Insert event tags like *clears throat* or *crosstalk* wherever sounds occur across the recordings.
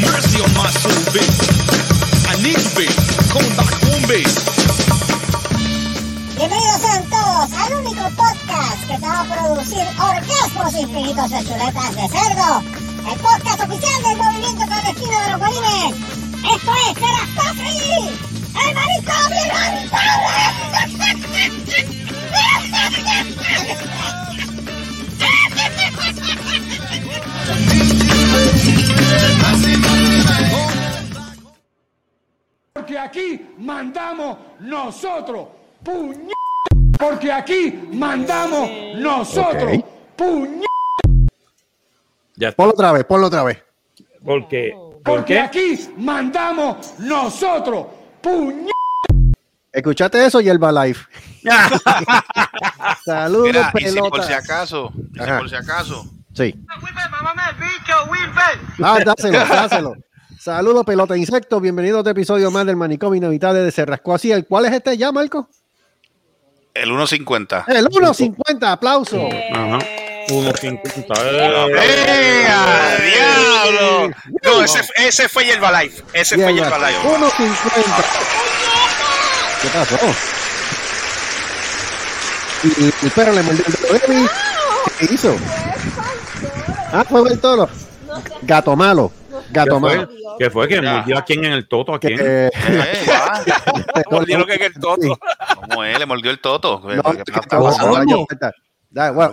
mercy on my soul, bitch. I. Bienvenidos sean todos al único podcast que te va a producir orgasmos infinitos de chuletas de cerdo. El podcast oficial del movimiento clandestino de los bolines. Esto es Serastofri, el manicomio *laughs* Porque aquí mandamos nosotros, puñ... Porque aquí mandamos nosotros, Ok. puñ... Ya. Ponlo otra vez, ponlo otra vez. Porque, ¿por Porque qué? aquí mandamos nosotros, puñ... ¿Escuchaste eso, Yerba Life? *laughs* Saludos, Mira, y si pelota. por si acaso, y si Ajá. por si acaso, Sí. Ah, dáselo, dáselo. Saludos, pelota insecto. Bienvenido a otro episodio más del manicomio inevitable de Cerrasco así. ¿El cuál es este ya, Marco? el 1.50. El 1.50, aplauso. Ajá. Uno cincuenta. ¡Eh, a diablo! No, ese, ese fue Yerba Life. Ese fue Yerba, Yerba Life. 1.50. ¿Qué pasó? Y, y el perro le mordió el dedo. ¿Qué hizo? Ah, fue el toro. Gato malo. Gato ¿Qué malo. fue? ¿Qué fue? ¿Que mordió a quién en el toto? ¿A quién? Que, Eh, *laughs* ya. Mordió lo que es el toto. ¿Cómo es? Le mordió el toto. ¿Qué, No, qué que pasa?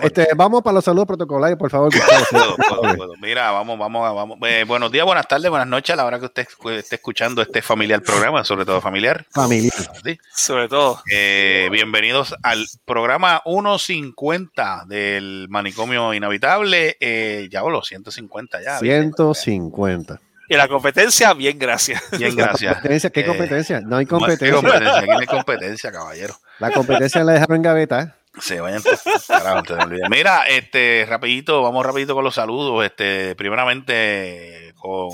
Este, vamos para los saludos protocolarios, por favor. *laughs* Puedo, puedo, puedo. Mira, vamos, vamos, vamos. Eh, buenos días, buenas tardes, buenas noches a la hora que usted esté escuchando este familiar programa, sobre todo familiar. Familia. ¿sí? Sobre todo. Eh, bienvenidos al programa 150 del manicomio inhabitable. Eh, ya, los 150 ya. ¿viste? 150. Y la competencia, bien, gracias. Bien, gracias. Competencia, ¿Qué Eh, competencia? No hay ¿Qué competencia. competencia? Aquí no hay competencia, caballero. La competencia la dejaron en gaveta. Se vayan carajo, te olvides. Mira, este, rapidito, vamos rapidito con los saludos. Este, primeramente con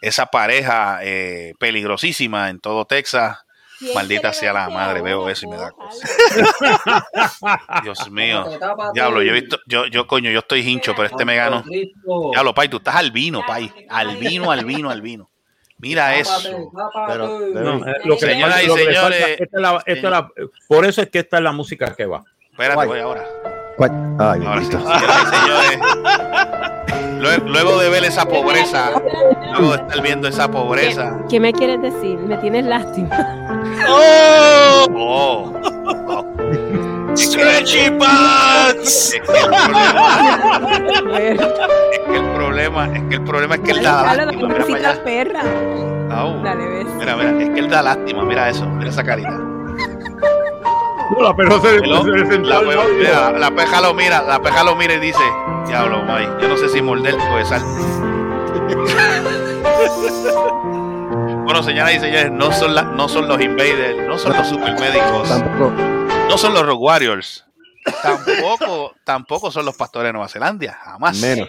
esa pareja eh, peligrosísima en todo Texas. Maldita sea la madre, veo eso y me da cosa. Dios mío. Diablo, yo he visto, yo, yo coño, yo estoy hincho, pero este me ganó. Diablo, Pai, tú estás albino, Pai. Albino, albino, albino. Mira eso. Pero, No, eh, lo que le Señoras falta- y lo que señores, falta- esta es la- esta es la- por eso es que esta es la música que va. Espérate, Guay. voy ahora. Ay, Ahora sí. bendito. Señoras y señores, luego, de ver esa pobreza, luego de estar viendo esa pobreza, ¿Qué me quieres decir? Me tienes lástima. oh, ¡Stretchy Pants! es que el problema, es que el problema, es que él da lástima, mira para allá. perra. Au. Dale, ves. Mira, mira, es que él da lástima, mira eso, mira esa carita. No, pero se, Hello. se La, el pe- novio. mira, la peja lo mira, la peja lo mira y dice, diablo, may, yo no sé si morder puede sal. *laughs* bueno, señoras y señores, no son, la- no son los invaders, no son los supermédicos, Tampoco. no son los Rock Warriors, tampoco, tampoco son los pastores de Nueva Zelanda, jamás. Menos.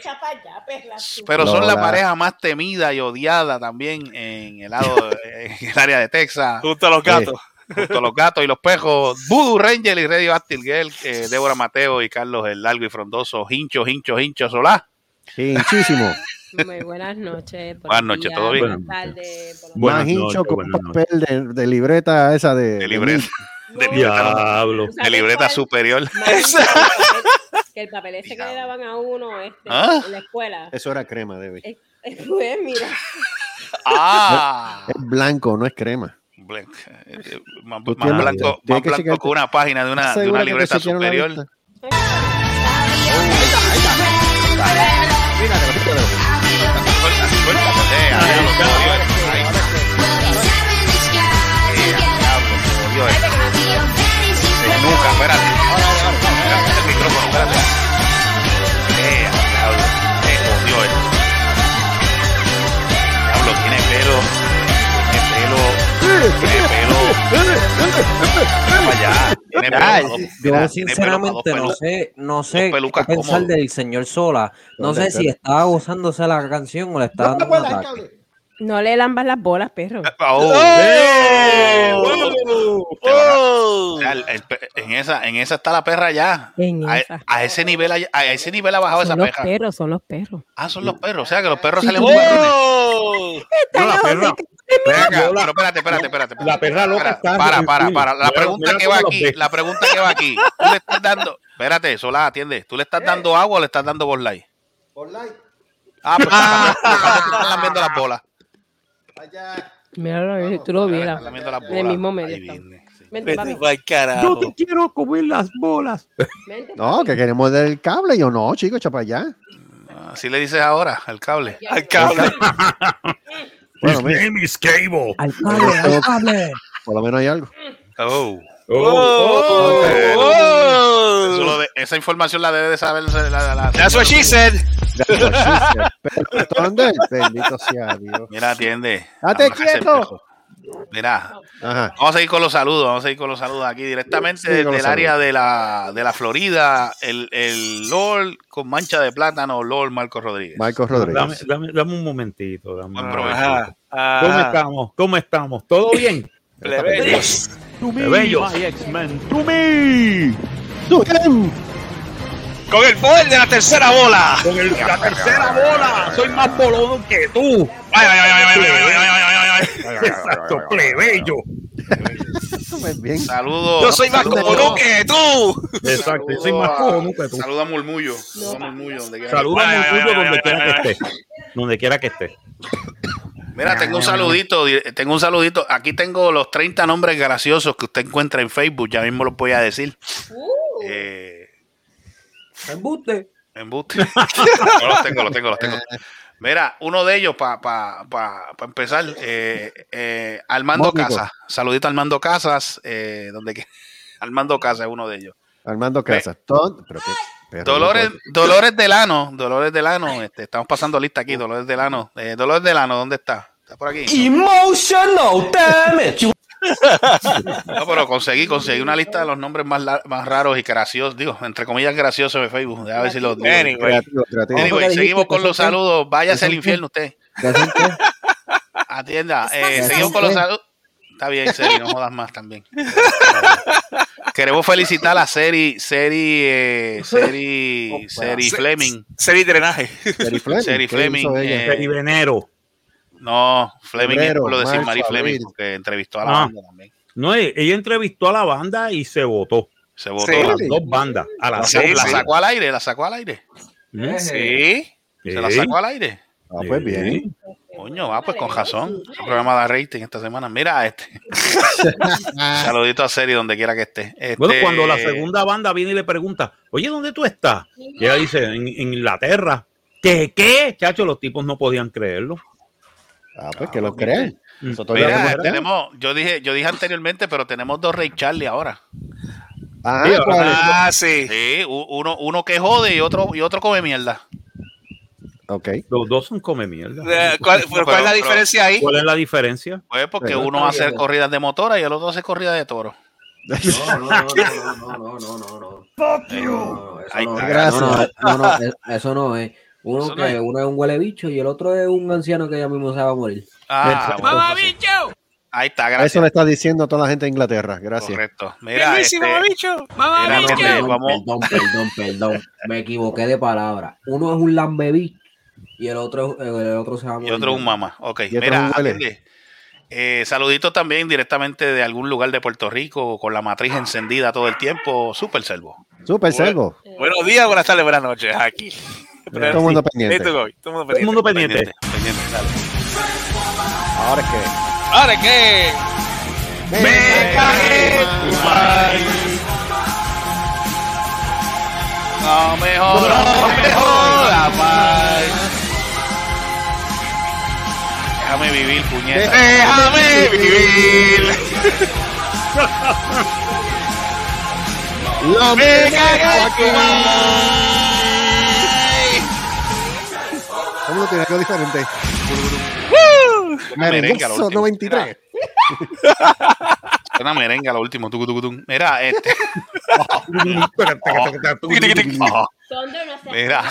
Pero son No, la la- pareja más temida y odiada también en el lado, *laughs* en el área de Texas. Junto a los gatos. junto a los gatos y los pejos, Voodoo Ranger y Radio Actil Girl, eh, Débora Mateo y Carlos el Largo y Frondoso, Hincho, Hincho, Hincho, Solá. Sí, muchísimo. *laughs* Muy buenas noches. Buenas noches, ¿todo bien? Buenas tardes. por- Buenas Más hincho noches, con buenas papel de, de libreta esa de. De libreta, de libreta, Diablo. de libreta superior. Más Que el papel ese que le daban a uno este, ¿Ah? en la escuela. Eso era crema, Debbie. Es- es- Pues mira, Ah, Es blanco, no es crema. blanco, eh, eh, más, Tú más tienes- blanco, más que blanco que una página de una, ¿Estás de una libreta superior. Jodió esto. Eh, Nunca, espérate. Espérate, el micrófono, espérate. Eh, diablo, se jodió esto. Diablo, tiene pelo. Tiene pelo. Tiene pelo. Allá. Tiene para dos- yo sinceramente no sé, no sé qué pensar del señor Sola. No ¿Dónde sé si estaba gozándose la canción o le estaba dando un ataque. No le lambas las bolas, perro. Oh. ¡Oh! A- ¡Oh! o sea, el- el pe- en esa, en esa está la perra ya. En A, esa. a ese nivel, hay- a ese nivel ha bajado esa Son los perra. perros, son los perros. Ah, son los perros. O sea que los perros Sí, salen bugarrones. ¡Oh! No, la perra, Ven acá, Yo la- pero espérate, espérate, espérate. la perra loca Para, está. para, para, para. La pregunta mira que va aquí, la pregunta que va aquí. Tú le estás dando, espérate, Solá, atiende. ¿Tú le estás dando agua o le estás dando ball light? Ah, pues *laughs* están están lamiendo las bolas. Míralo, tú lo vieras. En el mismo medio. Vente, Yo te quiero comer las bolas. Vente, No, que queremos del cable. Yo no, chico, echa para allá. Así le dices ahora, al cable. Al cable. Bueno, His mira, name is Cable. Al cable, al cable. por lo menos hay algo. Oh. ¡Oh! Eso ¡Oh! lo de- esa información la debe de saber la, la- la- That's what she said. Pero, ¿dónde? Bendito sea Dios. Mira, atiende. ¡Date Vamos a hacer quieto! Mira, Ajá. vamos a seguir con los saludos, vamos a seguir con los saludos aquí directamente Sí, desde el área de la, de la Florida, el, el Lord con mancha de plátano, Lord Marco Rodríguez. Dame, Rodríguez. dame, dame un momentito. Dame un momentito. Ajá. ¿Cómo Ajá. estamos? ¿Cómo estamos? ¿Todo bien? To me, bellos. my X-Men, to me. Con el poder de la tercera bola. Con el, la tercera bola. Soy más bolón que tú. Ay, ay, ay, ay. Exacto, plebeyo. Bien. Saludos. Yo soy más cojonú que tú. Exacto, yo soy más cojonú que tú. Saluda a Murmullo. Saluda a Murmullo donde quiera que esté. Donde quiera que esté. Mira, tengo un saludito, di- tengo un saludito. Aquí tengo los 30 nombres graciosos que usted encuentra en Facebook, ya mismo los voy a decir. Eh, Embuste. embuste. *laughs* no, los tengo, los tengo, los tengo. Mira, uno de ellos, para pa, pa, pa empezar, eh, eh, Armando Mónico. Casas. Saludito a Armando Casas, eh, donde que *laughs* Armando Casas es uno de ellos. Armando Casas. Pero pero Dolores, no Dolores Delano, Dolores Delano, este, estamos pasando lista aquí, Dolores Delano. Eh, Dolores Delano, ¿dónde está? ¿Está por aquí? Emotional damage. *laughs* No, pero conseguí, conseguí una lista de los nombres más, más raros y graciosos, digo, entre comillas graciosos de Facebook. Déjame ver si los digo. Anyway. Creativo, creativo. Anyway, ¿Cómo que seguimos con los saludos. Váyase ¿Qué al infierno usted. Atienda. Eh, ¿Qué seguimos con los saludos. Está bien, Seri, no jodas más también. *laughs* Queremos felicitar a Seri, Seri, eh, Seri, Seri Se- Fleming. Serie de drenaje. Seri Fleming. Seri ¿Qué Fleming, eh, Venero. No, Fleming Febrero, lo decir marzo, Mari Fleming, porque entrevistó a la Ah. banda también. No, e- ella entrevistó a la banda y se votó. Se votó. Sí. A las Sí. dos bandas. A las Sí, dos la sacó al aire, la sacó al aire. ¿Mm? Sí, se la Sí. sacó al aire. Ah, pues bien. Coño, va, pues con razón. Un programa de rating esta semana. Mira, este. *laughs* Saludito a Seri donde quiera que esté. Este, Bueno, cuando la segunda banda viene y le pregunta, oye, ¿dónde tú estás? Y ella dice, en, en Inglaterra. ¿Qué, qué? Chacho, los tipos no podían creerlo. Ah, pues que lo crean. Mm. Eso todavía Mira, crean. tenemos, yo dije, yo dije anteriormente, pero tenemos dos Ray Charlie ahora. Ah, sí. Sí, uno, uno que jode y otro, y otro come mierda. Ok. Los dos son come mierda. Eh, ¿Cuál, pero ¿cuál es la pero- diferencia ahí? ¿Cuál es la diferencia? Pues porque Pero uno hace corridas de motora y el otro hace corridas de toro. No, no, no, no, no, no, no, no, no. Fuck No, no. Uno es un huele bicho y el otro es un anciano que ya mismo se va a morir. Ah, bueno, pues sí. Ahí está, gracias. Eso le está diciendo a toda la gente de Inglaterra. Gracias. Correcto. Mira, este, bicho! mira, No, gente, perdón, vamos, perdón, perdón, perdón. Me equivoqué de palabra. Uno es un lambebi y el otro, el otro se va a y morir. otro un mamá. Ok, Y mira, un huele. atiende. Eh, saluditos también directamente de algún lugar de Puerto Rico con la matriz encendida todo el tiempo. Super Servo. Super Bueno. Servo. Buenos días, buenas tardes, buenas noches. Aquí. Pero todo el mundo pendiente. Todo el mundo pendiente. Ahora es que. Ahora es que. Me, cagué tu país. No me jodas, no me jodas, Déjame vivir, puñeta. Déjame vivir. Lo me cagué tu país. ¿Cómo lo tiene algo diferente? Merengoso último. 93. Una merenga, lo último. tucu, tucu, tucu. Mira, este. Mira.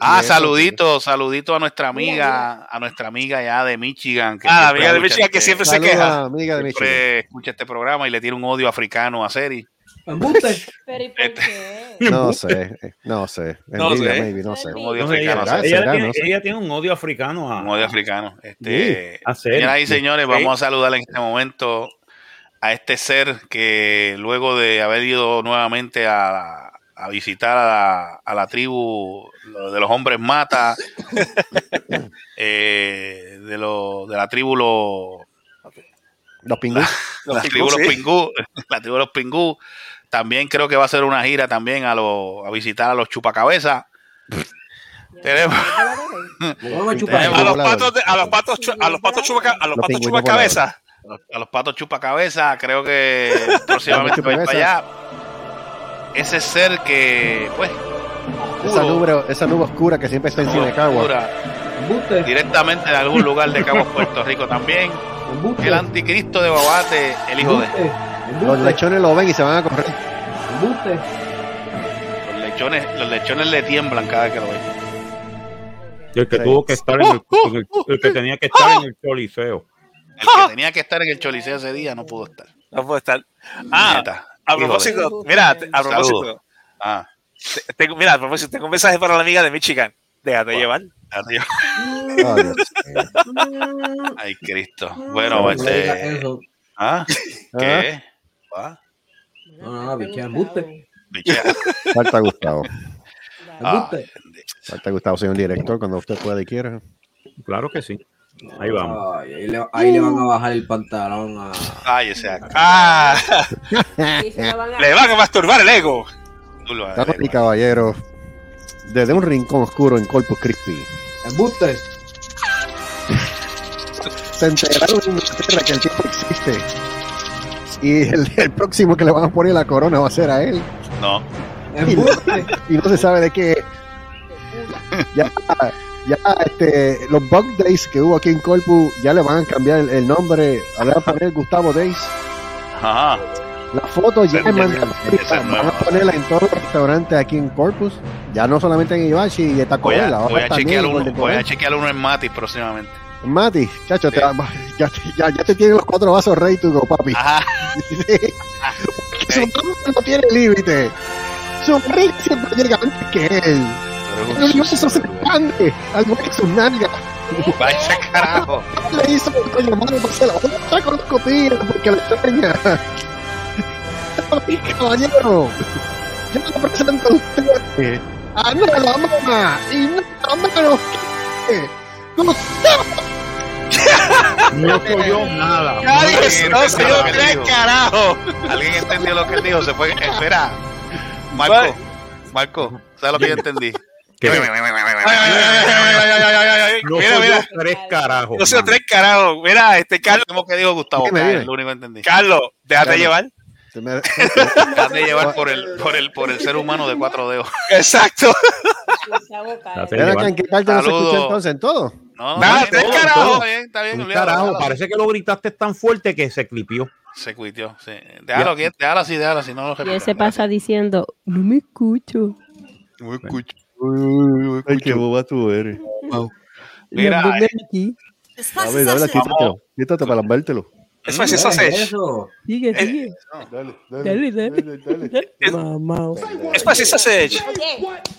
Ah, saludito, saludito a nuestra amiga, a nuestra amiga ya de Michigan. Que Ah, amiga de Michigan que este- siempre se queja. amiga de Michigan. siempre escucha este programa y le tiene un odio africano a Seri. Embuste. *laughs* Pero ¿y por qué? No sé, no sé. No Envidia, sé. maybe, no sé. Un odio No, ella, africano. será, a Seri. ella será, tiene, no sé. ella tiene un odio africano a, Un odio africano. Este, a Seri. Señoras y señores, Sí. vamos a saludar en este momento a este ser que luego de haber ido nuevamente a, a visitar a la, a la tribu de los hombres mata, *laughs* eh, de, lo- de la tribu los Los pingüinos. la Pingú, tribu los sí. pingú, *laughs* la tribu de los pingú. También creo que va a hacer una gira también a, lo- a visitar a los chupacabezas. Tenemos, *laughs* a chupar. Tenemos A los patos, de- a los patos, a los patos chupaca- a los patos chupacabezas. a los patos chupacabezas, creo que *laughs* próximamente va a ir para allá. Ese ser que, pues, Esa nube, esa nube oscura que siempre está encima de Cagua. oscura, Embuste. directamente de algún lugar de Cabo Puerto Rico también. El anticristo de Babate, el hijo de. Los lechones lo ven y se van a correr. Embuste. los lechones, los lechones le tiemblan cada vez que lo ven. El que Sí. tuvo que estar en el, en el- el que tenía que estar en el coliseo. El que tenía que estar en el Choliseo ese día no pudo estar. No puede estar. Ah, Neta. a de- propósito, mira, a propósito. Ah, te- tengo, mira, a propósito, tengo un mensaje para la amiga de Michigan. Déjate llevar. arriba. Oh, Dios mío. Ay, Cristo. Bueno, No este. eso. ¿Ah? ¿Qué? ¿Ah? No, no, no, biche, embuste. Bichea. Falta Gustavo. Ah. Falta Gustavo, señor director, cuando usted pueda y quiera. Claro que sí. Ahí vamos. Ay, ahí, le, ahí le van a bajar el pantalón a. Cállese acá. Ah, Y se lo van a- le van a masturbar el ego. Damas y caballeros, desde un rincón oscuro en Corpus Christi, Embuste. se enteraron en Inglaterra que el tipo existe. Y el, el próximo que le van a poner la corona va a ser a él. No. Y no se sabe de qué. Ya, ya este, los Bug Days que hubo aquí en Corpus, ya le van a cambiar el, el nombre. Le van a poner Gustavo Days. Ajá. La foto ya es es Van a ponerla en todos los restaurantes aquí en Corpus. Ya no solamente en Ibachi y Taco Voy a, voy a chequear en uno, voy a chequear uno en Matis próximamente. Mati, chacho, te Sí. *laughs* ya, ya, te tienen los cuatro vasos rey to go, papi. Ajá. *laughs* Sí. Porque su nombre no tiene límite. Su rey siempre llega antes que él. El universo se expande, al igual que sus nalgas. *laughs* Vaya carajo. Le hizo coño hermano para hacer la otra con los copillas porque le extraña. Papi, caballero, yo le presento a usted a Nora Mama y nada menos que Gustavo. No soy yo nada. Nadie no entendió se lo lo que cree, dijo. carajo. ¿Alguien entendió lo que él dijo? Se fue. Espera. Marco. Marco, ¿sabes lo que yo entendí? No Mira, soy mira. yo tres carajos. No se lo mano. tres carajos. Mira, este Carlos, ¿Cómo que dijo Gustavo? Es lo único que entendí. Carlos, déjate Carlos. llevar. Me- Déjate llevar por el, por el, por el ser humano de cuatro dedos. Exacto. ¿en qué parte no se Saludos. escucha entonces en todo? No, no. Está bien, está bien. Carajo, parece que lo gritaste tan fuerte que se clipió. Se cuitió, sí. Déjalo, déjalo así, déjalo así, no lo Y él se pasa diciendo, no me escucho. No escucho. Ay, qué boba tú eres. Mira, Los eh, aquí. Dale, dale, quítatelo. Quítate para lambértelo. Eso es, ¿Qué eso es es. eso? Sigue, Eh, sigue. Dale, Dale, dale. Mamá. Es para eso es. Oye,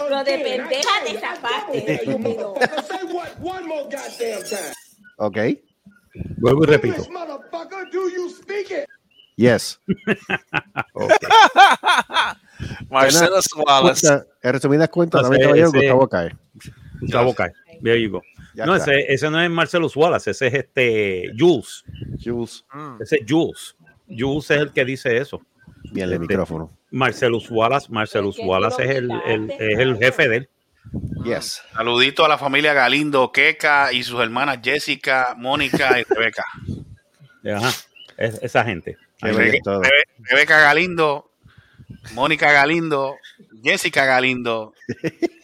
lo de pendeja de zapaste, estúpido. Ok. Vuelvo y repito. Motherfucker, do you speak it? Yes. *laughs* Marcelo Wallace. Cuenta- en resumidas cuentas, No también sé, caballero, ese- Gustavo cae. Gustavo cae. There you go. Ya No, ese, ese no es Marcelo Wallace, ese es este Jules. Jules, Ese es Jules. Jules es el que dice eso. bien el Este, micrófono. Marcelus Wallace, que Wallace es el, el- es el jefe de él. Yes. Saludito a la familia Galindo, Keka y sus hermanas Jessica, Mónica y Rebeca. Ajá. Es- esa gente. Rebe-. Rebe- Rebeca Galindo, Mónica Galindo, Jessica Galindo,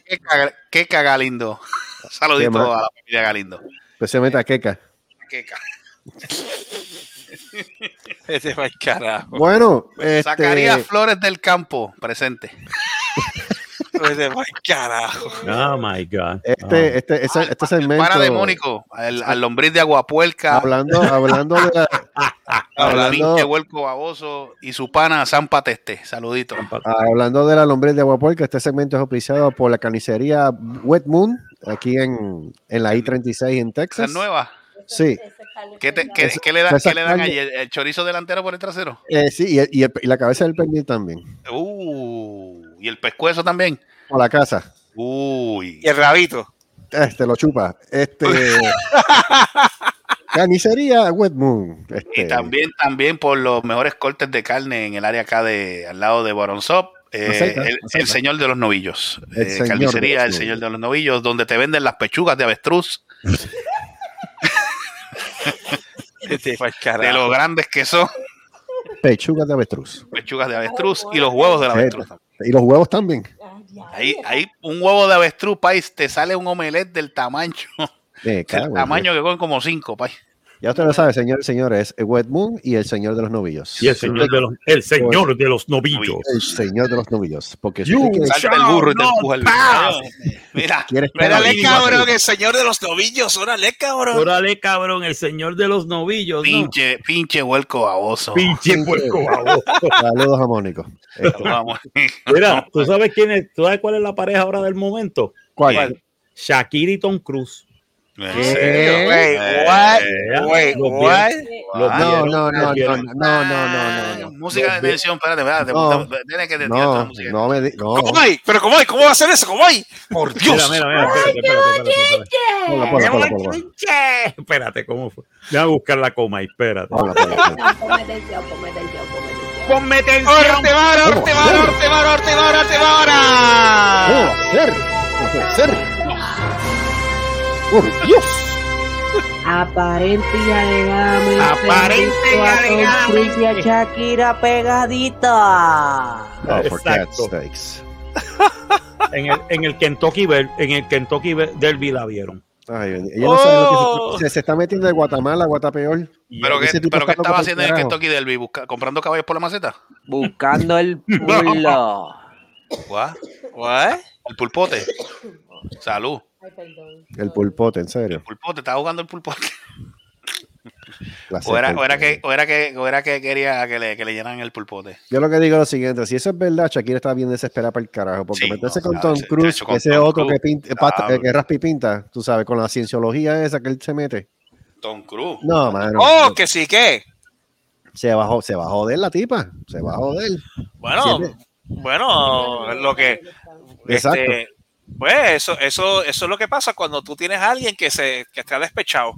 Keka, Keka Galindo. *laughs* Saludito a la familia Galindo. Especialmente a Keka. Keka. Este va el carajo. Bueno, este, Zacarías Flores del Campo, presente. *laughs* Vete pa'l carajo. Oh my God. Este, este, ese- este segmento. Para de Mónico, al, al lombriz de aguapuerca, Hablando, hablando de la, *laughs* hablando- pinche huelco baboso y su pana Zampa Teste. Saludito. hablando de la lombriz de Aguapuerca, este segmento es auspiciado por la carnicería Wet Moon, aquí en, en la I-36 en ¿Esa Texas. es nueva? Sí, ¿Qué, te- qué- Esa- qué le, dan, esa qué le dan carne- allí? ¿El, el chorizo delantero por el trasero? eh, sí, y, el- y el- y la cabeza del pernil también. Uh, y el pescuezo también. O la casa. Uy. Y el rabito. Este lo chupa. Este. *laughs* carnicería Wet Moon. Este, Y también, también por los mejores cortes de carne en el área acá de al lado de Boronsop. Eh, el, el señor de los novillos. El Eh, señor carnicería, de el los señor de los novillos, donde te venden las pechugas de avestruz, *laughs* de lo grandes que son, Pechugas de avestruz. pechugas de avestruz y los huevos de la avestruz. Y los huevos también. Ahí, ahí un huevo de avestruz, país, te sale un omelette del tamaño, Me cago *laughs* del en tamaño que cogen como cinco, país. Ya usted lo sabe, señores y señores, es Wet Moon y el señor de los novillos. Y el señor de los, el señor de los novillos. El señor de los novillos. Porque si You usted quiere- Salta el burro y te empuja el pass. Mira, Órale, cabrón, el señor de los novillos. Órale, cabrón. Órale, cabrón, el señor de los novillos. ¿no? pinche, pinche huelco baboso. Pinche puerco baboso. *laughs* Saludos a Mónico. Mira, ¿tú sabes quién es? ¿Tú sabes cuál es la pareja ahora del momento? ¿Cuál? Shakira y Tom Cruise. Wait, what? Wait, what? No, Ah, no, no, no, no, no, no, no, no, no. Música de tensión, espérate, espérate. No. Tienes que la No, música. no me no. ¿Cómo hay? ¿Pero cómo hay? ¿Cómo va a hacer eso? ¿Cómo hay? Por Mira, Dios. mira, mira, espérate, espérate, ¿cómo fue? Déjame buscar la coma, ahí, espérate. Ponme atención, ponme atención, ponme atención. ¡Ortevara, Ortevara, Ortevara, Ortevara, Ortevara! ¡No puede ser! ¡No puede ser! ¡Por Dios! Aparente y alegadamente. Aparente y alegadamente. A Shakira pegadita. Oh, for God's Exacto. sakes. En el, en el Kentucky, en el Kentucky Derby la vieron. Ay, ella no sabe lo que Oh. se, se, se está metiendo de Guatemala Guatapeor. ¿Pero qué, tipo pero qué estaba haciendo en el. Kentucky Derby? Busca- ¿Comprando caballos por la maceta? Buscando el *laughs* pulo. ¿What? ¿What? El pulpote. Salud. Ay, perdón. El pulpote, en serio. Pulpote, estaba jugando el pulpote. O era, o era el que, o era que, o era que quería que le, que le llenaran el pulpote. Yo lo que digo es lo siguiente, si eso es verdad, Shakira está bien desesperada para el carajo, porque Sí, meterse no, con Tom Cruise, con ese Tom otro que, pinta, pata- diablo. que raspa y pinta, tú sabes, con la cienciología esa que él se mete. Tom Cruise. No, mano. Oh, que sí, ¿qué? Se bajó, se va a joder la tipa, se va a joder. Bueno, bueno, lo que... Exacto. este, pues eso, eso, eso es lo que pasa cuando tú tienes a alguien que se que está despechado.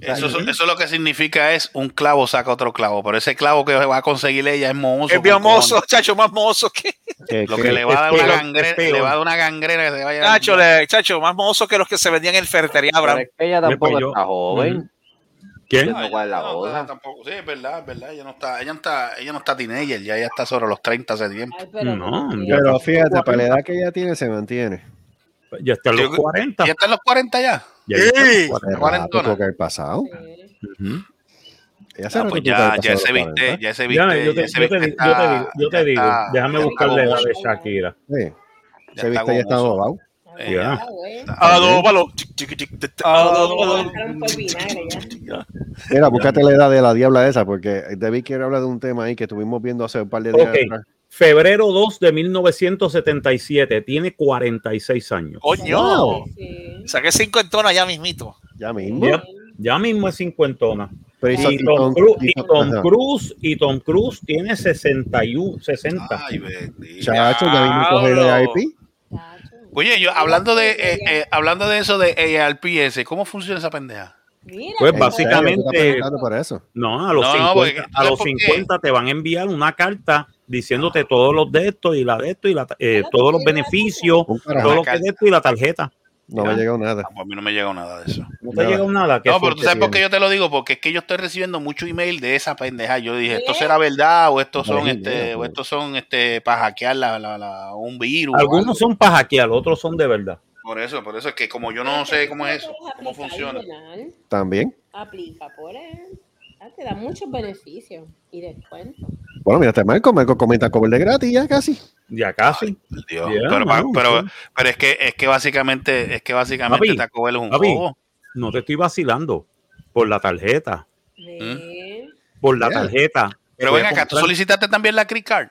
Eso, eso es lo que significa es un clavo saca otro clavo, pero ese clavo que va a conseguir ella es mozo. Es bien mozo, chacho, más mozo que... Que- Lo que- que le va a dar una gangrena, le va a dar una gangrena que se vaya Chacho, le- chacho, más mozo que los que se vendían en ferretería Pero Abraham. es que ella tampoco Pues yo- está joven. ¿Quién? No, ¿cuál es la no, boda? tampoco, sí, es verdad, es verdad. Ella no está, ella no está, ella no está teenager, ya ella está sobre los 30 hace tiempo. Ay, pero No, ya Pero fíjate, para la edad que ella tiene, se mantiene. Ya está en los Yo- 40. ¿Ya está en los 40 ya? Ya está Sí. 40. Es Cuarentona. rato que el pasado. Ujú. Ella hace Ah, pues ya, ya se viste, 40. ya se viste. Ya, yo te, ya se yo te viste digo, yo te está- digo, yo te ya digo, está- déjame ya buscar está la edad de Shakira. Sí, Ya se está viste, ya está bobado. Ya. Ah. Mira, búscate la edad de la diabla esa, porque David quiere hablar de un tema ahí que estuvimos viendo hace un par de días Ok. atrás. Febrero 2 de 1977. Tiene 46 años. Coño. Wow. Sí. Saqué cinco en tona ya mismito. Ya mismo. Ya, ya mismo es cincuentona. Pero Y y Tom, Tom- Cruise, y y Tom-. Cruise y Tom Cruise tiene 61, 60. Ay, bendito. Chacho, ya mismo coge el. IP. Oye, yo hablando de eh, eh, hablando de eso de ARPS, ¿cómo funciona esa pendeja? Mira, Pues ¿En básicamente-. No, a los, No, no, 50, porque- a los ¿por qué? 50 te van a enviar una carta diciéndote todos los de esto y la de esto y la, eh, todos los beneficios, todo lo que es de esto y la tarjeta. No me ha llegado nada. Ah, pues a mí no me llega nada de eso. No te Nada. llega nada. ¿qué No, pero tú sabes por qué yo te lo digo, porque es que yo estoy recibiendo mucho email de esa pendeja. Yo dije, ¿esto será verdad o estos son este, mira, o pues. estos son este para hackear la, la- la- un virus? Algunos son para hackear, otros son de verdad. Por eso, por eso es que como yo no sé cómo es eso, cómo funciona. También. Aplica por él. Ah, te da muchos beneficios y descuentos. Bueno, mira, este Marco, Marco comenta cover de gratis ya casi. Ya casi. Dios. Yeah, pero, pero, sí. pero es que es que básicamente es que básicamente Papi, Taco Bell es un papi, juego. No te estoy vacilando por la tarjeta. Ve. Por la Yeah. tarjeta. Pero ven acá, tú solicitaste también la Cric Card.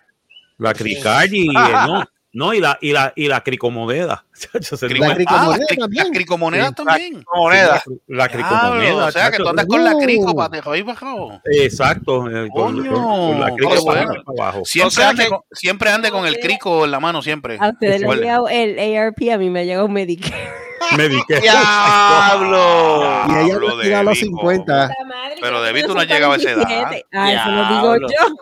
La Cricard y eh, no, *laughs* no, y la, y la, y la cricomoneda. *laughs* La cricomoneda ah, también. Moneda. La cricomoneda. O sea, que tú andas con la Uh. crico para te joder bajado. Exacto. eh, con, Coño, con- con la crico para arriba abajo. Siempre, O sea ande con, siempre ande con el crico en la mano, siempre. A ustedes les ha llegado el ARP, a mí me llegó un Medicare. *laughs* Me dediqué. ¡Diablo! Y ella llega a los Debbie, 50. Pero, Debbie, tú no has llegado a esa edad. Ah, eso lo digo yo.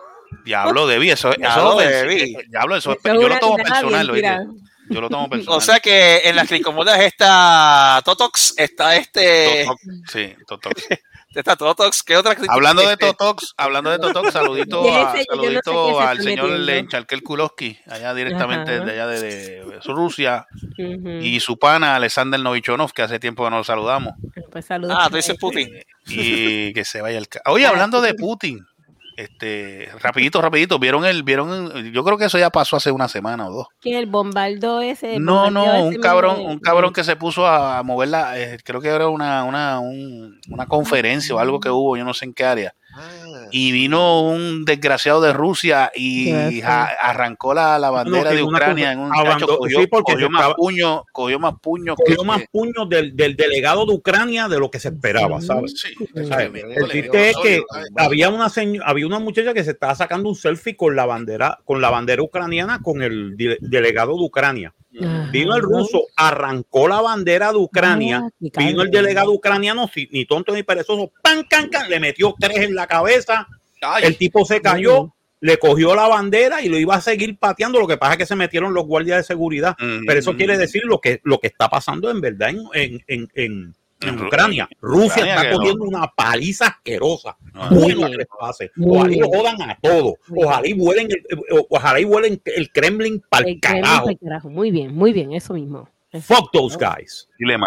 Diablo, Debbie, eso, eso, Diablo, Debbie. Diablo, eso, es- yo lo tomo *laughs* personal, tirada. Yo lo tomo personal. O sea que en las cricomodas está Totox, está este, Totox, sí, Totox. *laughs* está Totox, ¿qué otra? Hablando de este, Totox, hablando de Totox, saludito, a- yo no sé saludito al señor metiendo. Lenchalkel Kulowski, allá directamente Ajá. de allá de, de Rusia, y su pana Alexander Novichonov, que hace tiempo que no lo saludamos. Pues saludos. Ah, tú dices Putin. y que se vaya el ca- Oye, hablando de Putin, este, rapidito, rapidito, vieron el, vieron, yo creo que eso ya pasó hace una semana o dos. Que el bombardo ese. No, no, un cabrón, un cabrón que se puso a moverla, eh, creo que era una, una, un- una conferencia o algo que hubo, yo no sé en qué área. Y vino un desgraciado de Rusia y arrancó la, la bandera de Ucrania en un abandonó- chacho, cogió, sí, porque cogió más estaba- puños, cogió más puños que- Cogió más puños del, del delegado de Ucrania de lo que se esperaba, ¿sabes? Sí, me- El chiste es que había una seño- había una muchacha que se estaba sacando un selfie con la bandera, con la bandera ucraniana, con el de- delegado de Ucrania. Ajá. Vino el ruso, arrancó la bandera de Ucrania, Ah, vino el delegado ucraniano, si- ni tonto ni perezoso, pan, can, can, le metió tres en la cabeza, Ay, el tipo se cayó, le cogió la bandera y lo iba a seguir pateando. Lo que pasa es que se metieron los guardias de seguridad. Pero eso quiere decir lo que, lo que está pasando en verdad en, en, en, en- Ucrania. Rusia Ucrania está no. cogiendo una paliza asquerosa. Ah. Muy Bueno bien. que les pase. Muy Ojalá y jodan a todos. Ojalá y vuelen el, eh, ojalá y vuelen el Kremlin para el carajo. pa'l carajo. Muy bien, muy bien, eso mismo. Fuck those guys. dilema.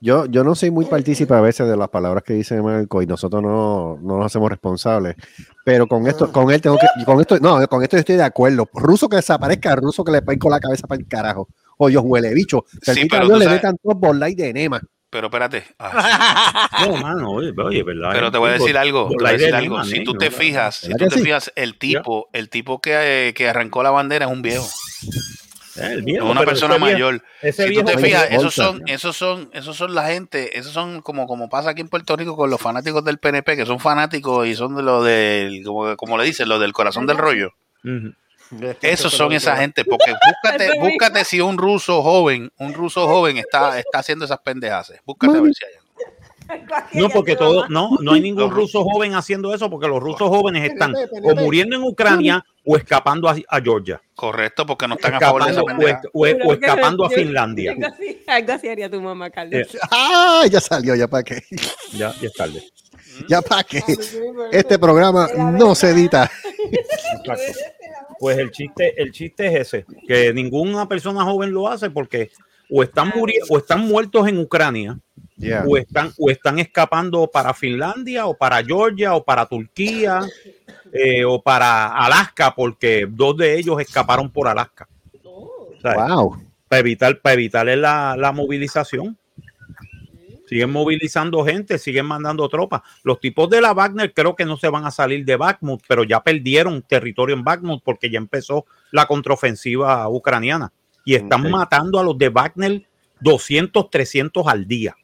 Yo, yo no soy muy partícipe a veces de las palabras que dice Marco y nosotros no, no nos hacemos responsables. Pero con esto, con él tengo que, con esto, no, con esto yo estoy de acuerdo. Ruso que desaparezca, ruso que le peguen con la cabeza para el carajo. O Dios huele bicho. Permita pero a Dios le metan todos por light de enema. Pero espérate. Ah, *laughs* No, mano, oye, oye, ¿verdad? pero te voy a decir algo, te voy a decir algo. Si tú te fijas, si ¿Verdad tú te fijas, el tipo, el tipo que, eh, que arrancó la bandera es un viejo, El es viejo, una persona ese mayor. Ese Si tú te fijas, bolsa. esos son, esos son, esos son la gente, esos son como, como pasa aquí en Puerto Rico con los fanáticos del PNP, que son fanáticos y son de lo del, como, como le dicen, lo del corazón del rollo. Esos son esa gente, porque búscate, búscate si un ruso joven, un ruso joven está, está haciendo esas pendejas. Búscate a ver si hay. No, porque todo, no, no hay ningún ruso joven haciendo eso, porque los rusos jóvenes están o muriendo en Ucrania o escapando a, a Georgia, Correcto, porque no están a favor de esa escapando, o, o- escapando a yo- Finlandia. Algo así, algo así haría tu mamá, Carlos. Eh, ¡Ah! Ya salió, ya para qué. Ya, ya es tarde. Ya para qué. Este programa no se edita. *laughs* Exacto. Pues el chiste, el chiste es ese, que ninguna persona joven lo hace porque o están o están muertos en Ucrania, o están, o están escapando para Finlandia, o para Georgia, o para Turquía, eh, o para Alaska, porque dos de ellos escaparon por Alaska. Wow. Para evitar, para evitar la, la movilización. Siguen movilizando gente, siguen mandando tropas. Los tipos de la Wagner creo que no se van a salir de Bakhmut, pero ya perdieron territorio en Bakhmut porque ya empezó la contraofensiva ucraniana. Y están matando a los de Wagner 200, 300 al día.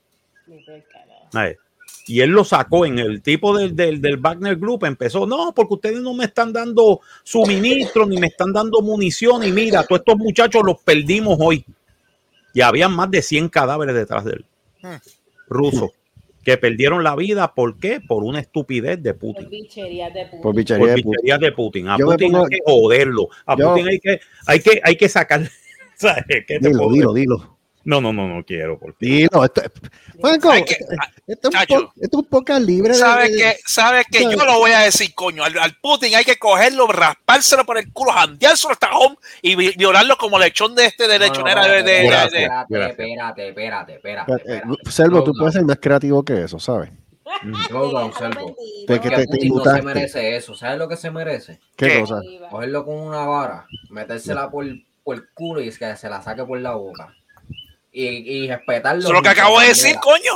¿sabes? Y él lo sacó en el tipo del, del, del Wagner Group. Empezó, no, porque ustedes no me están dando suministro ni me están dando munición. Y mira, todos estos muchachos los perdimos hoy. Y había más de 100 cadáveres detrás de él. Rusos. Que perdieron la vida, ¿por qué? Por una estupidez de Por Putin. bicherías de puta. Por bichería Por de puta. bicherías de Putin. A Yo Putin pongo- hay que joderlo. A yo- Putin hay que, hay que, hay que sacar. *laughs* ¿Sabes? ¿Qué te Dilo, dilo, dilo. No, no, no, no quiero. Porque... Dilo. Esto, Hay que- esto, es po- esto es un poco libre de. ¿Sabes de- que ¿Sabes que Yo lo voy a decir, coño. Al, al Putin hay que cogerlo, raspárselo por el culo, jandeárselo hasta home y vi- violarlo como lechón de este de No, no, lechonera no, de, de- Espérate, espérate, espérate, espérate. Eh, espérate. Selvo, tú No, puedes no. ser más creativo que eso, ¿sabes? Yo lo observo. Te- que Porque te- te Putin no se merece eso. ¿Sabes lo que se merece? ¿Qué, ¿Qué? cosa? Cogerlo con una vara, metérsela por, por el culo y que se la saque por la boca. Y, y respetarlo. Eso es lo que acabo de decir, coño.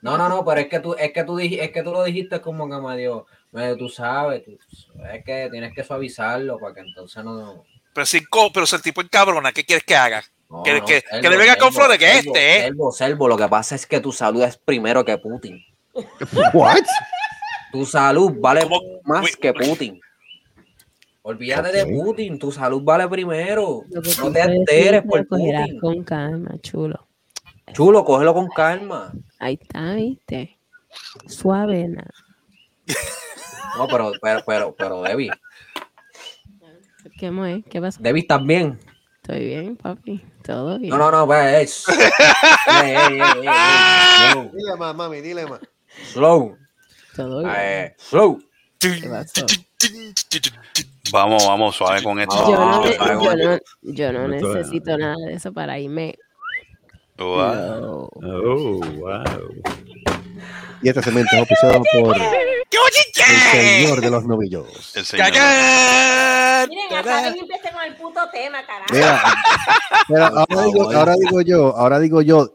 No, no, no, pero es que tú, es que tú, dij- es que tú lo dijiste como que me dio, me- tú sabes, tú- es que tienes que suavizarlo para que entonces no. Pero si, co- pero si el tipo es cabrona, ¿qué quieres que haga? no, Que- no, que- Selvo, que le venga con flores, que Selvo, este, ¿eh? Selvo, Selvo, lo que pasa es que tu salud es primero que Putin. What? Tu salud vale ¿Cómo? más que Putin. Olvídate de. Putin, tu salud vale primero. No te decir, por Putin. con calma, chulo. Chulo, cógelo con calma. Ahí está, viste. Suave, nada. No, pero, pero, pero, pero, Debbie, ¿Qué más? ¿Qué pasa? Debbie, ¿estás bien? Estoy bien, papi. Todo bien. No, no, no, pues, Dile más, mami, dile más. slow, Todo bien. eh, slow. Vamos, vamos, suave con esto. Yo no, Ah, yo yo necesito nada de eso para irme. Wow. No. Oh, wow. Y este segmento es por ¡Qué el bochinche! señor de los novillos. El señor. Miren, hasta que empiece con el puto tema, carajo. Mira, pero ahora digo, ahora digo yo, ahora digo yo,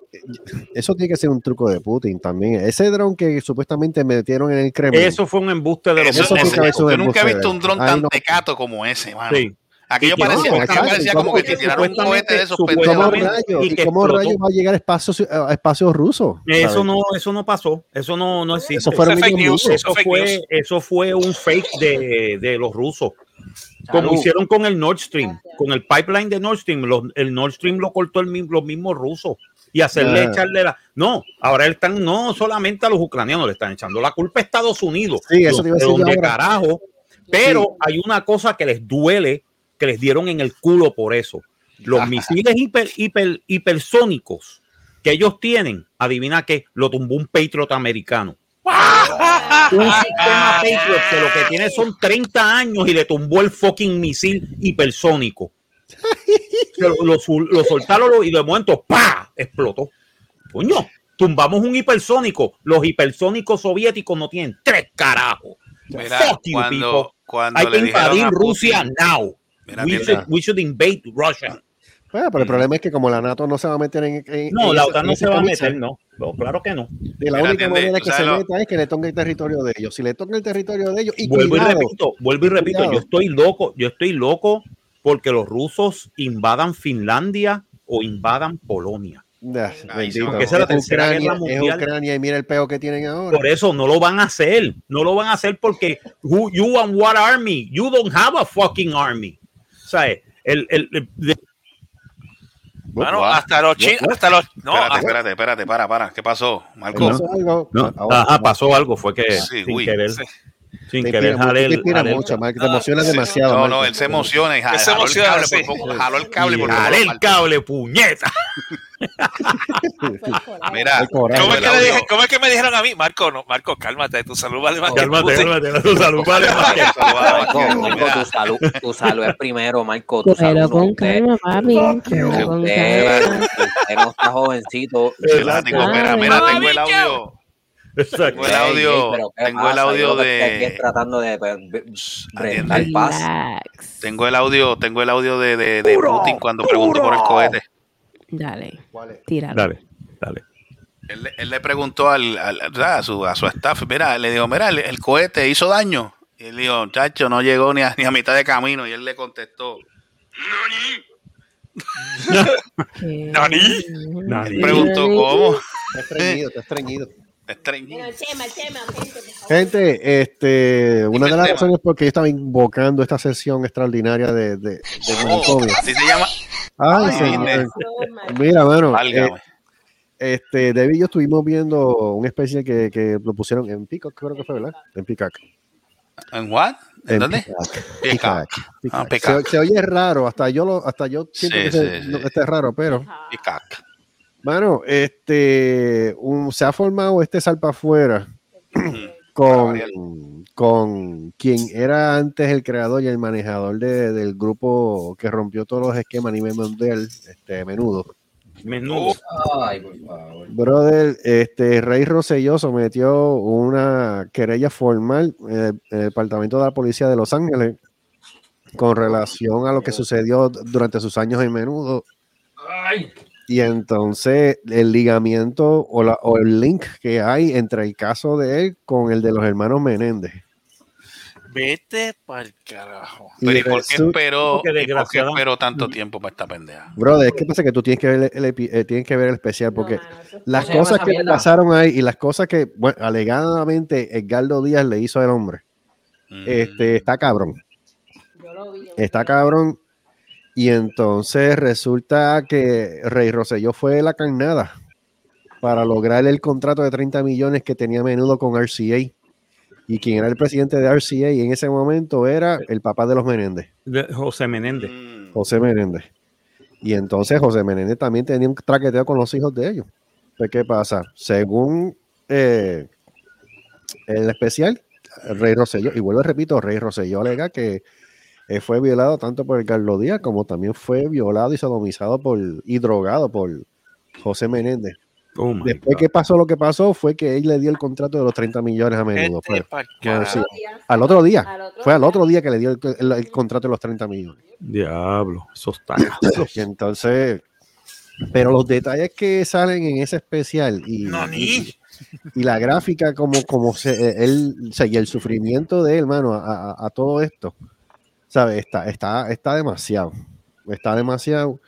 eso tiene que ser un truco de Putin también. Ese dron que supuestamente metieron en el Kremlin. Eso fue un embuste de los Eso, Eso eso yo nunca he visto un dron tan no- tecato como ese, mano. Sí. Aquello parecía, no, aquello parecía como que tiraron un cohete de esos ¿Y cómo pendejos. y cómo rayos va a llegar a espacios, a espacios rusos? Eso ¿sabes? no, eso no pasó. Eso no, no existe. Eso fueron Eso news. Eso fake fue, news. eso fue un fake de, de los rusos. Como Salud. hicieron con el Nord Stream, con el pipeline de Nord Stream, los- el Nord Stream lo cortó el, los mismos rusos y hacerle Ah. echarle la. No, ahora están no solamente a los ucranianos, le están echando la culpa a Estados Unidos. Sí, eso te iba a decir dónde ahora. carajo. Pero hay una cosa que les duele, que les dieron en el culo por eso. Los misiles hiper, hiper, hipersónicos que ellos tienen, adivina qué, lo tumbó un Patriot americano. *laughs* un sistema Patriot que lo que tiene son 30 años y le tumbó el fucking misil hipersónico. Lo, lo lo soltaron y de momento ¡pa! explotó. Coño, tumbamos un hipersónico. Los hipersónicos soviéticos no tienen tres carajos. Mira, Fuck you, cuando, people. cuando Hay que invadir Putin- Rusia now. We should, we should invade Russia. Bueno, pero el problema es que como la NATO no se va a meter en, en- No, en la OTAN no se va a meter, no. No, claro que no. de la Mira, única atiende, manera que se lo- meta es que le toque el territorio de ellos. Si le toca el territorio de ellos, y vuelvo cuidado, y repito, vuelvo y repito, Cuidado. yo estoy loco, yo estoy loco porque los rusos invadan Finlandia o invadan Polonia. Bendito. Porque esa es la Es tercera Ucrania, guerra mundial. Es Ucrania y mira el peo que tienen ahora. Por eso no lo van a hacer, no lo van a hacer porque who, you want what army? You don't have a fucking army. O sea, el, el, el- de- Bueno, Wow. hasta los chinos, hasta los. No, espérate, hasta- espérate, espérate, para, para. ¿Qué pasó, Marco? Pasó algo. no, Ahora, ajá, pasó algo, fue que Sí, sin uy. querer, Sí. sin Te querer jalé te el- inspira mucho, Marco, te Ah, emociona Sí. demasiado. No, Marco. no, él se emociona y ja- Él se jaló el cable sí. por poco, jaló el cable por jalé el cable, puñeta. *laughs* *laughs* Mira. ¿Cómo es, que le dije- cómo es que me dijeron a mí? Marco, no, Marco, cálmate, tu salud vale más Cálmate, cálmate, tu salud vale más que- Marco, tu salud, tu salud es primero, Marco. Tu salud Pero con calma, papi. Usted, no está jovencito. Mira, mira, tengo el audio. Exacto. Tengo el audio, pero ¿qué tengo el audio aquí de- es tratando de pues, brindar paz. Relax. Tengo el audio, tengo el audio de, de, de Putin cuando preguntó por el cohete. Dale, ¿Cuál es? tíralo. Dale, dale. Él, le- él le preguntó al, al- a, su, a su staff, mira, le dijo, mira, el, el cohete hizo daño. Y él dijo, chacho, no llegó ni a, ni a mitad de camino. Y él le contestó, ¿Qué? *laughs* *laughs* Nani. Nani. preguntó cómo. Está estreñido, está estreñido. Estreñido. Chema, Chema, gente. Gente, este, una de las razones por qué yo estaba invocando esta sesión extraordinaria de, de, de Oh, así se llama. Ay, Ay, señor. Mira, mano, eh, este, David y yo estuvimos viendo una especie que, que lo pusieron en Peacock, creo que fue, ¿verdad? En Peacock. ¿En what? ¿En En dónde? Peacock. Peacock. Peacock. Ah, Se, Peacock. se oye raro, hasta yo lo, hasta yo siento Sí, que, se- sí, sí. no, que está raro, pero Peacock. Mano, este, un- se ha formado este salpa afuera con, con quien era antes el creador y el manejador de- del grupo que rompió todos los esquemas a nivel mundial, este, menudo. Menudo. Ay, por favor. Brother, este Rey Rosselló sometió una querella formal eh, en el Departamento de la Policía de Los Ángeles con relación a lo que sucedió durante sus años en menudo. Y entonces el ligamiento o, la- o el link que hay entre el caso de él con el de los hermanos Menéndez. Vete pa'l carajo. Y Pero ¿y por qué esperó, porque y por qué desgraciada- esperó tanto tiempo para esta pendeja? Brother, es que pasa que tú tienes que ver el, epi- eh, tienes que ver el especial porque No, las ¿Cómo se llama cosas que le pasaron ahí y las cosas que, bueno, alegadamente Edgardo Díaz le hizo al hombre, Mm. este, está cabrón. Yo lo vi. yo Está vi. cabrón. Y entonces resulta que Rey Rosselló fue la carnada para lograr el contrato de 30 millones que tenía a menudo con RCA. Y quien era el presidente de RCA en ese momento era el papá de los Menéndez, De José Menéndez. Mm. José Menéndez. Y entonces José Menéndez también tenía un traqueteo con los hijos de ellos. ¿qué pasa? Según eh, el especial, Rey Rosselló, y vuelvo y repito, Rey Rosselló alega que eh, fue violado tanto por Carlos Díaz como también fue violado y sodomizado por, y drogado por José Menéndez. Oh Después God. que pasó lo que pasó fue que él le dio el contrato de los 30 millones a menudo. Fue, carajo. sí, al otro día. Al otro Fue al otro día que le dio el, el- el contrato de los 30 millones. Diablo, eso está. *coughs* Y entonces, pero los detalles que salen en ese especial y, No, y, ni. y la gráfica, como, como se, eh, él, o sea, y el sufrimiento de él, hermano, a, a- a todo esto, ¿sabes? Está, está, está demasiado. Está demasiado.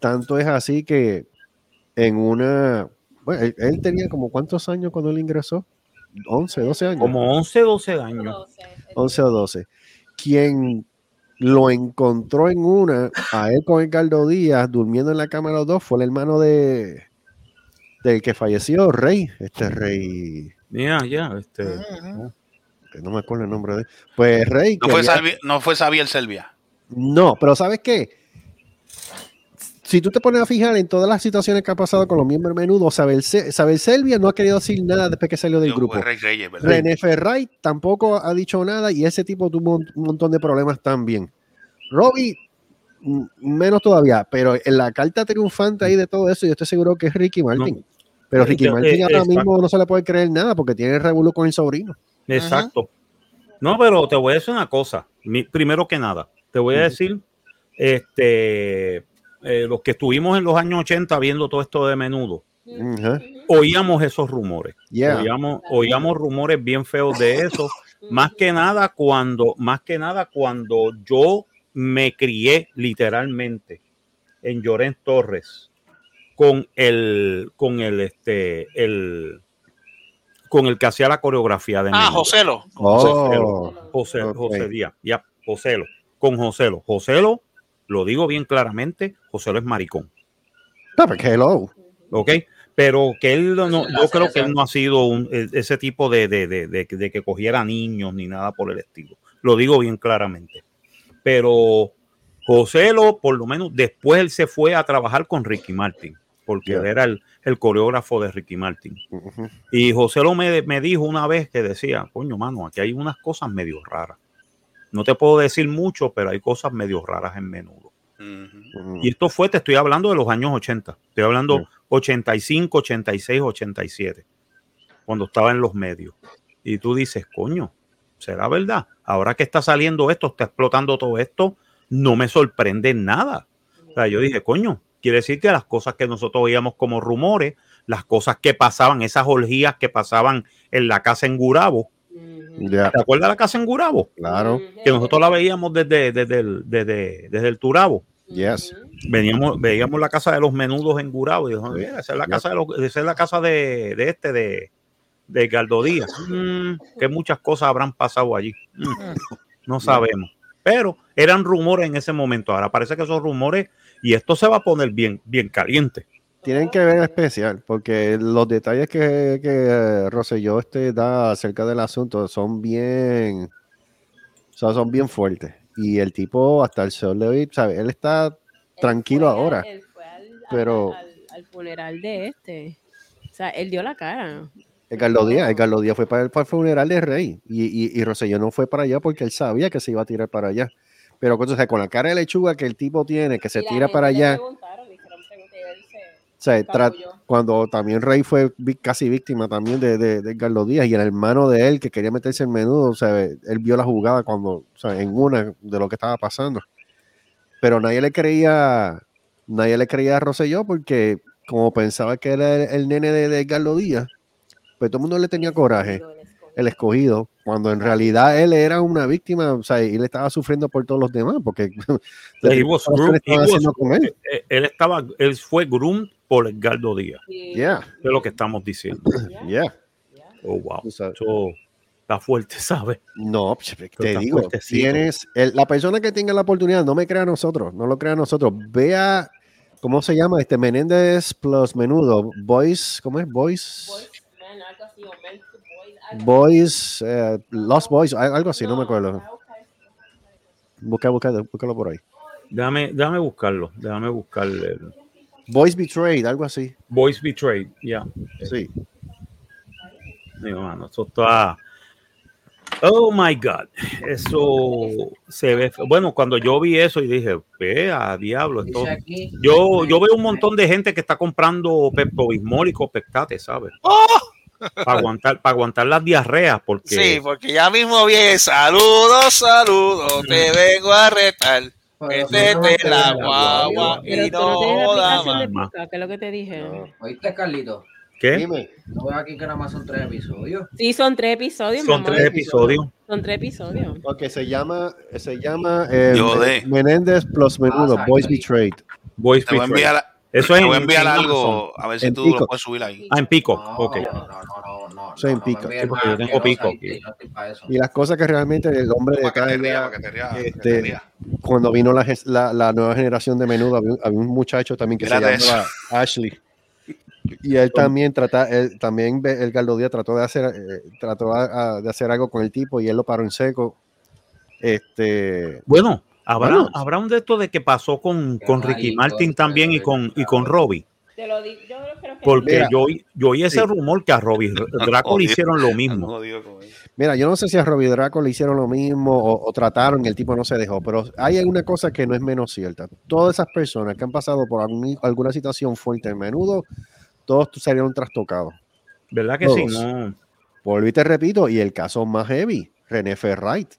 Tanto es así que en una. Bueno, él, él tenía como cuántos años cuando él ingresó? 11, 12 años. Como 11, 12 años. 12. 11 o 12. Quien lo encontró en una, a él con Ricardo Díaz, durmiendo en la cama los dos, fue el hermano de del que falleció, Rey, este Rey, Ya, ya, este. Que no me acuerdo el nombre de él. Pues Rey. No fue, Salvi- no fue Xavier Selvia. No, pero ¿sabes qué? Si tú te pones a fijar en todas las situaciones que ha pasado con los miembros menudos, Sabel, Se- Sabel Selvia no ha querido decir nada después que salió del grupo. Rey Reyes. René Ferray tampoco ha dicho nada y ese tipo tuvo un, un montón de problemas también. Robbie, mm, menos todavía, pero en la carta triunfante ahí de todo eso, yo estoy seguro que es Ricky Martin. Pero Ricky Eh, Martin eh, ahora exacto. mismo no se le puede creer nada porque tiene el revuelo con el sobrino. Exacto. No, pero te voy a decir una cosa. Mi- primero que nada, te voy a decir, este, eh, los que estuvimos en los años 80 viendo todo esto de menudo, oíamos esos rumores. Yeah. Oíamos, oíamos rumores bien feos de eso. *laughs* Más que nada cuando, más que nada cuando yo me crié literalmente en Llorens Torres con el, con el, este, el, con el que hacía la coreografía de Ah. Joselo. Oh, José, Ok. José Díaz, ya, Joselo, con Joselo. Joselo, lo digo bien claramente, Joselo es maricón, no, porque hello. ¿ok? Pero que él no, yo creo que él no ha sido un- e- ese tipo de, de, de- de- de que cogiera niños ni nada por el estilo. Lo digo bien claramente. Pero Joselo, por lo menos después él se fue a trabajar con Ricky Martin, porque él era el, el coreógrafo de Ricky Martin. Y José lo me, me dijo una vez que decía, coño, mano, aquí hay unas cosas medio raras. No te puedo decir mucho, pero hay cosas medio raras en menudo. Y esto fue, te estoy hablando de los años 80. Estoy hablando Sí. 85, 86, 87, cuando estaba en los medios. Y tú dices, coño, ¿será verdad? Ahora que está saliendo esto, está explotando todo esto, no me sorprende nada. O sea, yo dije, coño, quiere decir que las cosas que nosotros veíamos como rumores, las cosas que pasaban, esas orgías que pasaban en la casa en Gurabo. ¿Te acuerdas de la casa en Gurabo? claro. Que nosotros la veíamos desde, desde, el, desde, desde el Turabo. Yes. Veníamos, veíamos la casa de los menudos en Gurabo y dijimos. "Mira, esa es la Yep. casa de los, esa es la casa de, de este, de, de Galdo Díaz. Mm, que muchas cosas habrán pasado allí. Mm, no sabemos. Pero eran rumores en ese momento. Ahora parece que esos rumores, y esto se va a poner bien, bien caliente. Tienen que ver especial, porque los detalles que, que eh, Rosselló este da acerca del asunto son bien, o sea, son bien fuertes. Y el tipo, hasta el sol de hoy, ¿sabe? Él está tranquilo ahora. Él fue al, pero- al, al funeral de este. O sea, él dio la cara. Díaz, Edgardo Díaz fue para el, para el funeral de Rey y, y, y Rosselló no fue para allá porque él sabía que se iba a tirar para allá. Pero o sea, con la cara de lechuga que el tipo tiene, que se tira para allá, sea, cuando también Rey fue casi víctima también de, de, de Carlos Díaz y el hermano de él que quería meterse en menudo, o sea, él vio la jugada cuando, o sea, en una de lo que estaba pasando. Pero nadie le creía, nadie le creía a Rosselló porque como pensaba que era el, el nene de, de Carlos Díaz, pues todo el mundo le tenía coraje, el escogido, cuando en realidad él era una víctima, o sea, y él estaba sufriendo por todos los demás, porque *laughs* He was ¿qué groomed- he estaban was- haciendo con él? él estaba, él fue groomed por Edgardo Díaz. Yeah, Es lo que estamos diciendo. *coughs* yeah. Oh, wow. Eso está fuerte, *laughs* ¿sabes? No, pues, te digo, fuertecito. tienes el- la persona que tenga la oportunidad, no me crea a nosotros, no lo crea a nosotros. Vea, ¿cómo se llama? Este Menéndez plus Menudo, Boys, ¿cómo es? Boys, Man, algo así, o Men Boys, Boys, eh, Lost Boys, al- algo así, no me acuerdo. Busca, busca, búscalo por ahí. Déjame, déjame buscarlo. Déjame buscar el Boys Betrayed, algo así. Voice Betrayed. Ya. Sí. Digo, mano, eso está. Oh my God. Eso se ve. Bueno, cuando yo vi eso y dije, vea, diablo. Esto... Yo, yo veo un montón de gente que está comprando Pepto Bismol y Copectate, ¿sabes? Para aguantar, para aguantar las diarreas, porque. Sí, porque ya mismo viene. Saludos, saludos. Te vengo a retar. pero Métete no en la te- guagua Pero y no más. Que es lo que te dije. No. ¿Oíste, Carlito? ¿Qué? Dime. No veo aquí que nada más son tres episodios. Sí, son tres episodios, Son mamá. tres episodios. Son tres episodios. Ok, se llama, se llama eh, Menéndez plus Menudo, Ah, Boys. Betrayed. Voice Te voy a Betrayed. Eso te es voy a en- enviar en algo, a ver si En tú Pico. lo puedes subir ahí. Ah, en Pico. No, ok. no, no, no, no. Soy en no, pico. yo tengo pico. Y las cosas que realmente el hombre de te te que te este, cuando vino la, la, la nueva generación de menudo, había, un- había un muchacho también que se llamaba Ashley. Y él también trata, él, también el Gardo Díaz trató de hacer, eh, trató a- a- de hacer algo con el tipo y él lo paró en seco. Este, Bueno, habrá, Bueno. habrá un de estos de que pasó con, con Ricky Martin también y con, y con Robbie. Te lo digo, yo creo que Porque Mira. yo, oí- yo oí ese Sí. rumor que a Robbie *laughs* Draco le hicieron lo mismo. mira, yo no sé si a Robbie Draco le hicieron lo mismo o, o trataron y el tipo no se dejó, pero hay una cosa que no es menos cierta. Todas esas personas que han pasado por algún- alguna situación fuerte en menudo, todos salieron trastocados. ¿Verdad que sí? No. Volví y te repito, y el caso más heavy, René Ferrait.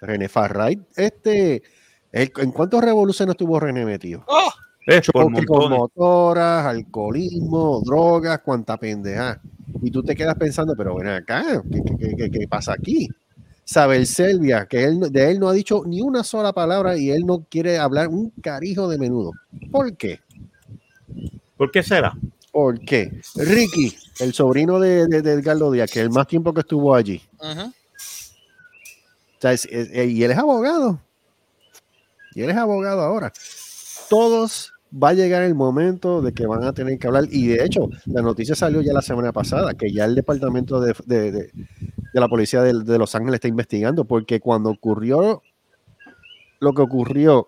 René Ferrait, este, el- ¿en cuántos revoluciones tuvo René metido? Oh, con motoras, alcoholismo, drogas, cuanta pendeja. Y tú te quedas pensando, pero ven acá, ¿qué, qué- qué- qué- qué pasa aquí? Saber Selvia, que él, no- de él no ha dicho ni una sola palabra y él no quiere hablar un carijo de menudo. ¿Por qué? ¿Por qué será? ¿Por qué? Ricky, el sobrino de, de, de Edgardo Díaz, que el más tiempo que estuvo allí. O sea, es- es- eh, y él es abogado. Y él es abogado ahora. Todos va a llegar el momento de que van a tener que hablar. Y de hecho, la noticia salió ya la semana pasada, que ya el departamento de, de- de- de la policía de, Los Ángeles está investigando, porque cuando ocurrió lo que ocurrió,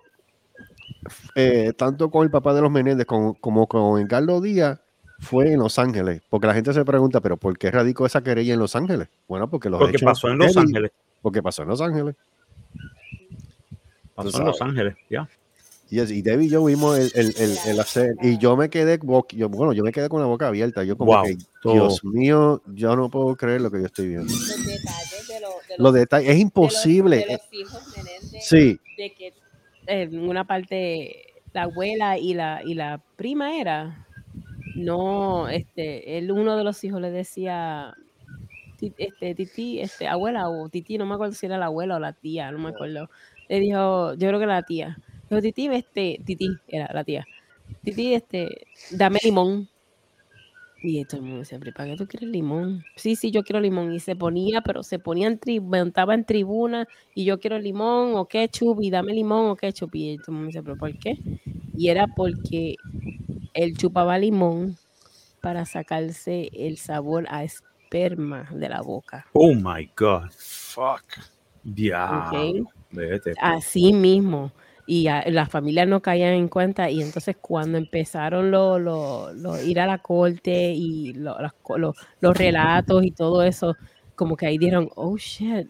eh, tanto con el papá de los Menéndez como, como con Carlos Díaz, fue en Los Ángeles. Porque la gente se pregunta, pero ¿por qué radicó esa querella en Los Ángeles? Bueno, porque los Porque hechos pasó en Los Ángeles. Porque pasó en Los Ángeles. Pasó en Los. Ángeles, ya. Y, es- y Debbie y yo vimos el, el, el, el hacer, y yo me quedé, yo, bueno, yo me quedé con la boca abierta. Yo como Wow, que, todo. Dios mío, yo no puedo creer lo que yo estoy viendo. los detalles de, lo- de Los detalles, es de los- imposible. de los hijos Menéndez, Sí, de que eh, en una parte la abuela y la y la prima era no este él uno de los hijos le decía "Ti- este titi este abuela o titi no me acuerdo si era la abuela o la tía no me acuerdo le dijo yo creo que la tía dijo titi este titi era la tía titi este dame limón y todo el mundo "Pero, ¿para qué tú quieres limón? Sí, sí, yo quiero limón. Y se ponía, pero se ponía en tri montaba en tribuna y yo quiero limón o ketchup y dame limón o ketchup. Y todo el mundo ¿pero por qué? Y era porque él chupaba limón para sacarse el sabor a esperma de la boca. Oh my God. Fuck. Ya. ¿ok? Vete. Así mismo. Y a- las familias no caían en cuenta. Y entonces cuando empezaron lo, lo- lo- ir a la corte y lo- las los relatos y todo eso, como que ahí dieron, oh shit.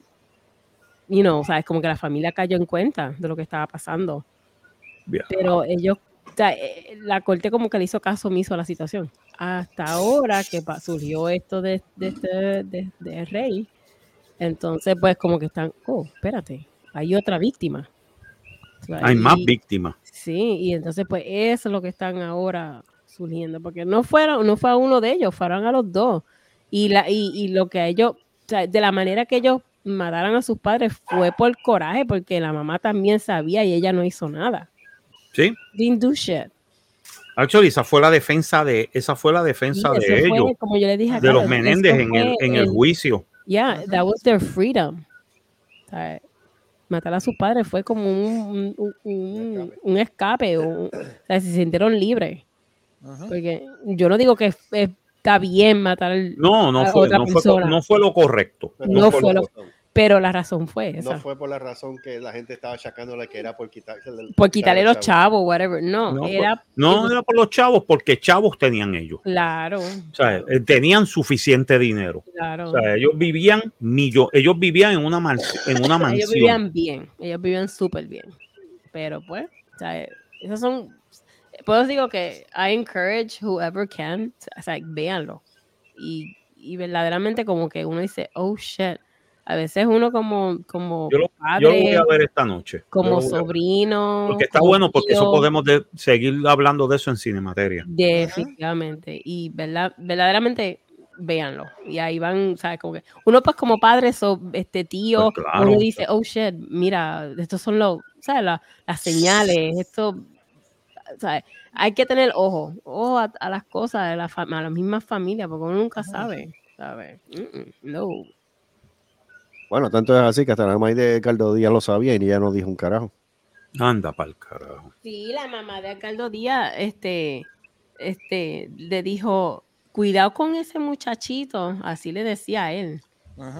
You know, o sea, es como que la familia cayó en cuenta de lo que estaba pasando. Ya. Pero ellos o sea, eh, la corte como que le hizo caso omiso a la situación. Hasta ahora que surgió esto de, de este de, de rey, entonces pues como que están, oh, espérate, hay otra víctima. O sea, Hay más víctimas. Sí, y entonces pues eso es lo que están ahora surgiendo, porque no fueron, no fue a uno de ellos, fueron a los dos. Y la, y, y lo que ellos, o sea, de la manera que ellos mataron a sus padres fue por coraje, porque la mamá también sabía y ella no hizo nada. Sí. Didn't do shit. Actually, esa fue la defensa de, esa fue la defensa Sí, de fue, ellos, como yo le dije a de los Menéndez en el, en el juicio. Yeah, that was their freedom. Matar a sus padres fue como un, un, un- un escape. un- o sea, se sintieron libres. Porque yo no digo que es- está bien matar No, no a fue, otra no fue, persona, no fue lo correcto. No fue lo- pero la razón fue esa. No fue por la razón que la gente estaba achacándole que era por quitarse el- por quitarle los chavos. chavos, whatever. No, No, era por- no era por los chavos, porque chavos tenían ellos. claro, O sea, eh, tenían suficiente dinero. claro. O sea, ellos vivían millo, ellos vivían en una mansión, en una mansión. ellos vivían bien, ellos vivían súper bien. Pero pues, o sea, esos son, por eso digo que I encourage whoever can, o sea, véanlo. Y, y verdaderamente como que uno dice, oh shit. A veces uno como, como Yo lo, padre, yo lo voy a ver esta noche. Como sobrino. Porque está bueno, porque eso podemos de- seguir hablando de eso en Cinemateria. Definitivamente. Y verdad, verdaderamente, véanlo. Y ahí van, ¿sabes? Como que uno, pues, como padre, so, este tío, Pues claro. uno dice, oh shit, mira, estos son los, ¿sabes? La- las señales, esto, ¿sabes? Hay que tener ojo, ojo a, a las cosas de la a las mismas familias, porque uno nunca sabe, ¿sabes? Mm, mm, no. Bueno, tanto es así que hasta la mamá de Caldo Díaz lo sabía y ya no dijo un carajo. Anda pa'l carajo. Sí, la mamá de Alcaldo Díaz, este, este, le dijo, cuidado con ese muchachito, así le decía a él.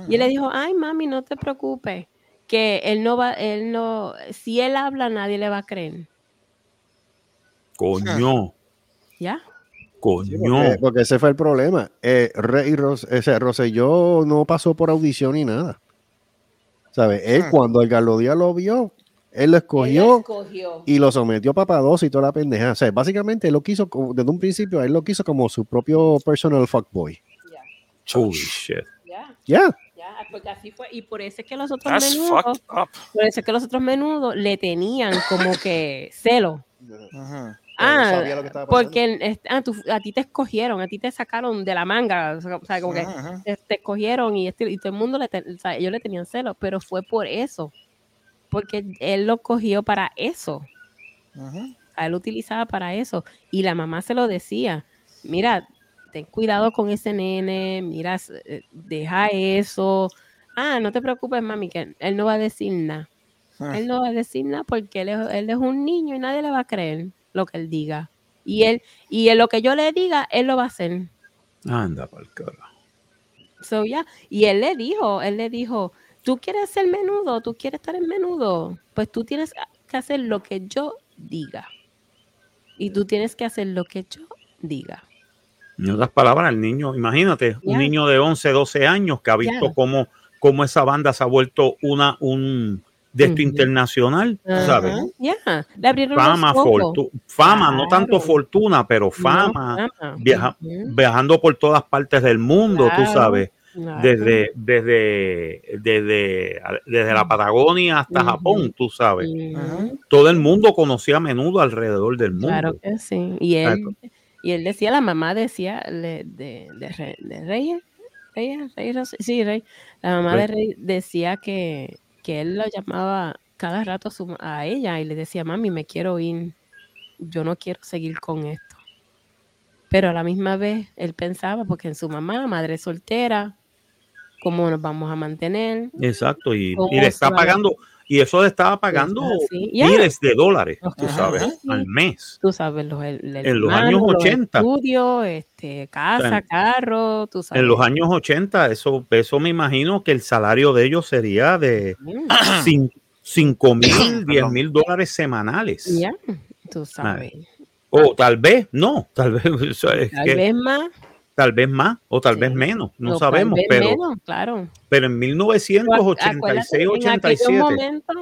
Y él le dijo, ay mami, no te preocupes, que él no va, él no, si él habla, nadie le va a creer. Coño, *laughs* ¿Ya? coño. Porque, porque ese fue el problema. Eh, Rey Ros, ese Rosselló no pasó por audición ni nada. ¿Sabes? Él, cuando el Díaz lo vio, él lo escogió escogió. y lo sometió a papados y toda la pendeja. O sea, básicamente él lo quiso, desde un principio, él lo quiso como su propio personal fuckboy. Holy shit. Ya, Ya. ya, porque así fue. Y por eso es que los otros That's menudos, por eso es que los otros menudos le tenían como que celo. Ujú. Ah, sabía lo que estaba pasando. porque ah, tú- a ti te escogieron, a ti te sacaron de la manga, o sea, como que te, escogieron y, este- y todo el mundo, le ten- o sea, ellos le tenían celos, pero fue por eso, porque él lo cogió para eso, a él lo utilizaba para eso, y la mamá se lo decía, mira, ten cuidado con ese nene, mira, eh, deja eso, ah, no te preocupes, mami, que él no va a decir nada. Ah. Él no va a decir nada porque él es, él es un niño y nadie le va a creer lo que él diga. Y él, y en lo que yo le diga, él lo va a hacer. Anda carajo. So, ya. Y él le dijo, él le dijo, tú quieres ser menudo, tú quieres estar en menudo, pues tú tienes que hacer lo que yo diga. Y tú tienes que hacer lo que yo diga. En otras palabras, el niño, imagínate, un niño de 11, 12 años que ha visto Ya. cómo, cómo esa banda se ha vuelto una, un de esto internacional, Ajá, ¿sabes? Ya, le abrieron los Fama, fortu- fama, no tanto fortuna, pero No, fama, viaja- viajando por todas partes del mundo, tú sabes, claro. desde, desde, desde, desde la Patagonia hasta. Japón, tú sabes. Todo el mundo conocía a menudo alrededor del mundo. Claro que sí. Y él, y él decía, la mamá decía le- de, de, Re- de Reyes, Reyes, Reyes Ros- sí, Rey, la mamá de Rey decía que, que él lo llamaba cada rato a, su ma- a ella y le decía, mami, me quiero ir, yo no quiero seguir con esto. Pero a la misma vez él pensaba, porque en su mamá, madre soltera, ¿cómo nos vamos a mantener? Exacto, y, ¿Cómo y le está va? Y eso le estaba pagando miles de dólares, tú Ajá. sabes, Sí. al mes. Tú sabes, los, el, el En los hermano, años los 80. estudios, este, casa, sea, carro, tú sabes. En los años 80, eso, eso me imagino que el salario de ellos sería de Mm, 5 mil, 10 mil dólares semanales. Ya, tú sabes. O tal vez, no, tal vez, *laughs* o sea, es Tal que vez más. Tal vez más o tal Sí. vez menos, no o tal sabemos, vez pero, menos, claro. pero en Pero acu- acuérdate, 1986, en aquellos 87, momentos,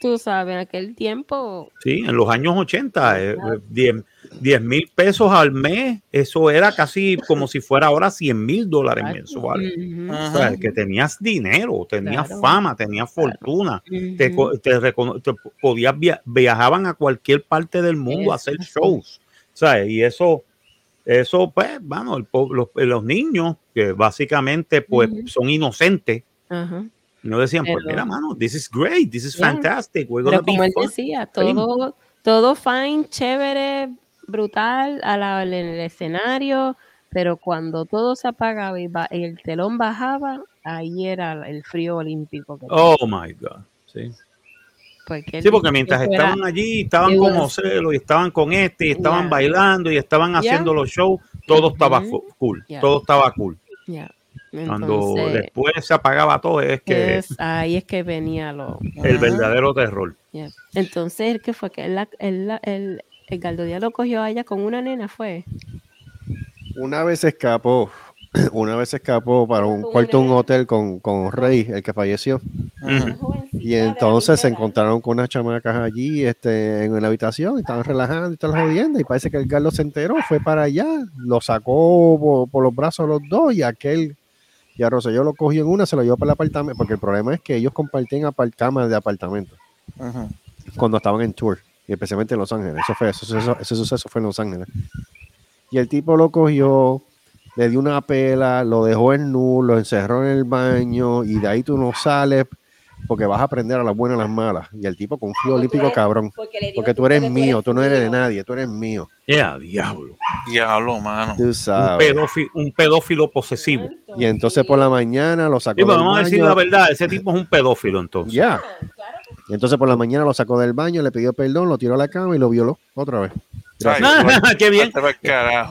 tú sabes, en aquel tiempo. Sí, en los años 80, eh, eh, 10 mil pesos al mes, eso era casi como si fuera ahora 100 mil dólares mensuales. O sea, que tenías dinero, tenías Claro. fama, tenías fortuna, te, te te podías via- viajaban a cualquier parte del mundo a hacer shows, ¿sabes? Y eso, eso, pues, bueno, el po- los, los niños que básicamente, pues, son inocentes, no decían, pues, Pero- mira, mano, this is great, this is Yeah. fantastic, we're Pero como él fun". decía, todo, todo fine, chévere, brutal a la- en el escenario, pero cuando todo se apagaba y, ba- y el telón bajaba, ahí era el frío olímpico. que Oh my God, sí. Porque Sí, porque mientras estaban allí, estaban con Ocelo y estaban con este y estaban Yeah. bailando y estaban haciendo los shows, todo estaba cool, Yeah. todo estaba cool. Cuando después se apagaba todo, es que es- ahí es que venía lo. el verdadero terror. Entonces, ¿qué fue? Que el, el Galdo Díaz lo cogió a ella con una nena, fue. Una vez escapó, *clears throat* una vez se escapó para un cuarto de un hotel con, con Rey, el que falleció. Y entonces se encontraron con unas chamacas allí este, en una habitación, y estaban relajando y estaban jodiendo. Y parece que el Carlos se enteró, fue para allá, lo sacó por, por los brazos los dos y aquel, y a Rosselló lo cogió en una, se lo llevó para el apartamento, porque el problema es que ellos compartían apart camas de apartamento cuando estaban en tour, y especialmente en Los Ángeles. Eso fue, eso, eso- ese suceso fue en Los Ángeles. Y el tipo lo cogió, le dio una pela, lo dejó en nu, lo encerró en el baño, y de ahí tú no sales porque vas a aprender a las buenas y a las malas. Y el tipo con un frío olímpico cabrón. Porque tú eres mío, tú no eres de nadie, tú eres mío. Ya, diablo. Diablo, mano. Tú Un, pedófilo, un pedófilo posesivo. Y entonces por la mañana lo sacó Sí, pero del vamos a decir baño. la verdad, ese tipo es un pedófilo entonces. Ya. Y entonces por la mañana lo sacó del baño, le pidió perdón, lo tiró a la cama y lo violó otra vez. Ay, *laughs* qué bien.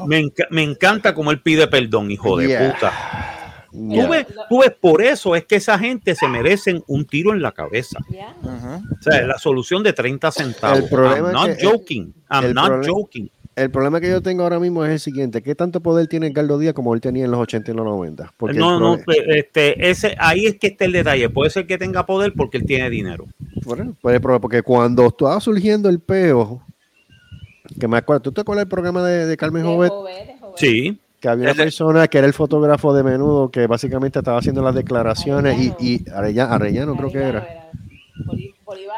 Me, enca- me encanta cómo él pide perdón, hijo de Yeah. puta. Ya. Tú ves, tú ves, por eso es que esa gente se merecen un tiro en la cabeza. O sea, la solución de 30 centavos. El problema I'm es not que- joking. I'm el not problema- joking. El problema que yo tengo ahora mismo es el siguiente: ¿qué tanto poder tiene Edgardo Díaz como él tenía en los 80 y los 90? Porque no, el no, este, ese, ahí es que está el detalle. Puede ser que tenga poder porque él tiene dinero. Bueno, pero porque cuando estaba surgiendo el peo, que me acuerdo, ¿tú te acuerdas del programa de, de Carmen Jovet? Sí. Que había una persona que era el fotógrafo de menudo que básicamente estaba haciendo las declaraciones y, y Arellano, Arellano creo que era.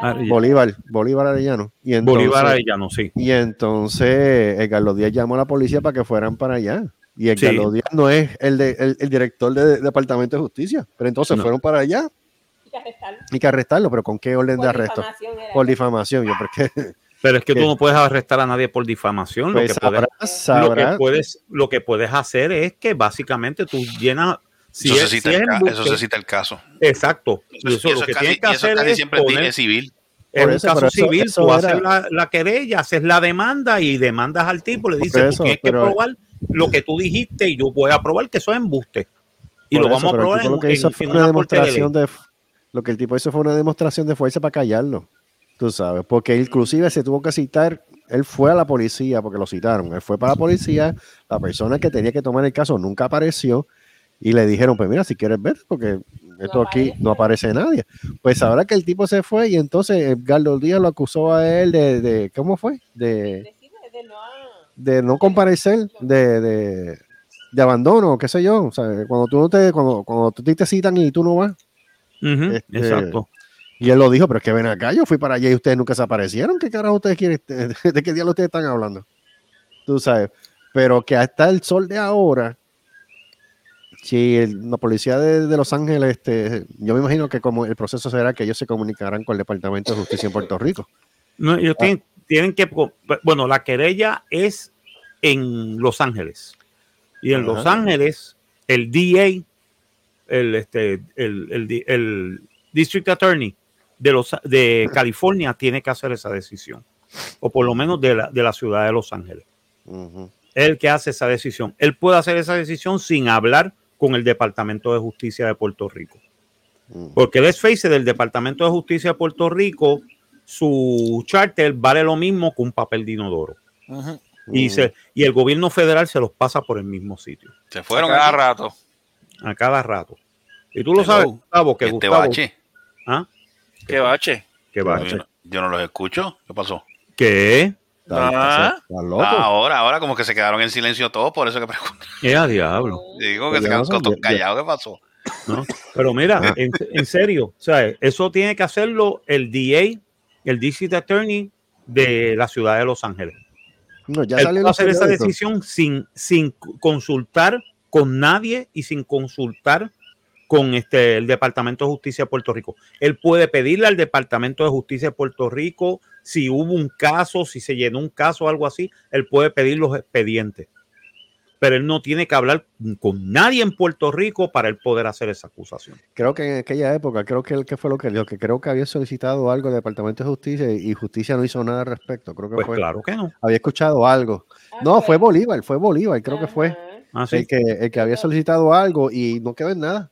Arellano. Bolívar, Bolívar Arellano. Y entonces, Bolívar Arellano, sí. Y entonces Edgardo Díaz llamó a la policía para que fueran para allá. Y Edgardo Sí. Díaz no es el, de, el, el director del Departamento de Justicia. Pero entonces No. fueron para allá y que arrestarlo. ¿Pero con qué orden de arresto? Por difamación. Yo, porque Pero es que ¿Qué? tú no puedes arrestar a nadie por difamación. Lo, pues, que puedes, sabrás, lo, que puedes, lo que puedes hacer es que básicamente tú llenas. Si eso, es- se cita si es el eso se cita el caso. Exacto. Y Eso, eso, lo que casi, tienes que y eso hacer casi es siempre poner- es civil. En un caso civil, eso tú era- haces la, la querella, haces la demanda y demandas al tipo, le dices, eso, tú tienes que probar lo que tú dijiste y yo voy a probar que eso es embuste. Y lo eso, vamos a probar en, lo que hizo en- fue en una una corte de demostración de lo que el tipo hizo fue una demostración de fuerza para callarlo. Tú sabes, porque inclusive se tuvo que citar, él fue a la policía porque lo citaron, él fue para la policía, la persona que tenía que tomar el caso nunca apareció y le dijeron, pues mira, si quieres ver, porque esto aquí no aparece nadie. Pues ahora que el tipo se fue y entonces Edgardo Díaz lo acusó a él de, de ¿cómo fue? De, de no comparecer, de, de, de abandono, qué sé yo. O sea, cuando tú no te, cuando, cuando tú te citan y tú no vas. Este, Exacto. Y él lo dijo, pero es que ven acá, yo fui para allá y ustedes nunca se aparecieron. ¿Qué carajo ustedes quieren? *laughs* ¿De qué diablo ustedes están hablando? Tú sabes. Pero que hasta el sol de ahora, si el- la policía de, de Los Ángeles, este, yo me imagino que como el proceso será que ellos se comunicarán con el Departamento de Justicia en Puerto Rico. No, Ah. ellos tienen, tienen que, bueno, la querella es en Los Ángeles. Y en Ajá. Los Ángeles, el DA, el, este, el, el District Attorney de, los, de California tiene que hacer esa decisión. O por lo menos de la, de la ciudad de Los Ángeles. Es el que hace esa decisión. Él puede hacer esa decisión sin hablar con el Departamento de Justicia de Puerto Rico. Porque let's face del Departamento de Justicia de Puerto Rico, su charter vale lo mismo que un papel de inodoro. Y, se, y el gobierno federal se los pasa por el mismo sitio, Se fueron Cada aquí. rato. a cada rato. Y tú lo Hello. sabes, Gustavo, que Este Gustavo, bache. ¿ah? ¿Qué bache? ¿Qué va? Yo, no- yo no los escucho. ¿Qué pasó? ¿Qué? Ah. Ahora, ahora como que se quedaron en silencio todos, por eso que pregunto. ¿Qué a diablo? Digo que se quedaron todos callados. ¿Qué pasó? ¿no? Pero mira, *laughs* en, en serio, o sea, eso tiene que hacerlo el DA, el District Attorney de la ciudad de Los Ángeles. No, ya Él salió hacer esa decisión sin, sin consultar con nadie y sin consultar con este, el Departamento de Justicia de Puerto Rico. Él puede pedirle al Departamento de Justicia de Puerto Rico si hubo un caso, si se llenó un caso o algo así, él puede pedir los expedientes. Pero él no tiene que hablar con nadie en Puerto Rico para él poder hacer esa acusación. Creo que en aquella época, creo que él que fue lo que dijo, que creo que había solicitado algo al Departamento de Justicia y, y Justicia no hizo nada al respecto. Creo que Pues fue. claro que no. Había escuchado algo. No, fue Bolívar, fue Bolívar, creo que fue. Ah, sí. El que, el que había solicitado algo y no quedó en nada.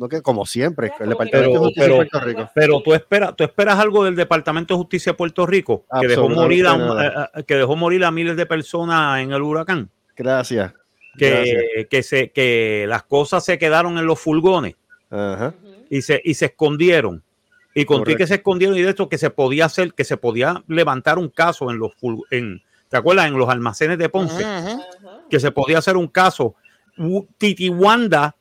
No quedó, como siempre, el Departamento de Pero, Justicia pero, de Puerto Rico. pero tú esperas, tú esperas algo del Departamento de Justicia de Puerto Rico que dejó morir a, a- a- que dejó morir a miles de personas en el huracán. Gracias. Que, Gracias. que se que las cosas se quedaron en los furgones Ajá. y se y se escondieron. Y contigo que se escondieron y de esto que se podía hacer, que se podía levantar un caso en los en, ¿te acuerdas? En los almacenes de Ponce, que se podía hacer un caso. Titi Wanda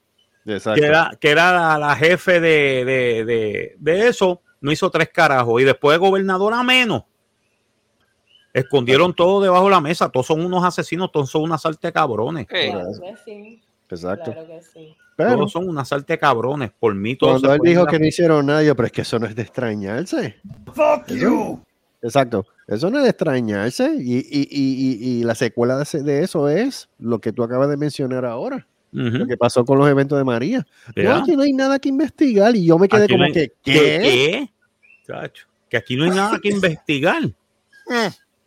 Exacto. que era, que era la, la jefe de, de, de- de eso, no hizo tres carajos. Y después de gobernadora menos. Escondieron todo debajo de la mesa. Todos son unos asesinos, todos son unas salte cabrones. Claro que sí. Exacto. Claro que sí. Pero Todos son unas salte cabrones. Por mí, todos cuando él dijo que no hicieron nada, yo, pero es que eso no es de extrañarse. Fuck Eso- you. Exacto. Eso no es de extrañarse. Y, y, y, y, y la secuela de, de eso es lo que tú acabas de mencionar ahora. Ujú. Lo que pasó con los eventos de María. Ya. No, aquí no hay nada que investigar. Y yo me quedé Aquí como no hay- que, ¿Qué? ¿qué? ¿Qué? Chacho, que aquí no hay nada que *laughs* investigar.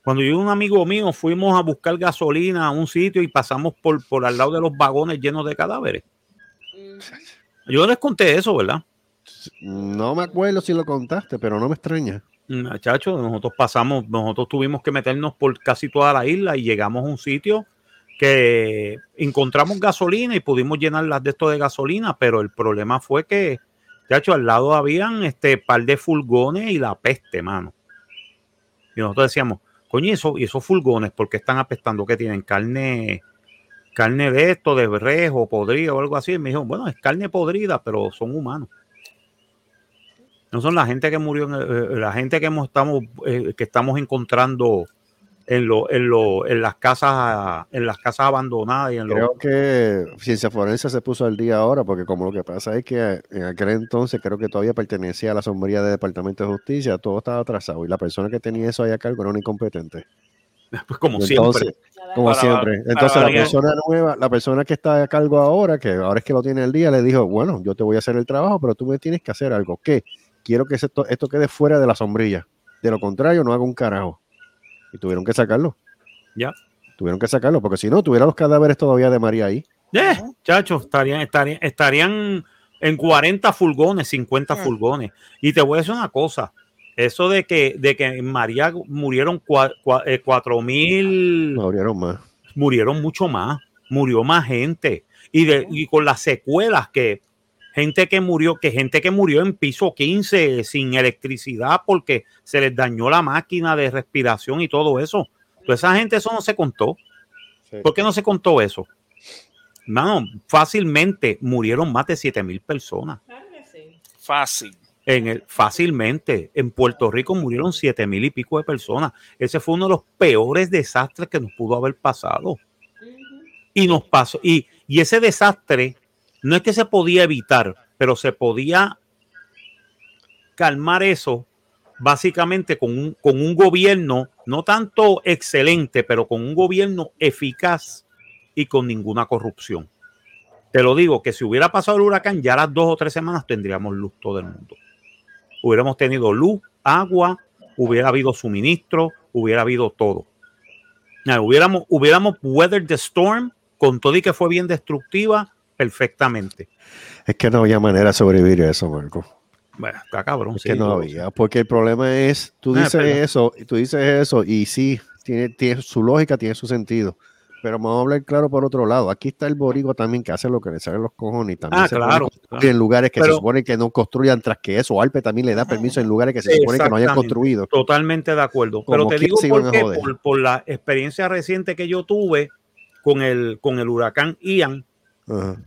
Cuando yo y un amigo mío fuimos a buscar gasolina a un sitio y pasamos por, por al lado de los vagones llenos de cadáveres. Yo les conté eso, ¿verdad? No me acuerdo si lo contaste, pero no me extraña. Chacho, nosotros pasamos, nosotros tuvimos que meternos por casi toda la isla y llegamos a un sitio que encontramos gasolina y pudimos llenar las de esto de gasolina, pero el problema fue que, chacho, al lado habían este par de furgones y la peste, mano. Y nosotros decíamos, coño, ¿y y esos furgones, ¿por qué están apestando? que tienen? Carne, carne de esto, de rejo, podrida o algo así. Y me dijo, bueno, es carne podrida, pero son humanos. No son la gente que murió, eh, la gente que hemos, estamos, eh, que estamos encontrando en, lo, en, lo, en las casas, en las casas abandonadas y en los- Creo que Ciencia Forense se puso al día ahora, porque como lo que pasa es que en aquel entonces creo que todavía pertenecía a la sombría del Departamento de Justicia, todo estaba atrasado y la persona que tenía eso ahí a cargo era un incompetente. *laughs* pues como siempre. como Para- siempre. para Entonces la persona nueva, la persona que está a cargo ahora, que ahora es que lo tiene al día, le dijo, bueno, yo te voy a hacer el trabajo, pero tú me tienes que hacer algo. ¿Qué? Quiero que esto, esto quede fuera de la sombrilla. De lo contrario, no hago un carajo. Y tuvieron que sacarlo. Ya. Tuvieron que sacarlo, porque si no, tuviera los cadáveres todavía de María ahí. Eh, chachos, estarían, estarían, estarían en 40 furgones, 50 furgones. Y te voy a decir una cosa. Eso de que, de que en María murieron cua- cua- eh, cuatro mil, Murieron más. murieron mucho más, murió más gente. Y, de, y con las secuelas que gente que murió, que gente que murió en piso 15 sin electricidad porque se les dañó la máquina de respiración y todo eso. Toda esa gente eso no se contó. ¿Por qué no se contó eso? Mano, fácilmente murieron más de 7 mil personas. Fácil. En el, fácilmente. En Puerto Rico murieron 7 mil y pico de personas. Ese fue uno de los peores desastres que nos pudo haber pasado. Y nos pasó. Y, y ese desastre no es que se podía evitar, pero se podía calmar eso básicamente con un, con un gobierno no tanto excelente, pero con un gobierno eficaz y con ninguna corrupción. Te lo digo, que si hubiera pasado el huracán, ya las dos o tres semanas tendríamos luz todo el mundo. Hubiéramos tenido luz, agua, hubiera habido suministro, hubiera habido todo. Ya, hubiéramos, hubiéramos weathered the storm con todo y que fue bien destructiva perfectamente. Es que no había manera de sobrevivir a eso, Marco. Bueno, está cabrón. Es sí, que no había, porque el problema es, tú Ah, dices eso, y tú dices eso, y sí, tiene, tiene su lógica, tiene su sentido. Pero vamos a hablar claro por otro lado. Aquí está el boricua también que hace lo que le salen los cojones y también Ah, se claro, construir en lugares que Pero- se supone que no construyan tras que eso. Alpe también le da permiso en lugares que se supone que no hayan construido. Totalmente de acuerdo. Pero te digo se iban por a qué, joder. por, por la experiencia reciente que yo tuve con el, con el huracán Ian,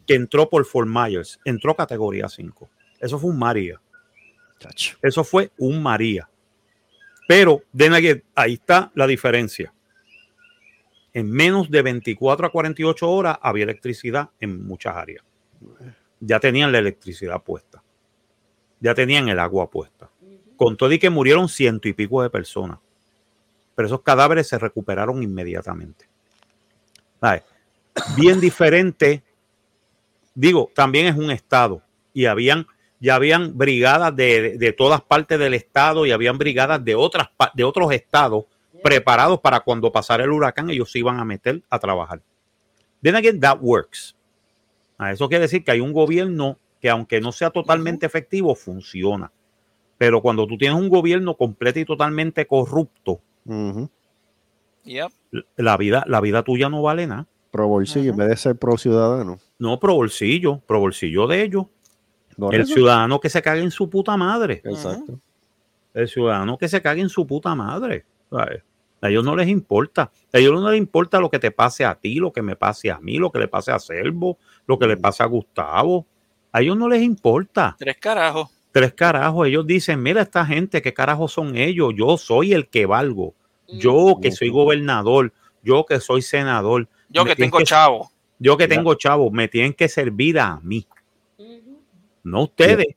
Que entró por Fort Myers, entró categoría 5. Eso fue un María. Chacho. Eso fue un María. Pero, again, ahí está la diferencia. En menos de 24 a 48 horas había electricidad en muchas áreas. Ya tenían la electricidad puesta. Ya tenían el agua puesta. Con todo y que murieron ciento y pico de personas. Pero esos cadáveres se recuperaron inmediatamente. Bien diferente. Digo, también es un estado. Y habían, ya habían brigadas de, de todas partes del estado y habían brigadas de, otras, de otros estados preparados para cuando pasara el huracán, ellos se iban a meter a trabajar. Then again, that works. Ah, Eso quiere decir que hay un gobierno que, aunque no sea totalmente efectivo, funciona. Pero cuando tú tienes un gobierno completo y totalmente corrupto. Yep. la vida, la vida tuya no vale nada. Pro bolsillo en vez de ser pro ciudadano. No, pro bolsillo, pro bolsillo de ellos. El eso. ciudadano que se cague en su puta madre. Exacto. El ciudadano que se cague en su puta madre. ¿sabes? A ellos no les importa. A ellos no les importa lo que te pase a ti, lo que me pase a mí, lo que le pase a Selvo, lo que le pase a Gustavo. A ellos no les importa. Tres carajos. Tres carajos. Ellos dicen, mira esta gente, ¿qué carajos son ellos? Yo soy el que valgo. Yo que soy gobernador. Yo que soy senador. Yo que tengo chavo. Yo que tengo chavo, me tienen que servir a mí. No ustedes.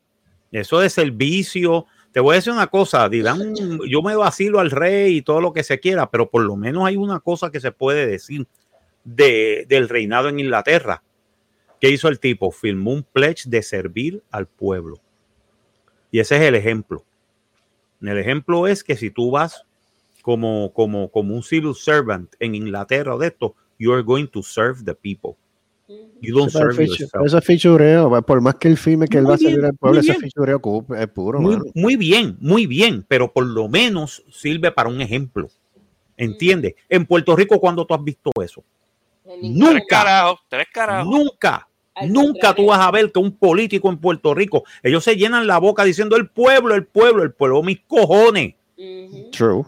Eso de servicio. Te voy a decir una cosa, dirán, *laughs* yo me vacilo al rey y todo lo que se quiera, pero por lo menos hay una cosa que se puede decir de, del reinado en Inglaterra. ¿Qué hizo el tipo? Firmó un pledge de servir al pueblo. Y ese es el ejemplo. El ejemplo es que si tú vas como, como, como un civil servant en Inglaterra o de esto, you are going to serve the people. You don't serve fichu- yourself. eso es fichureo. Por más que él firme que él Muy va a servir bien, al pueblo, muy ese es bien. fichureo es puro. Muy, bien, muy bien, pero por lo menos sirve para un ejemplo. ¿Entiendes? En Puerto Rico, cuando tú has visto eso? Tres Nunca, carajos. Tres carajos. nunca, Al nunca tú vas a ver que un político en Puerto Rico, ellos se llenan la boca diciendo el pueblo, el pueblo, el pueblo, mis cojones, True.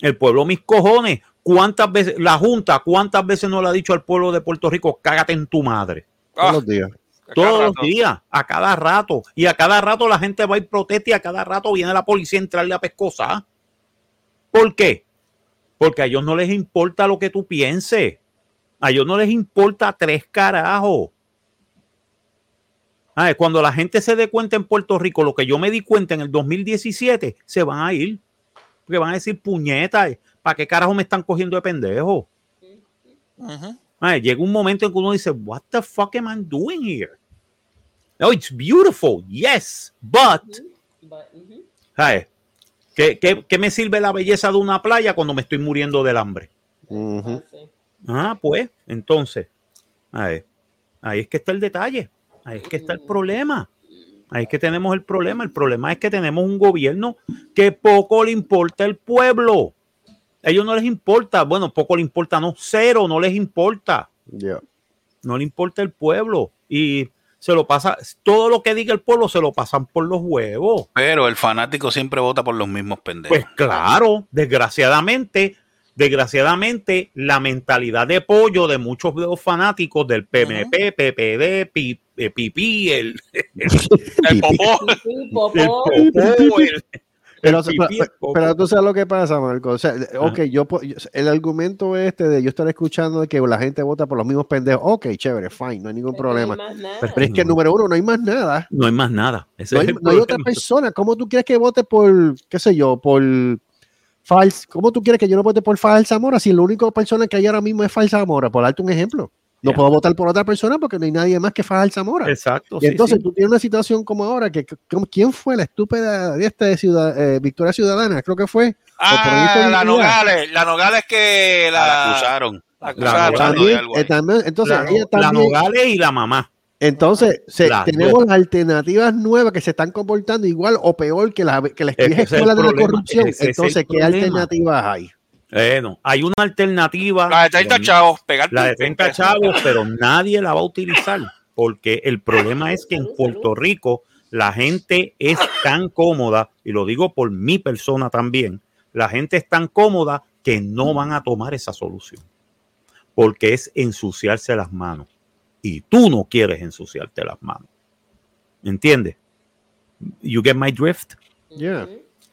el pueblo, mis cojones. ¿Cuántas veces, la Junta, cuántas veces no le ha dicho al pueblo de Puerto Rico, cágate en tu madre? Todos Ah, los días. a Todos cada los rato. días, a cada rato. Y a cada rato la gente va y protesta y a cada rato viene la policía a entrarle a pescosa. ¿Por qué? Porque a ellos no les importa lo que tú pienses. A ellos no les importa tres carajos. Ah, Cuando la gente se dé cuenta en Puerto Rico, lo que yo me di cuenta en el 2017, se van a ir. Porque van a decir, puñetas, ¿para qué carajo me están cogiendo de pendejo? Ujú. Ay, llega un momento en que uno dice, what the fuck am I doing here? No, it's beautiful, yes, but, ay, ¿qué, qué, qué me sirve la belleza de una playa cuando me estoy muriendo del hambre? Ujú. Ah, pues, entonces, ay, ahí es que está el detalle, ahí es que está el problema. Ahí es que tenemos el problema. El problema es que tenemos un gobierno que poco le importa el pueblo. A ellos no les importa. Bueno, poco le importa, no, cero, no les importa Yeah. no le importa el pueblo y se lo pasa, todo lo que diga el pueblo se lo pasan por los huevos. Pero el fanático siempre vota por los mismos pendejos. Pues claro, desgraciadamente, desgraciadamente la mentalidad de pollo de muchos de los fanáticos del PMP, PPD, Pi- eh, Pipí, el, El popó. el popó, el- Pero, pero, pero tú sabes lo que pasa, Marco. O sea, ok, yo, el argumento este de yo estar escuchando de que la gente vota por los mismos pendejos, ok, chévere, fine, no hay ningún problema. Pero es que, número uno, no hay más nada. no hay más nada. Ese No hay, el no hay otra persona. ¿Cómo tú quieres que vote por, qué sé yo, por Fals? ¿Cómo tú quieres que yo no vote por Fals Zamora si la única persona que hay ahora mismo es Fals Zamora? Por darte un ejemplo. No puedo votar por otra persona porque no hay nadie más que Fals Zamora. Exacto. Y sí, entonces sí. tú tienes una situación como ahora, que, que- ¿quién fue la estúpida de esta de ciudad, eh, Victoria Ciudadana? Creo que fue. Ah, la Nogales. La Nogales que la la, acusaron. la La acusaron. También, algo eh, también- entonces, la, ella la también, Nogales y la mamá. entonces se- tenemos alternativas nuevas que se están comportando igual o peor que las que las Es que escuelas de la corrupción. es Entonces, ¿qué problema. alternativas hay? Bueno, hay una alternativa. La de 30 pero- chavos, pegar la de 30 chavos, pero nadie la va a utilizar porque el problema es que en Puerto Rico la gente es tan cómoda, y lo digo por mi persona también, la gente es tan cómoda que no van a tomar esa solución porque es ensuciarse las manos y tú no quieres ensuciarte las manos. ¿Entiendes? You get my drift? Yeah.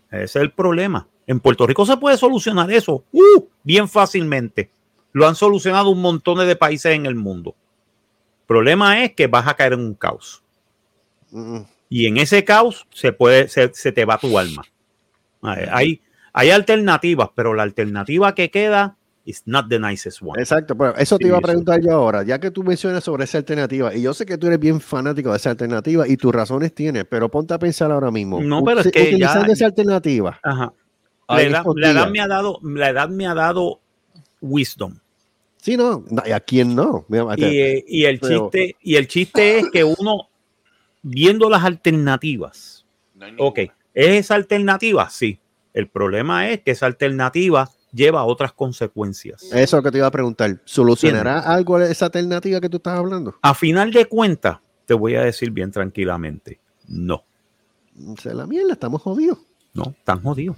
Ese es el problema. En Puerto Rico se puede solucionar eso uh, bien fácilmente. Lo han solucionado un montón de países en el mundo. El problema es que vas a caer en un caos. Mm, Y en ese caos se puede, se, se te va tu alma. Hay, hay, hay alternativas, pero la alternativa que queda is not the nicest one. Exacto, pero eso te iba a preguntar yo ahora, ya que tú mencionas sobre esa alternativa, y yo sé que tú eres bien fanático de esa alternativa y tus razones tienes, pero ponte a pensar ahora mismo. No, pero es que ya- utilizando esa alternativa. Ajá. La edad, la me ha dado, la edad me ha dado wisdom. Sí, no, no, ¿y a quién no? Mira, Y, eh, y el Pero- chiste, y el chiste es que uno, viendo las alternativas, ok, ¿es esa alternativa? Sí. El problema es que esa alternativa lleva a otras consecuencias. Eso es lo que te iba a preguntar. ¿Solucionará algo esa alternativa que tú estás hablando? A final de cuentas, te voy a decir bien tranquilamente, no, O sea, la mierda, estamos jodidos. no, están jodidos.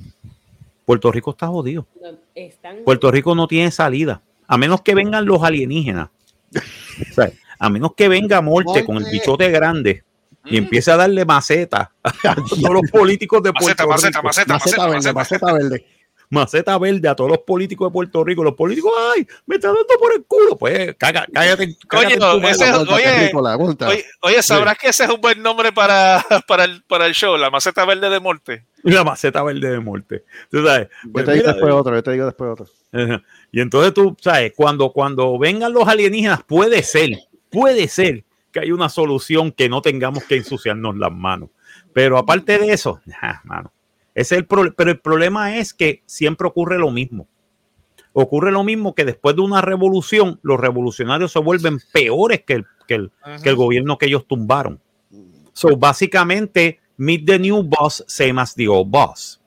Puerto Rico está jodido. No, están- Puerto Rico no tiene salida, a menos que vengan los alienígenas. O sea, a menos que venga Morte con el bichote grande y empiece a darle maceta a todos los *laughs* políticos de Puerto Maceta, Rico. maceta, maceta, Maceta maceta, verde, maceta. maceta verde. Maceta verde a todos los políticos de Puerto Rico. Los políticos, ay, me está dando por el culo. Pues caga- cállate, cállate madre. ese es- Aguanta, oye. Oye, oye, sabrás que ese es un buen nombre para, *laughs* para, el, para el show, la maceta verde de Morte. La maceta verde de muerte. Tú sabes, Yo pues te digo mira, después otro, yo te digo después otro. Y entonces tú, ¿sabes? Cuando, cuando vengan los alienígenas, puede ser, puede ser que hay una solución que no tengamos que ensuciarnos las manos. Pero aparte de eso, nah, mano, ese es el problema. Pero el problema es que siempre ocurre lo mismo. Ocurre lo mismo que después de una revolución, los revolucionarios se vuelven peores que el, que el, que el gobierno que ellos tumbaron. So, básicamente, meet the new boss, same as the old boss.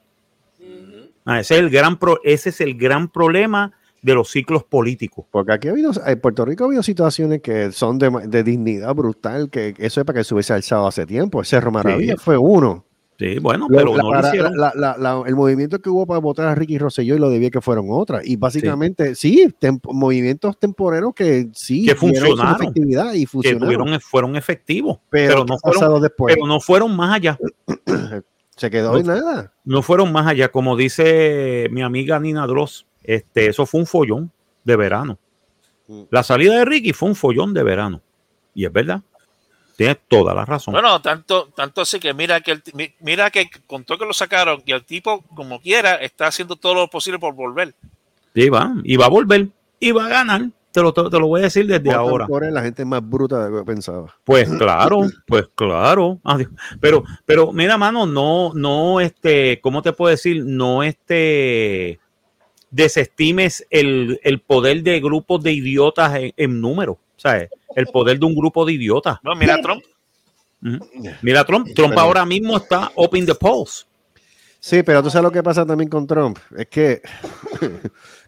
Ah, ese, es el gran pro- ese es el gran problema de los ciclos políticos. Porque aquí ha habido, en Puerto Rico ha habido situaciones que son de, de dignidad brutal, que eso es para que se hubiese alzado hace tiempo. El Cerro Maravilla fue uno. Sí, bueno, pero la- no lo hicieron. la- el movimiento que hubo para votar a Ricky Rosselló y lo debía que fueron otras. Y básicamente, sí, movimientos temporeros que sí Que tuvieron funcionaron. efectividad y que funcionaron. tuvieron, fueron efectivos, pero, pero, ¿qué no ha pasado fueron, después? pero no fueron más allá. *clears throat* se quedó no- en nada. No fueron más allá, como dice mi amiga Nina Dross, este, eso fue un follón de verano. Mm. La salida de Ricky fue un follón de verano. Y es verdad. Tienes toda la razón. Bueno, tanto, tanto así que mira que el, mira que contó que lo sacaron y el tipo, como quiera, está haciendo todo lo posible por volver. Sí, va, y va a volver y va a ganar. Te lo, te, lo voy a decir desde Votan ahora. por la gente es más bruta de lo que pensaba. Pues claro, pues claro. Adiós. Pero, pero mira, mano, no, no, este, ¿cómo te puedo decir? No, este, desestimes el, el poder de grupos de idiotas en, en número, ¿sabes? El poder de un grupo de idiotas. No, mira Trump. Ujú. Mira, Trump, Trump Pero- ahora mismo está up in the polls. Sí, pero tú sabes lo que pasa también con Trump. Es que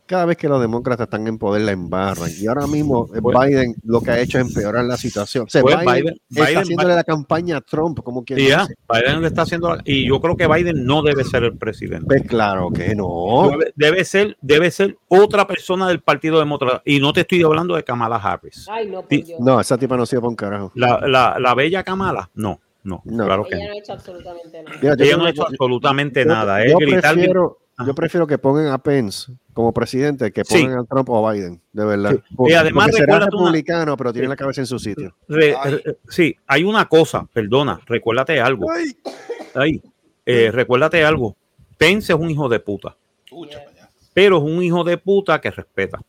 cada vez que los demócratas están en poder la embarran. Y ahora mismo eh, Bueno. Biden lo que ha hecho es empeorar la situación. O sea, Pues Biden, Biden- está Biden- haciéndole la campaña a Trump, como quien Y ya, dice. Biden le está haciendo, y yo creo que Biden no debe ser el presidente. Pues claro que no. Debe, debe ser, debe ser otra persona del Partido Demócrata. Y no te estoy hablando de Kamala Harris. Ay, no. No, esa tipa no sirve para un carajo. La, la, la bella Kamala, no, no, No. claro que Ella no. no ha hecho absolutamente nada. Mira, yo Ella no ha hecho absolutamente yo- nada. Es yo gritar, prefiero. Yo prefiero que pongan a Pence como presidente que Sí. pongan a Trump o a Biden, de verdad. Sí. Porque- Y además será una- republicano, pero tiene Sí. la cabeza en su sitio. re- Ay. re- sí, hay una cosa, perdona, recuérdate algo. Ahí, eh, recuérdate algo. Pence es un hijo de puta, pero es un hijo de puta que respeta.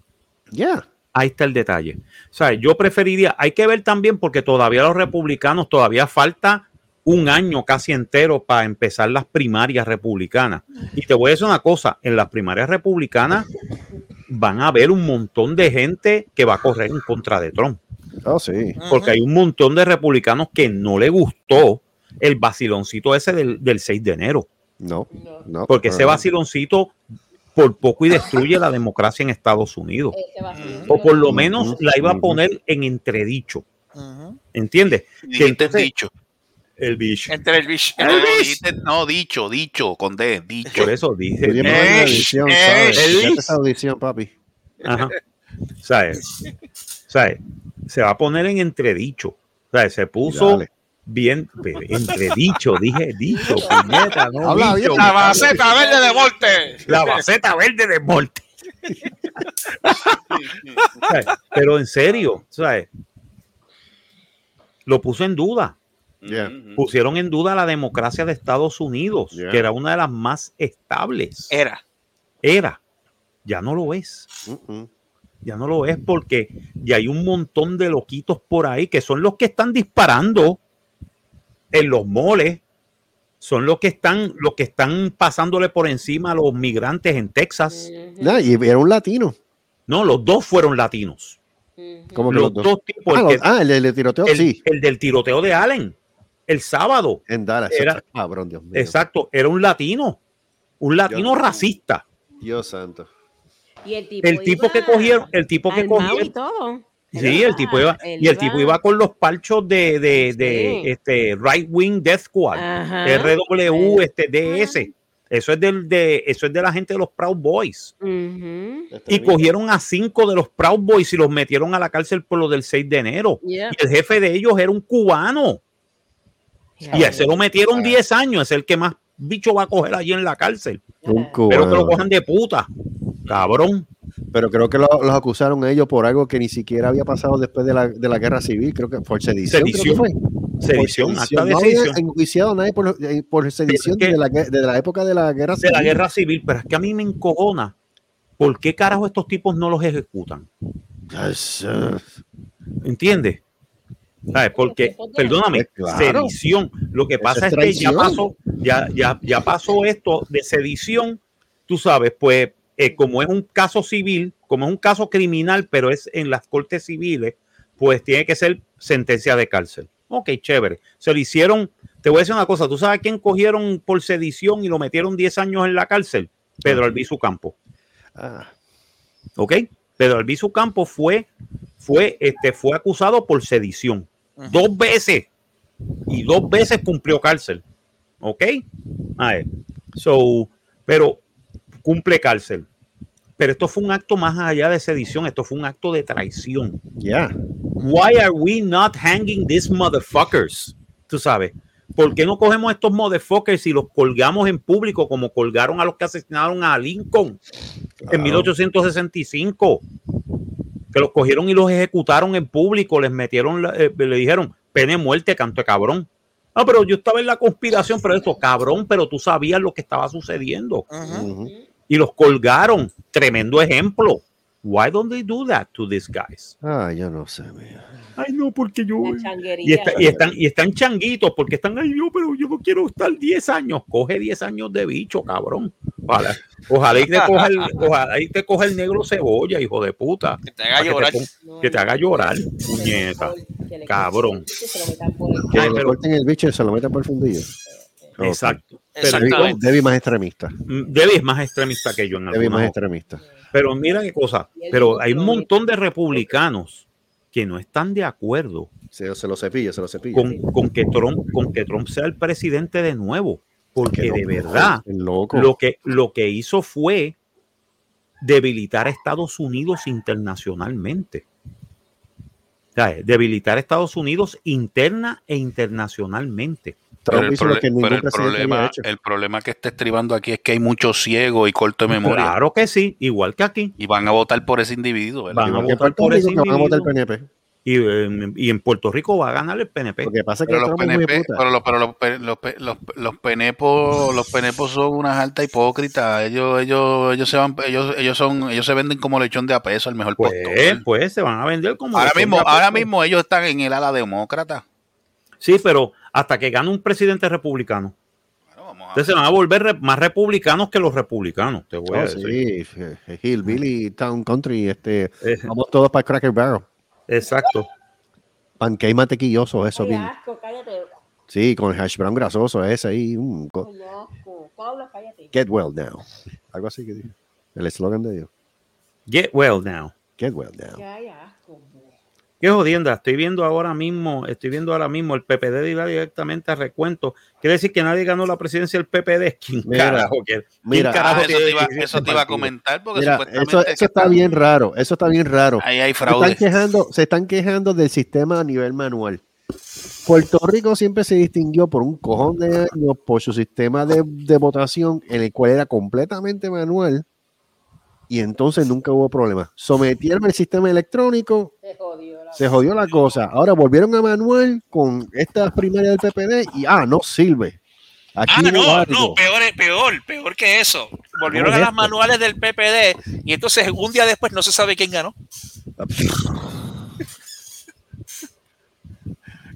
Ya. Ahí está el detalle. O sea, yo preferiría, hay que ver también porque todavía los republicanos, todavía falta un año casi entero para empezar las primarias republicanas. Y te voy a decir una cosa, en las primarias republicanas van a haber un montón de gente que va a correr en contra de Trump. Oh, sí. Porque hay un montón de republicanos que no le gustó el vaciloncito ese del, del 6 de enero. No, no. Porque ese no. vaciloncito por poco y destruye la democracia en Estados Unidos. O por lo menos la iba a poner en entredicho. ¿Entiendes? Que entonces- dicho. El bicho. Entre el bicho. No, dijiste- no, dicho, dicho, con D, dicho. Por eso dije. Eh, ¿sabes? audición, papi. Ajá. ¿Sabes? ¿Sabes? Se va a poner en entredicho. ¿Sabes? Se puso Dale. bien entredicho, dije dicho, puñeta, no Habla bicho. bien. La maceta verde de Morte. La baceta verde de Morte. ¿Sabes? Pero en serio, ¿sabes? Lo puso en duda. Yeah. Pusieron en duda la democracia de Estados Unidos, Yeah. que era una de las más estables. Era. Era. Ya no lo es. Ya no lo es porque ya hay un montón de loquitos por ahí que son los que están disparando en los moles, son los que están, los que están pasándole por encima a los migrantes en Texas. Y era un latino. No, los dos fueron latinos. Como que Los los dos. dos tipos. Ah, el, los- ah, el, del tiroteo, el- sí. el del tiroteo de Allen, el sábado. En Dallas. era- cabrón, Dios mío. Exacto, era un latino. Un latino racista. Dios santo. Y el tipo, El tipo que cogieron, el tipo que cogieron. todo. Sí, el tipo iba, y el tipo iba con los parchos de, de, de, Sí. este Right Wing Death Squad, Ajá. RW, este DS. Eso es del de, eso es de la gente de los Proud Boys. Y cogieron a cinco de los Proud Boys y los metieron a la cárcel por lo del 6 de enero. Yeah. Y el jefe de ellos era un cubano. Y ese lo metieron 10 años. Es el que más bicho va a coger allí en la cárcel. Un Pero que lo cojan de puta. Cabrón. Pero creo que lo- los acusaron ellos por algo que ni siquiera había pasado después de la, de la guerra civil. Creo que por sedición. creo que Sedición. fue. Sedición, Por de No había sedición. enjuiciado a nadie por, eh, por sedición que- desde, la, desde la época de la guerra de la guerra civil, pero es que a mí me encojona. ¿Por qué carajo estos tipos no los ejecutan? civil. ¿Entiendes? ¿Sabes? Porque, perdóname, claro. sedición. Lo que pasa es es, que ya pasó, ya, ya, ya pasó esto de sedición, tú sabes, pues eh, como es un caso civil, como es un caso criminal, pero es en las cortes civiles, pues tiene que ser sentencia de cárcel. Ok, chévere. Se le hicieron, te voy a decir una cosa, ¿tú sabes a quién cogieron por sedición y lo metieron 10 años en la cárcel? Pedro Albizu Campo. Ah, ¿ok? Pedro Albizu Campos fue, fue, este, fue acusado por sedición dos veces y dos veces cumplió cárcel, ¿ok? A ver, so, pero cumple cárcel. Pero esto fue un acto más allá de sedición, esto fue un acto de traición. ya. Why are we not hanging these motherfuckers? Tú sabes, ¿por qué no cogemos estos motherfuckers y los colgamos en público como colgaron a los que asesinaron a Lincoln en Claro. 1865? Que los cogieron y los ejecutaron en público, les metieron, eh, le dijeron, pene de muerte, canto de cabrón. No, pero yo estaba en la conspiración, pero esto, cabrón, pero tú sabías lo que estaba sucediendo. Y los colgaron. Tremendo ejemplo. Why don't they do that to these guys? Ah, yo no sé, mío. Ay, no, porque yo. La Y, está- y están, y están changuitos porque están ahí, no, pero yo no quiero estar 10 años. Coge 10 años de bicho, cabrón. Ojalá, ojalá y te coja el, *laughs* ojalá y te coja el negro cebolla, hijo de puta. Que te haga llorar. Que te, pon- que te haga llorar, puñeta. Cabrón. que se lo metan por el- Que Ay, le corten el bicho y se lo metan por el fundillo. Exacto. Pero Debbie, más extremista. mm, Debbie es más extremista que yo en Debbie más extremista. Pero mira qué cosa. Pero hay un montón de republicanos que no están de acuerdo Se, se lo cepilla, se lo cepilla. con, con que Trump, con que Trump sea el presidente de nuevo. Porque Que de verdad, loco. lo que, lo que hizo fue debilitar a Estados Unidos internacionalmente. O sea, debilitar a Estados Unidos interna e internacionalmente. Pero el, que pero problema, el problema que está estribando aquí es que hay muchos ciegos y corto de memoria. Claro que sí, igual que aquí. Y van a votar por ese individuo, ¿verdad? Van a votar por ese que van a votar el individuo. PNP. Y, eh, y en Puerto Rico va a ganar el PNP. Lo que pasa es que Pero los PNP, pero los, pero los, pe- los, pe- los, los penepos, los penepos son unas altas hipócritas. Ellos, ellos, ellos se van, ellos, ellos son, ellos se venden como lechón de a peso, el mejor Pues, postor. pues se van a vender como. Ahora mismo, de ahora mismo ellos están en el ala demócrata. Sí, pero hasta que gane un presidente republicano. Bueno, vamos a- Entonces se van a volver re- más republicanos que los republicanos, te voy a Oh, decir. sí, eh, Hillbilly, Town Country, este, Eh, vamos todos para Cracker Barrel. exacto. Pancake mantequilloso, eso Ay, bien. asco, cállate. Sí, con el hash brown grasoso ese ahí. mm, co- Ay, asco. Pablo, cállate. get well now. Algo así que dije. El eslogan de ellos. Get well now. Get well now. Qué asco. Qué jodienda, estoy viendo ahora mismo, estoy viendo ahora mismo el PPD iba directamente a recuento. Quiere decir que nadie ganó la presidencia del PPD. *laughs* ¿Quién Mira, carajo? quién mira, carajo Ah, eso te iba, ese eso te iba a comentar porque Mira, supuestamente eso, eso está bien raro. Eso está bien raro. ahí hay Se están, fraude. quejando, se están quejando del sistema a nivel manual. Puerto Rico siempre se distinguió por un cojón de años por su sistema de, de votación en el cual era completamente manual y entonces nunca hubo problema. Sometieron el sistema electrónico, Se jodió la cosa. Ahora volvieron a manual con estas primarias del PPD y ah, no sirve. Aquí Ah, no, no, peor, peor, peor que eso. Volvieron ¿Cómo a las manuales del PPD y entonces un día después no se sabe quién ganó.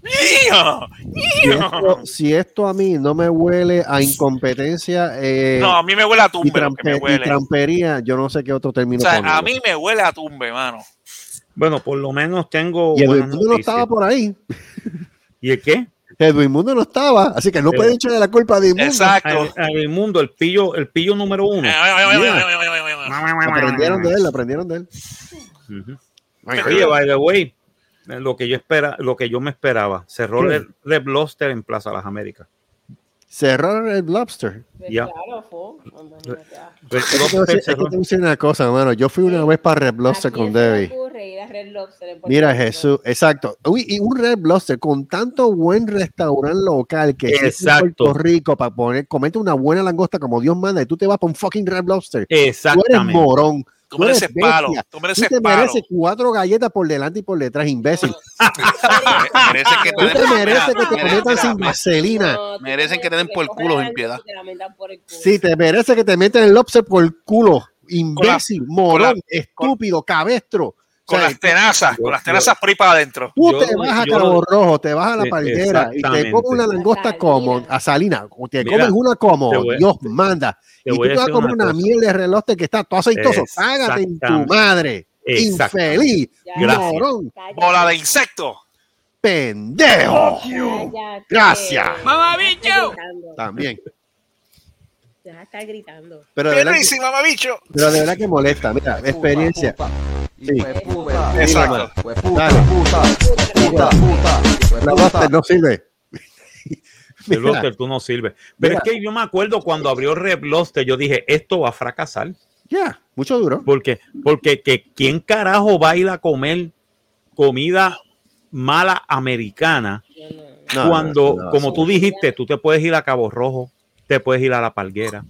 ¡Mío! Esto, si esto a mí no me huele a incompetencia eh, No, a mí me huele a y, tumbe me trampe- y huele. trampería, yo no sé qué otro O término sea, ponerle. a mí me huele a tumbe, mano. Bueno, por lo menos tengo. Y Edwin no noticias. estaba por ahí. ¿Y el qué? Edwin Mundo no estaba, así que no pueden echarle la culpa a Edwin Exacto. Al, al mundo, el pillo, el pillo número uno. Aprendieron de él, aprendieron de él. Oye, by the way, eh, lo que yo espera, lo que yo me esperaba, cerró ¿Qué? el Red Lobster en Plaza Las Américas. Cerraron el lobster. Ya. Claro, ah. Red te a Lobster cerró. voy a decir una cosa, mano. Yo fui una vez para Red Lobster ¿A con Debbie. Ocurre ir a Red Lobster en Puerto Mira Rico? Jesús, exacto. Uy, y un Red Lobster con tanto buen restaurante local que en Exacto. Puerto Rico para poner, comerte una buena langosta como Dios manda y tú te vas para un fucking Red Lobster. Tú eres Exactamente. morón. Tú Tú eres mereces palo. Tú Tú mereces te palo. mereces cuatro galletas por delante y por detrás, imbécil. *laughs* Merece que Tú te den- mereces que te Merece- metan sin vaselina. No, tú Merecen que te den por el culo sin piedad. Sí, te merece que te metan el lobster por el culo. Imbécil, morón, estúpido, cabestro. O Con sea, las tenazas, yo- con las tenazas por ahí para adentro. Tú Yo te vas a Cabo Rojo, te vas a la Sí, palguera y te comes una langosta como a Salina, o te Mira, comes una como voy Dios manda. te y tú te vas a comer una miel de reloste que está todo aceitoso. Cágate en tu madre. Infeliz, Ya. Morón. Bola de insecto. pendejo. Cállate. Gracias. Estar gritando. También. De estar gritando. Pero de, ¡Qué verdad que, pero de verdad que molesta. Mira, experiencia. Sí. Exacto. La lobster no sirve. *laughs* El Mira, Lobster, tú no sirves. Pero Mira. es que yo me acuerdo cuando abrió Red Lobster, yo dije, esto va a fracasar. Ya, mucho duro. Porque, porque que, ¿quién carajo va a ir a comer comida mala americana No, cuando, no, no, como sí. tú dijiste, tú te puedes ir a Cabo Rojo, te puedes ir a La Palguera,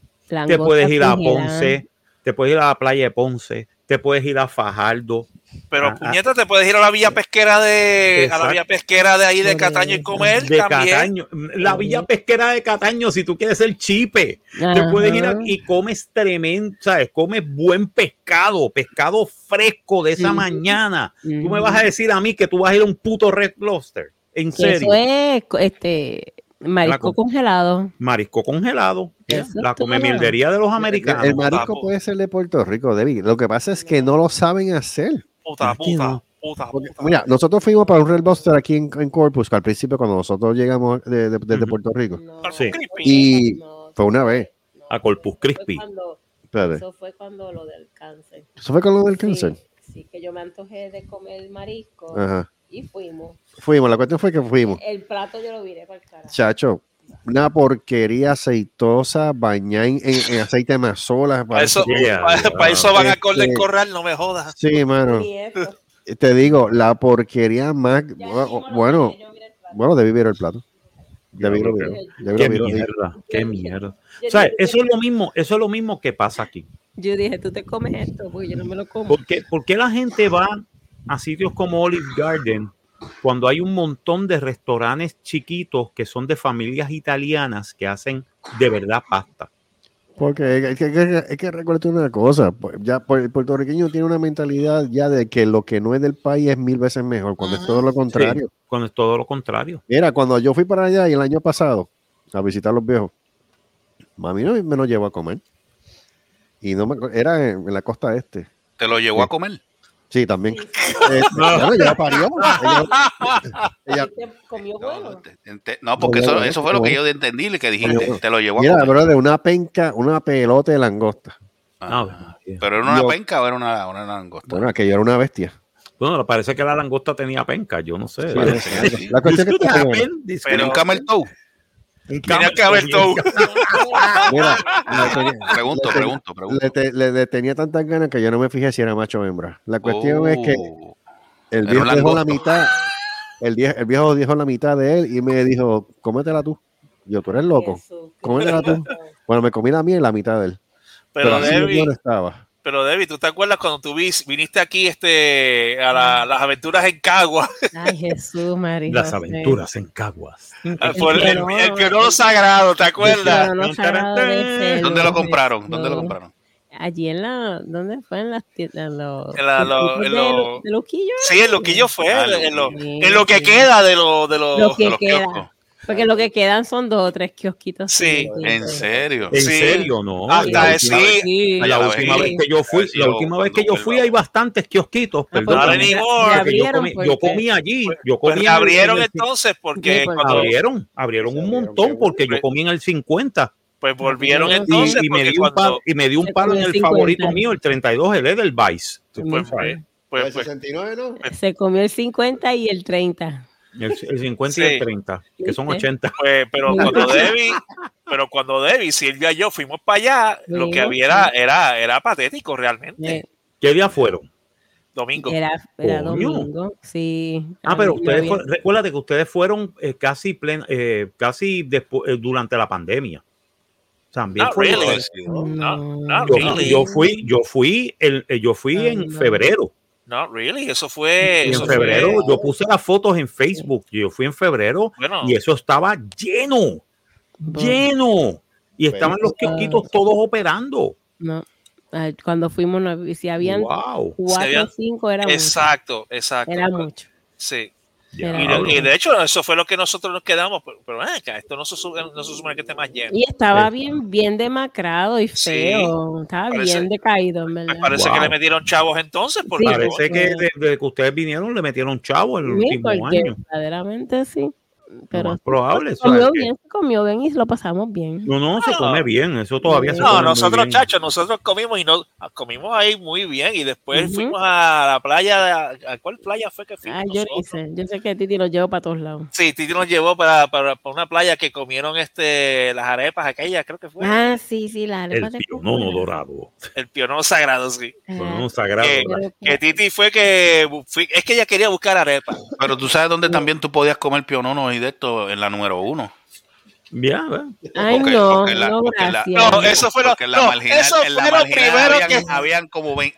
te puedes ir a. Ponce, te puedes ir a la playa de Ponce, te puedes ir a Fajardo. Pero Ah, ah. puñeta, te puedes ir a la villa pesquera de. A la villa pesquera de ahí de Cataño y comer de también. Cataño, la villa pesquera de Cataño, si tú quieres ser chipe, te puedes ir a- y comes tremendo, ¿sabes? Comes buen pescado, pescado fresco de esa Sí. mañana. Tú me vas a decir a mí que tú vas a ir a un puto Red Lobster. En serio. Eso es co- este, marisco La co- congelado. Marisco congelado. La es todo. come mildería de los americanos. El marisco papo. puede ser de Puerto Rico, David. Lo que pasa es que no lo saben hacer. Puta, ¿Por qué puta, no? puta, Porque, puta. mira, nosotros fuimos para un Red Lobster aquí en, en Corpus al principio cuando nosotros llegamos de- de- desde. Puerto Rico. No, Sí. Y no, fue una vez. no. A Corpus Espérate. Eso fue cuando lo del cáncer. ¿Eso fue con lo del Sí, cáncer? Sí, que yo me antojé de comer marisco Ajá. Y fuimos. Fuimos, la cuestión fue que fuimos. El plato yo lo viré para el carajo. Chacho, una porquería aceitosa, bañada en, en- en aceite de mazola. Para eso, Yeah, para, yeah. para eso van a Este- Golden Corral, no me jodas. Sí, mano. Eso. Te digo, la porquería más. Ya Bueno, bueno, el plato. bueno, debí ver el plato. Debí lo qué- mierda, qué mierda. O sea, dije- eso es lo mismo, eso es lo mismo que pasa aquí. Yo dije, tú te comes esto, porque yo no me lo como. ¿Por qué, por qué la gente va a sitios como Olive Garden cuando hay un montón de restaurantes chiquitos que son de familias italianas que hacen de verdad pasta? Porque es que, es que, es que recuérdate una cosa, pues, ya pues, el puertorriqueño tiene una mentalidad ya de que lo que no es del país es mil veces mejor, cuando es todo lo contrario. Sí, cuando es todo lo contrario. Mira, cuando yo fui para allá y el año pasado a visitar a los viejos, mami no me lo llevó a comer. Y no me, era en, en la costa este. Te lo llevó a comer. Sí, también. Eh, *laughs* bueno, ella parió. Ella- ella- ¿Te comió No, bueno? no, te- no, porque No, eso, no, eso fue lo que no. yo entendí, que No. dijiste. Te lo llevó a mira, comer. bro, de una penca, una pelota de langosta. Ah, pero era una Yo- penca o era una, una langosta. Bueno, aquello era una bestia. Bueno, parece que la langosta tenía penca, yo no sé. Sí, La cuestión es que bueno. this Pero un camel toe. Tenía que haber toe. todo. *laughs* Mira, le tenía- Pregunto, le ten- pregunto, pregunto. le, te- le- le tenía tantas ganas que yo no me fijé si era macho o hembra. La cuestión es que Oh. el viejo dejó la mitad, el, vie- el viejo dejó la mitad de él y me dijo, cómetela tú. Yo, tú eres loco, cómetela tú. *laughs* Bueno, me comí la mía y la mitad de él. Pero, Pero así Debbie, no estaba. Pero Debbie, ¿tú te acuerdas cuando tú vis- viniste aquí este, a la- las aventuras en Cagua? Ay, Jesús, María. Las aventuras en Caguas. El, pionono. el sagrado, ¿te acuerdas? Pero no sagrado de ese, ¿Dónde lo compraron? ¿Dónde lo compraron? Allí en la, ¿dónde fue? En las tiendas, en los, En la- lo- en lo- de Luquillo. Sí, en lo que yo fue, Ah, en, lo, lo que queda de, lo, de, los Lo que de los queda. Porque lo que quedan son dos o tres kiosquitos. Sí, ¿En serio? ¿En Sí. serio? No. Hasta última, sí. La la última vez que yo fui, la yo última vez que yo fui hay bastantes kiosquitos, pues, perdón. More. Porque yo comí, pues, yo comí allí, yo Pues comí en el- abrieron en el- entonces porque Sí, pues, cuando abrieron, abrieron un montón porque yo comí en el 50 pues volvieron Y- y, entonces y me porque di un cuando palo, y me di un palo en el 50. favorito mío, el 32, el Edelweiss. Pues, pues, pues, 69, ¿no? Se comió el 50 y el 30. El, el 50 y el 30, que son ¿Viste? 80. pues, pero cuando Debbie, pero cuando Debbie, Silvia y yo fuimos para allá, lo que había era, era, era patético realmente. Eh, ¿Qué día fueron? Domingo. Era, domingo, sí. Ah, pero ustedes recuérdate que ustedes fueron eh, casi plen- eh, casi despu- eh, durante la pandemia. También Not fue really. yo, No, No. not yo- really. yo fui, yo fui el, eh, yo fui en no. febrero. Not really. Eso fue. Y eso en febrero fue- yo puse las fotos en Facebook. Yo fui en febrero Bueno, y eso estaba lleno, lleno. Y estaban los kiosquitos todos operando. No. Ay, Cuando fuimos, no, si habían Wow. cuatro o cinco, era mucho. exacto, exacto. Era mucho. Sí. Y de, y de hecho, eso fue lo que nosotros nos quedamos. Pero, pero ven acá, esto no se, sube- no se supone que esté más lleno. Y estaba bien, bien demacrado y Sí. feo. Estaba Parece- bien decaído, en Me verdad. parece Wow. que le metieron chavos entonces. Porque, Sí, Parece que desde que ustedes vinieron le metieron chavo el Sí, último porque año. verdaderamente sí. Pero más probable. se comió bien, se comió bien y lo pasamos bien. No, no, se come bien. Eso todavía se No, come muy nosotros, bien. chachos, nosotros comimos y no comimos ahí muy bien. Y después fuimos a la playa. de- ¿A cuál playa fue que fuimos? Ah, yo sé. Yo sé que Titi lo llevo para todos lados. Sí, Titi nos llevó para, para, para una playa que comieron este las arepas aquellas, creo que fue. Ah, sí, sí, las El arepas pionono dorado. El pionono sagrado, sí. *laughs* Ah, Pionono sagrado. Que, que Titi fue que es que ella quería buscar arepas. Pero tú sabes dónde también tú podías comer pionono y de esto en la número uno. Ya, ¿ves? Ay, Porque- no, porque la- no, la-. No, eso fue lo, Porque en la no, marginal, eso en la lo primero habían, que habían como vein-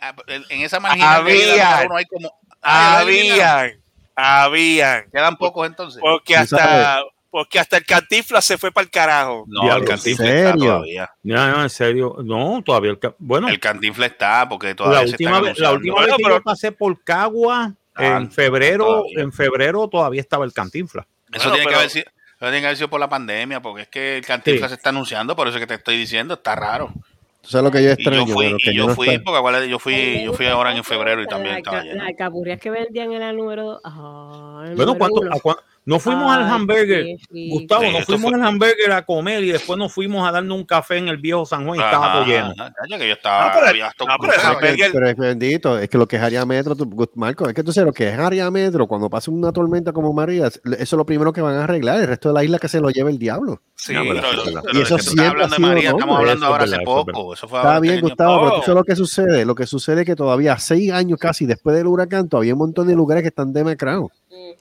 en esa marginal número uno hay como Ah, habían, habían, quedan pocos entonces. porque hasta, porque hasta el cantifla se fue para el carajo. No, Diablo, el ¿en cantinfle está serio? todavía. Ya, no, en serio. No, todavía. El, bueno, El cantinfle está porque todavía la se última, vez, la anunciando. última Bueno, vez que pero- yo pasé por Cagua, Ah, en febrero, todavía. en febrero todavía estaba el cantinfla. Eso Bueno, tiene que pero- haber sido eso tiene que haber sido por la pandemia, porque es que el cantinflas Sí. se está anunciando, por eso que te estoy diciendo, está raro. Tú sabes lo que yo Y extraño, yo fui, pero que y yo yo no fui, está- porque yo fui, yo fui ahora en febrero y las también estaba Las lleno. alcapurrias que vendían en el número. ah, el Bueno, número ¿cuánto, uno. a no fuimos al hamburger, sí, sí. Gustavo, Sí, nos fuimos fue- al hamburger a comer y después nos fuimos a darnos un café en el viejo San Juan y estaba todo lleno. que yo estaba, Ah, pero- ah, hamburger- es bendito, es que lo que es área metro, tú- Marco, es que tú sabes lo que es área metro, cuando pasa una tormenta como María, eso es lo primero que van a arreglar, el resto de la isla que se lo lleve el diablo. Sí, No, pero- Pero, Y eso siempre hablando ha de sido María, estamos hablando eso ahora hace poco. Eso fue Está bien. Gustavo, pero tú sabes lo que sucede. Lo que sucede es que todavía seis años casi después del huracán, todavía hay un montón de lugares que están demacrados.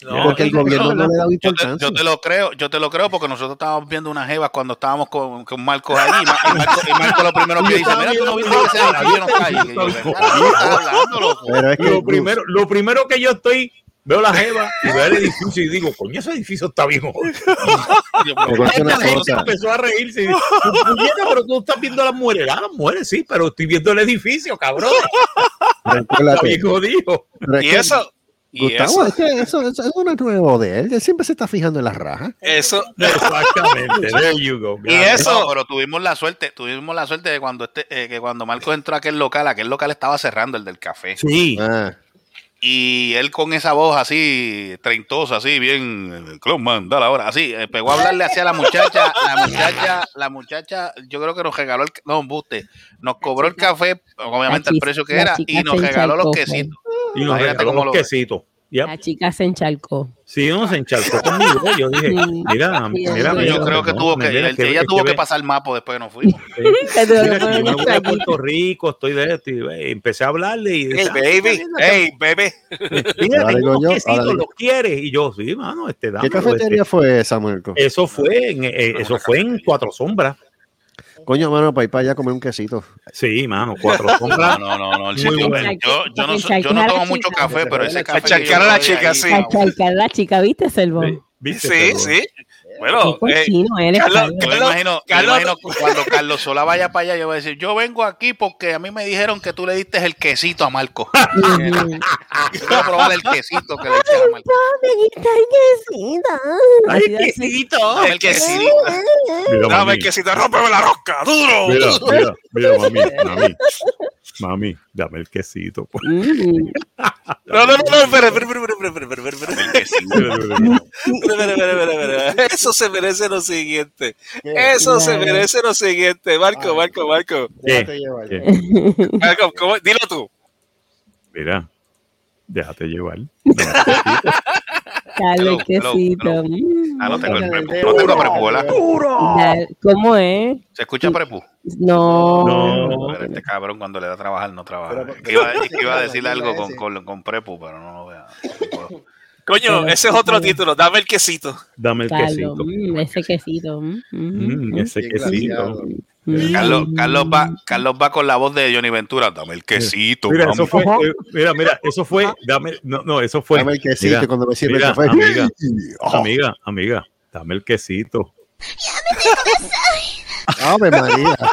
No, porque el gobierno no le da Yo te, importancia. yo te lo creo, yo te lo creo porque nosotros estábamos viendo unas jevas cuando estábamos con, con Marcos allí y Ma- y Marco, y Marco lo primero que dice, mira, tú no viste que no ahí. Y yo, ¿de qué estás hablando, loco? Pero es que Lo primero, lo primero que yo estoy, veo la jeva y veo el edificio y digo, coño, ese edificio está bien jodido. *laughs* Esta gente empezó a reírse y dice, "Puñeta, pero tú estás viendo las mujeres. Ah, las mujeres sí, pero estoy viendo el edificio, cabrón. Está bien jodido. Y eso, y Gustavo, eso, es que eso, eso, eso no es nuevo de él. Él siempre se está fijando en las rajas. eso, Exactamente. *laughs* There you go. Y eso- No, pero tuvimos la suerte, tuvimos la suerte de cuando este, eh, que cuando Marcos entró a aquel local, aquel local estaba cerrando el del café. Sí. Ah, Y él con esa voz así, treintosa, así, bien, Clubman, dale ahora, así, eh, pegó a hablarle hacia la muchacha, la muchacha, la muchacha, yo creo que nos regaló el, no, embuste, nos cobró el café, obviamente el precio que la era, y nos regaló los encharcó, quesitos. Y nos regaló lo- quesitos. Yep. La chica se encharcó. Sí, uno se encharcó conmigo. Yo dije, Sí. mira, Sí, mira, sí. mira, Yo creo que no, tuvo que, mira, él- que- ella que tuvo que ve- pasar el mapo después que nos fuimos. *laughs* Que Mira, que yo me voy a. Puerto Rico, estoy de esto, y eh, empecé a hablarle y Hey, baby. Hey, baby. Mira, *laughs* tengo unos yo, quesitos, ahora digo- ¿los quieres? Y yo, sí, mano, este, ¿Qué dámelo, cafetería este. fue esa, Marco? Eso fue en, eh, eso fue en Cuatro Sombras. Coño, mano, para ir para allá a comer un quesito. Sí, mano, Cuatro No, no, no, no, el sitio- bueno. yo, yo no, yo no a tomo mucho café, pero ese café. Encharcar a la chica, sí. wow. Cachalcar la chica, ¿viste, Selvo? ¿Viste, Sí, sí. Bueno, eh, Carlos, Carlos. Yo me Carlos- imagino, yo me Carlos- imagino *laughs* cuando Carlos Sola vaya para allá, yo voy a decir, yo vengo aquí porque a mí me dijeron que tú le diste el quesito a Marco. *laughs* Yo quiero probar el quesito que le diste a Marco. Ay, así. quesito. El el quesito. Dame el quesito, rómpeme la rosca, duro. mira, mira, mira, mami, mami, *laughs* mami, dame el quesito. pues. Mm. No, no, no, no, espera, espera, espera, espera, espera, espera, espera, El quesito. Mira, mira, mira. espera, espera, espera, espera. Eso se merece lo siguiente. Eso se merece lo siguiente. Marco, Marco, Marco. Déjate llevar. ¿Qué? Marco, ¿cómo? Dilo tú. Mira, déjate llevar. Hello, hello, quesito. Ah, no tengo el prepu. No tengo prepu, ¿verdad? Da- ¿Cómo es? ¿Se escucha prepu? No. No. Pero este cabrón cuando le da a trabajar no trabaja. Pero- *laughs* iba, a Pero- decirle algo con, con, con prepu, pero no lo vea. *laughs* Coño, ese es otro título. Dame el quesito. Dame el Carlos, quesito. mm, ese quesito. mm, mm, Mm, ese quesito. glaciado. mm. Carlos, Carlos, va, Carlos va con la voz de Johnny Ventura. Dame el quesito. Mira, eso fue, eh, mira, mira, eso fue, dame, no, no, eso fue. Dame el quesito mira, cuando me sirve mira, el café. amiga, Oh, *laughs* amiga, amiga, dame el quesito. Ave María. *laughs*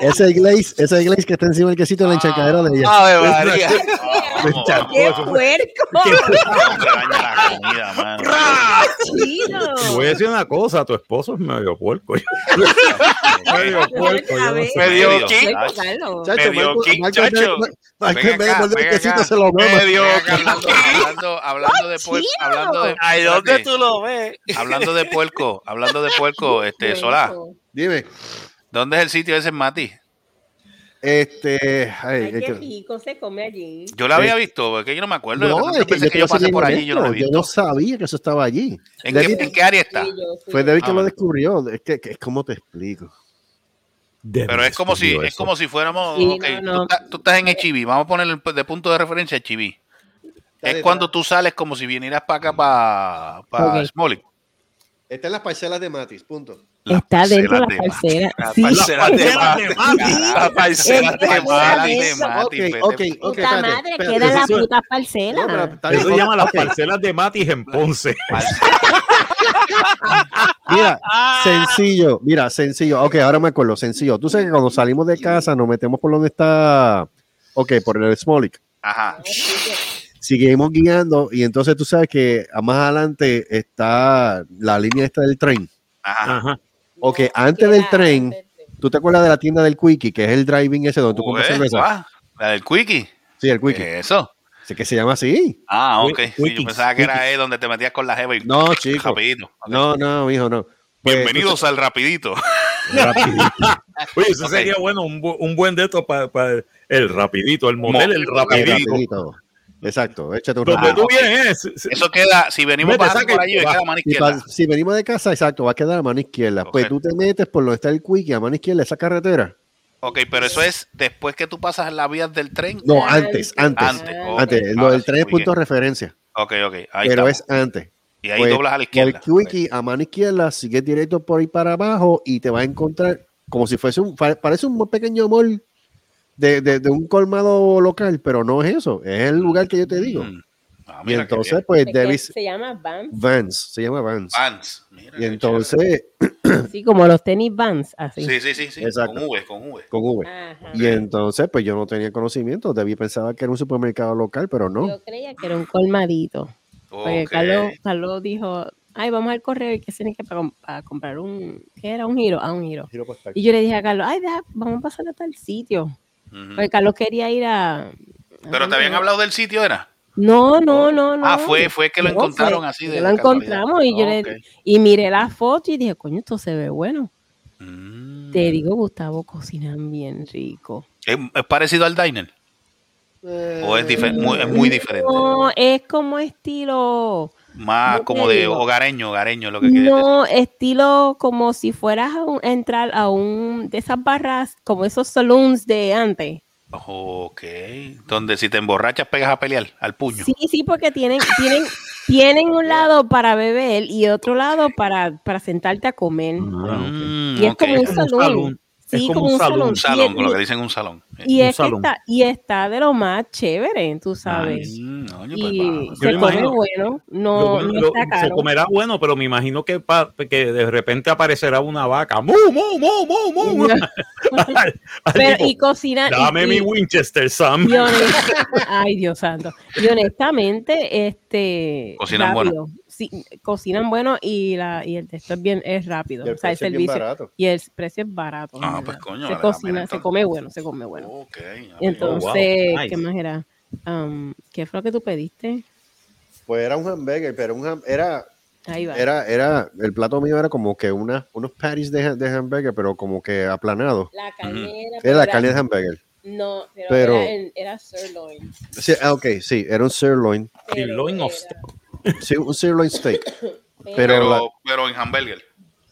Ese glaze, ese glaze que está encima del quesito en la encharcadera de ella. Ave María. ¡Qué puerco! La comida, mano. Chino. Te voy a decir una cosa, tu esposo es medio puerco. *laughs* medio puerco. Medio. Chacho, medio Marco, chacho. Medio Hablando, de puerco, hablando de, ¿dónde tú lo ves? hablando de puerco, hablando de puerco, este, Solá, Dime, ¿dónde es el sitio ese Mati? este, ay, Ay, es qué que- rico se come allí. Yo la había visto, porque yo no me acuerdo. de no, tantas es que yo, que yo pasé por allí, yo no lo visto. no sabía que eso estaba allí. ¿En David- qué, en qué área está? Sí, yo fui. Fue David que Ah, lo bueno. descubrió. Es que, que es como te explico. Pero es como si, es como si fuéramos, Sí, ok, no, Tú, no. estás, tú estás en HIV, vamos a poner de punto de referencia HIV. Es cuando tú sales como si vinieras para acá, para, para Ok. Smoley. Está en las parcelas de Matis, punto. Está dentro de la parcelas parcera. La Sí. parcela de parcela de Mati. La parcela Mati, Ok, ok, ok. Madre, queda la puta parcela. Eso se llama las parcelas de Matis en Ponce. Mira, sencillo, mira, sencillo. Ok, ahora me acuerdo, sencillo. Tú sabes que cuando salimos de casa nos metemos por donde está, ok, por el Smolik. Ajá. Seguimos guiando y entonces tú sabes que a más adelante está la línea esta del tren. Ajá. Ajá. Ok, antes del tren, ¿tú te acuerdas de la tienda del Quickie, que es el driving ese donde tú compras cerveza? La del Quickie. Sí, el Quickie. Eso. Sé que se llama así. Ah, ok. Sí, yo pensaba que era ahí donde te metías con la jeva y No, chico. rapidito. No, no, hijo, no. Pues, Bienvenidos al rapidito. Rapidito. *laughs* Oye, eso sería bueno, un, bu- un buen de estos para el rapidito, el motel, el rapidito. rapidito. Exacto, échate un Donde tú vienes, eh, Eso queda, si venimos saca por allí, va. queda a mano Si, izquierda. pa- si venimos de casa, exacto, va a quedar a mano izquierda. Pues tú te metes por donde está el Quickie, a mano izquierda, esa carretera. Ok, pero eso es después que tú pasas las vías del tren. No, antes, antes. Antes, Antes, ok. lo del sí, tren es punto de bien. referencia. Ok, ok. Ahí pero estamos. es antes. Y ahí Pues, doblas a la Por el izquierda. Quickie, a mano izquierda, sigues directo por ahí para abajo y te vas a encontrar como si fuese un, parece un pequeño mall de, de- de un colmado local, pero no es eso, es el lugar que yo te digo. Mm. Ah, Y entonces, pues, Se- Davis Se llama Vans. Vans, se llama Vans. Vans. Mira Y entonces, Sí, como los tenis Vans, así. Sí, sí, sí, sí. Exacto. Con V, con V. con V. Ajá. Y entonces, pues yo no tenía conocimiento, David pensaba que era un supermercado local, pero no. Yo creía que era un colmadito. Porque Ok. Carlos, Carlos dijo, ay, vamos al correo y que tiene que para, para comprar un, ¿qué era? Un giro, ah, un giro. Y yo le dije a Carlos, ay, deja, vamos a pasar a tal sitio. Porque Carlos quería ir a... Pero te habían hablado del sitio, ¿era? No, no, no, no. Ah, fue, fue que lo No, encontraron fue- así de Lo casualidad. encontramos y yo le- y miré la foto y dije, coño, esto se ve bueno. Mm. Te digo, Gustavo, cocinan bien rico. ¿Es, es parecido al diner? ¿O es, muy, es muy diferente? No, es como estilo, Más ¿cómo como de digo? hogareño, hogareño, lo que decir. no, estilo como si fueras a, un- a entrar a un de esas barras, como esos saloons de antes. Ok. Donde si te emborrachas pegas a pelear al puño. Sí, sí, porque tienen, tienen, tienen un *laughs* lado para beber y otro lado para, para sentarte a comer. Mm, y es ok. como un Es como un salón. Sí, Es como como un salón. Un salón, con lo que dicen un salón. Y, Un es que salón. está, y está de lo más chévere, tú sabes. Y. Yo se me come bueno, no, bueno- se comerá bueno, pero me imagino que, pa- que de repente aparecerá una vaca. ¡Mu, mu, mu, mu, mu! *laughs* Al- al Pero, tipo, y cocina. Dame y- mi Winchester, Sam. *laughs* *laughs* Ay, Dios santo. Y honestamente, este. Cocinan rápido. Cocinan bueno y, la, y el texto es bien es rápido. Y el o sea, el precio es bien servicio. barato. Y el precio es barato. Ah, verdad. pues, coño, se cocina, se come bueno, se come bueno. Ok. Y entonces, wow, ¿qué nice. más era? Um, ¿Qué fue lo que tú pediste? Pues era un hamburger, pero un ham- era, Ahí va. era, era, el plato mío era como que una, unos patties de, de hamburger, pero como que aplanado. La carne era. Era la carne de hamburger. No, pero, Pero- era, en- era sirloin. Sí, ah, ok, sí, era un sirloin. Sirloin of era- Sí, un sirloin steak. *coughs* pero- Pero Pero, la- pero en hamburger.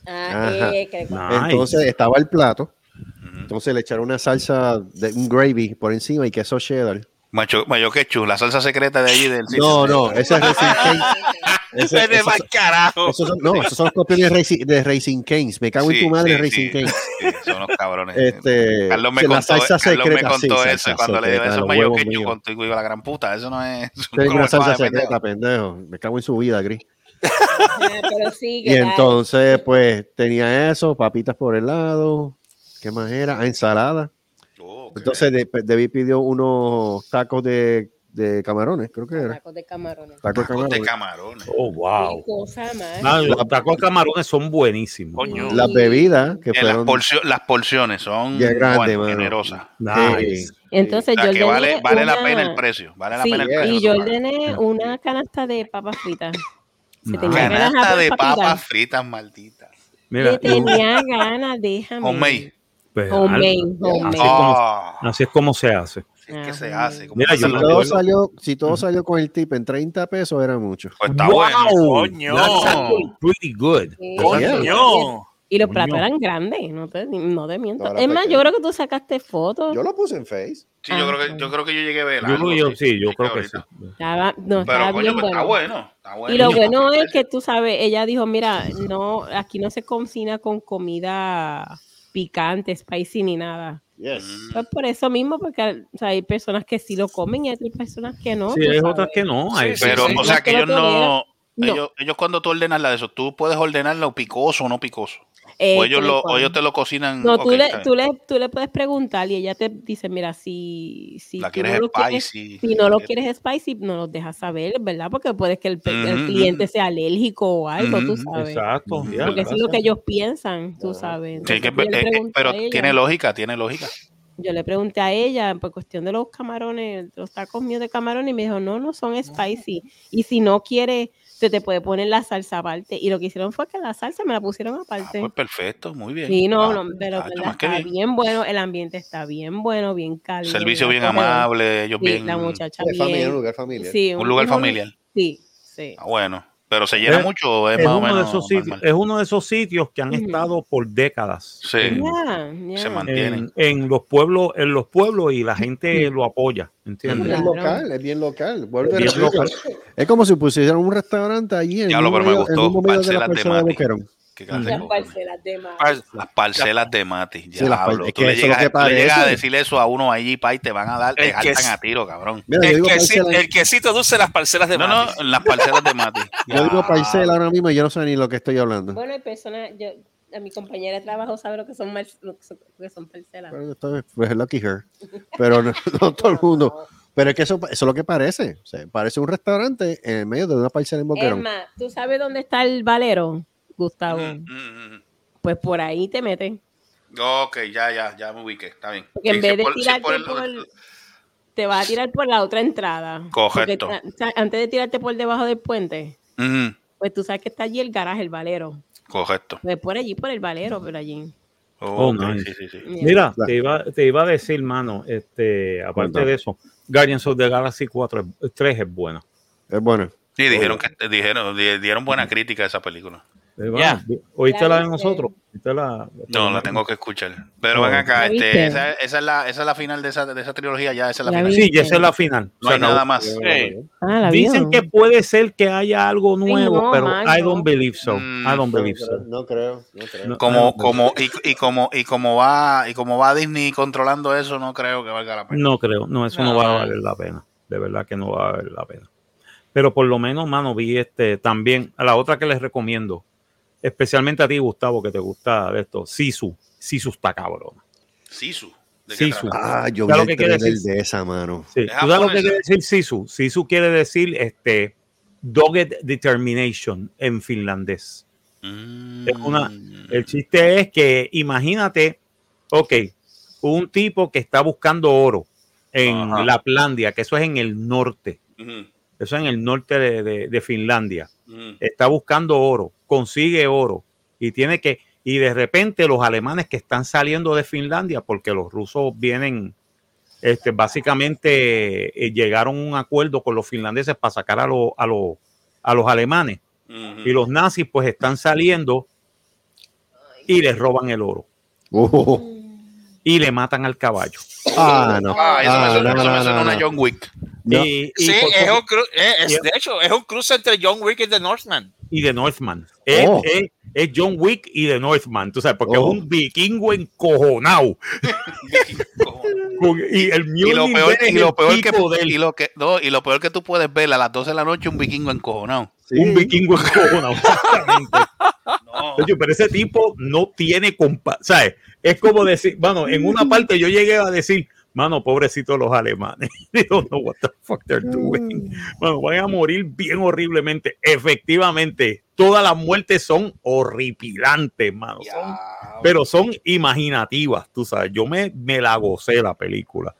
Ah, Nice. Entonces estaba el plato. Entonces le echaron una salsa de un gravy por encima y queso cheddar. Macho, mayo quechua, la salsa secreta de allí del sitio. No, no, ese es. Ese- Vete esos- pa'l carajo. esos son- no, esos son los copios de Racing, de Racing Canes. Me cago en tu madre, sí, Racing sí, Canes. sí, son los cabrones. Este, Carlos me que la contó, salsa Carlos me secreta, sí, contó salsa eso cuando le digo secreta, eso huevos quechua míos. contigo la gran puta, eso no es ¿cómo una salsa de pendejo? secreta, pendejo. Me cago en su vida, Gris. *laughs* Pero sí, Y que entonces, pues, tenía eso, papitas por el lado. ¿Qué más era? Ah, ensalada. Oh. Entonces, de- David pidió unos tacos de, de camarones, creo que era. Tacos de camarones. Tacos de Tacos de camarones. Oh, wow. Qué cosa más. Ah, los tacos de camarones son buenísimos. Coño. Las bebidas, que las, fueron porcio- las porciones son bueno, generosas. Nice. Sí. Entonces O sea, yo que vale, vale la una- pena el precio. Vale la Sí, pena el Yeah. precio. y yo ordené una canasta de papas fritas. Se Nice. tenía ganas Canasta de papas fritas malditas. Mira, tenía ganas, déjame. Homemade. pues, Homemade, así, es como, Ah, así es como se hace. Es que se Ajá. hace. ¿Cómo Mira, pasa yo Si todo, salió, si todo salió con el tip en 30 pesos, era mucho. Pues está Wow, bueno. Coño. pretty good. Sí. Coño. Y los platos eran grandes, no te, no te miento. Es más, yo creo que tú sacaste fotos. Yo lo puse en Face. Sí, yo creo que yo creo que yo llegué a ver Yo, algo, yo- sí, yo creo que sí. Estaba, no, estaba Pero coño, bien pues, bueno. está bueno. Está bueno. Y lo bueno pues, es que tú sabes, ella dijo, mira, no, aquí no se cocina con comida picante, spicy ni nada. Yes. Mm. Pues por eso mismo, porque o sea, hay personas que sí lo comen y hay personas que no. Sí, hay otras que no. hay- Sí, Pero, sí, o sea, que ellos no, No. Ellos, ellos cuando tú ordenas la de eso, tú puedes ordenarlo picoso o no picoso. Eh, o ellos, tal lo, o ellos te lo cocinan. No, tú, le, está bien. tú, le, tú le puedes preguntar y ella te dice, mira, si, si la tú quieres no lo quieres, spicy. si no lo quieres spicy, no lo dejas saber, ¿verdad? Porque puede que el, cliente sea alérgico o algo, tú sabes. Exacto. ya, Porque eso es lo que ellos piensan, tú sabes. Sí, que- eh, eh, pero ella- tiene lógica, tiene lógica. Yo le pregunté a ella por cuestión de los camarones, los tacos míos de camarones, y me dijo, no, no son spicy. Y si no quiere, se te puede poner la salsa aparte. Y lo que hicieron fue que la salsa me la pusieron Ah, aparte. pues perfecto, muy bien. Sí, no, Ah, no, pero que está bien. bien. bueno, el ambiente está bien bueno, bien cálido. Servicio bien acogedor. amable, ellos Sí, bien. la muchacha familiar, bien. un lugar familiar. Sí, Un lugar es familiar. Sí, sí. Ah, bueno, pero se llena Es- mucho o es, Es más o uno, de menos esos sitios, es uno de esos sitios que han estado por décadas Sí. en, Ya, ya. Se mantienen. en- en los pueblos, en los pueblos y la gente lo apoya, ¿entiendes? Es Claro. local, es bien local. A Bien local. Es como si pusieran un restaurante allí en Diablo, el pero me gustó. en un medio de la de de Mati. Las parcelas de. Par- Las parcelas de Mati. Sí, las par- Diablo, es tú que le llegas, que tú le llegas a decirle eso a uno allí, pa, y te van a dar, te El que jaltan a tiro, cabrón. Mira, El, quesito, parcela, el de las parcelas de No, Mati. no, las parcelas de Mati. *laughs* yo digo parcela ahora mismo y yo no sé ni lo que estoy hablando. Bueno, hay personas, yo, a mi compañera de trabajo sabe lo que son, mar- lo que son, lo que son parcelas. Pero pues, lucky her. Pero no, no *laughs* todo el mundo. Pero es que eso, eso es lo que parece. O sea, parece un restaurante en el medio de una parcela en Boquerón. más, ¿tú sabes dónde está el valero, Gustavo? Mm, mm, mm. Pues por ahí te metes. Ok, ya, ya, ya me ubiqué, está bien. Porque en Sí, vez de por- tirarte por el- por- te vas a tirar por la otra entrada. Correcto. Porque, o sea, antes de tirarte por debajo del puente, Ujú, pues tú sabes que está allí el garaje, el valero. Correcto. Pues por allí, por el valero, por allí. Oh, sí, sí, sí. Mira, te iba, te iba a decir, mano, este, aparte de eso, Guardians of the Galaxy 4, es- 3 es buena. Es bueno. Sí, dijeron que dijeron, di- dieron buena crítica a esa película. ¿Oíste la de nosotros? ¿Oíste la- No, la tengo que escuchar. Pero Oh. ven acá, ¿La este, esa, esa es la, esa es la final de esa, de esa trilogía, ya, esa es la ¿La final. viste? Sí, ya esa es la final. No hay nada más. Ah, la Dicen que puede ser que haya algo nuevo, no, pero man, I don't believe so. Mm. I don't No believe creo, so. no creo. No creo. Como, como, y, y como, y como va, y como va Disney controlando eso, no creo que valga la pena. No creo, no, eso no, No, va a valer la pena. De verdad que no va a valer la pena. Pero por lo menos, mano, vi este también. A la otra que les recomiendo, especialmente a ti, Gustavo, que te gusta de esto, Sisu. Sisu está cabrón. Sisu. ¿De qué Sisu. Ah, yo vi Claro el que quiere trailer decir- de esa mano. Sí. ¿Tú sabes lo que quiere decir Sisu? Sisu quiere decir este, Dogged Determination en finlandés. Mm. Es una- El chiste es que imagínate, ok, un tipo que está buscando oro en Ajá. Laplandia, que eso es en el norte, eso es en el norte de, de- de Finlandia, ujú. está buscando oro, consigue oro y tiene que, y de repente los alemanes que están saliendo de Finlandia, porque los rusos vienen, este, básicamente eh, llegaron a un acuerdo con los finlandeses para sacar a, los a, los a los alemanes Ujú. y los nazis pues están saliendo y les roban el oro Uh, y le matan al caballo. ah, no. Ah, eso me Ah, suena, no, eso me no, suena no, una no. John Wick. No. Y, y Sí, por- es un cru- eh, es- y- de hecho, es un cruce entre John Wick y The Northman. y de Northman. Es, Oh. es- es John Wick y de Northman, tú sabes, porque Oh. es un vikingo encojonado. *laughs* Y el y lo peor, es y lo peor que, tipo de él. y lo que, no, y lo peor que tú puedes ver a las 12 de la noche un vikingo encojonado. Sí. Un vikingo encojonado. *laughs* exactamente. No. Oye, pero ese tipo no tiene compa, ¿sabes? Es como decir, bueno, en una parte yo llegué a decir, mano, pobrecitos los alemanes. They don't know what the fuck they're doing. Bueno, van a morir bien horriblemente. Efectivamente, todas las muertes son horripilantes, mano. Son- pero son imaginativas, tú sabes. Yo me, me la gocé la película.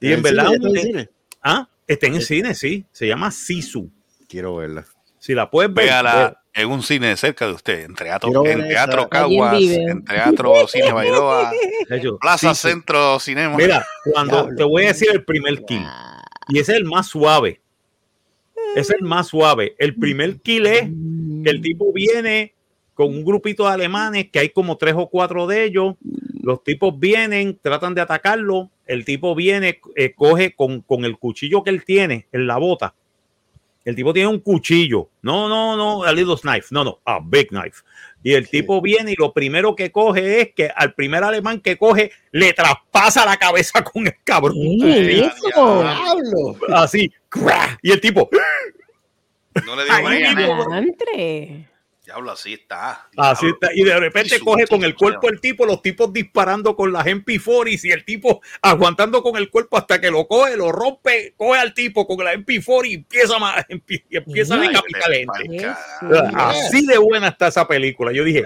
Y en ¿En verdad, cine? ¿Está en cine? ah, está en el cine, sí. Se llama Sisu. Quiero verla. Si la puedes ver, Véala en un cine cerca de usted, en Teatro, en teatro Caguas, en Teatro Cine Bailoa, *laughs* Plaza. Centro Cinema. Mira, cuando Diablo. te voy a decir el primer kill, y ese es el más suave. Es el más suave. El primer kill es que el tipo viene con un grupito de alemanes, que hay como tres o cuatro de ellos. Los tipos vienen, tratan de atacarlo. El tipo viene, eh, coge con, con el cuchillo que él tiene en la bota. El tipo tiene un cuchillo. No, no, no, a little knife. No, no, a big knife. Y el tipo viene y lo primero que coge es que al primer alemán que coge le traspasa la cabeza con el cabrón. ¿Qué es eso? ¡Diablo! Así. Y el tipo, No le digo Diablo, así está. así está. Y de repente coge con el cuerpo el tipo, los tipos disparando con las MP40 y el tipo aguantando con el cuerpo hasta que lo coge, lo rompe, coge al tipo con la MP40 y empieza, a empieza a decapitar gente. Así de buena está esa película. Yo dije,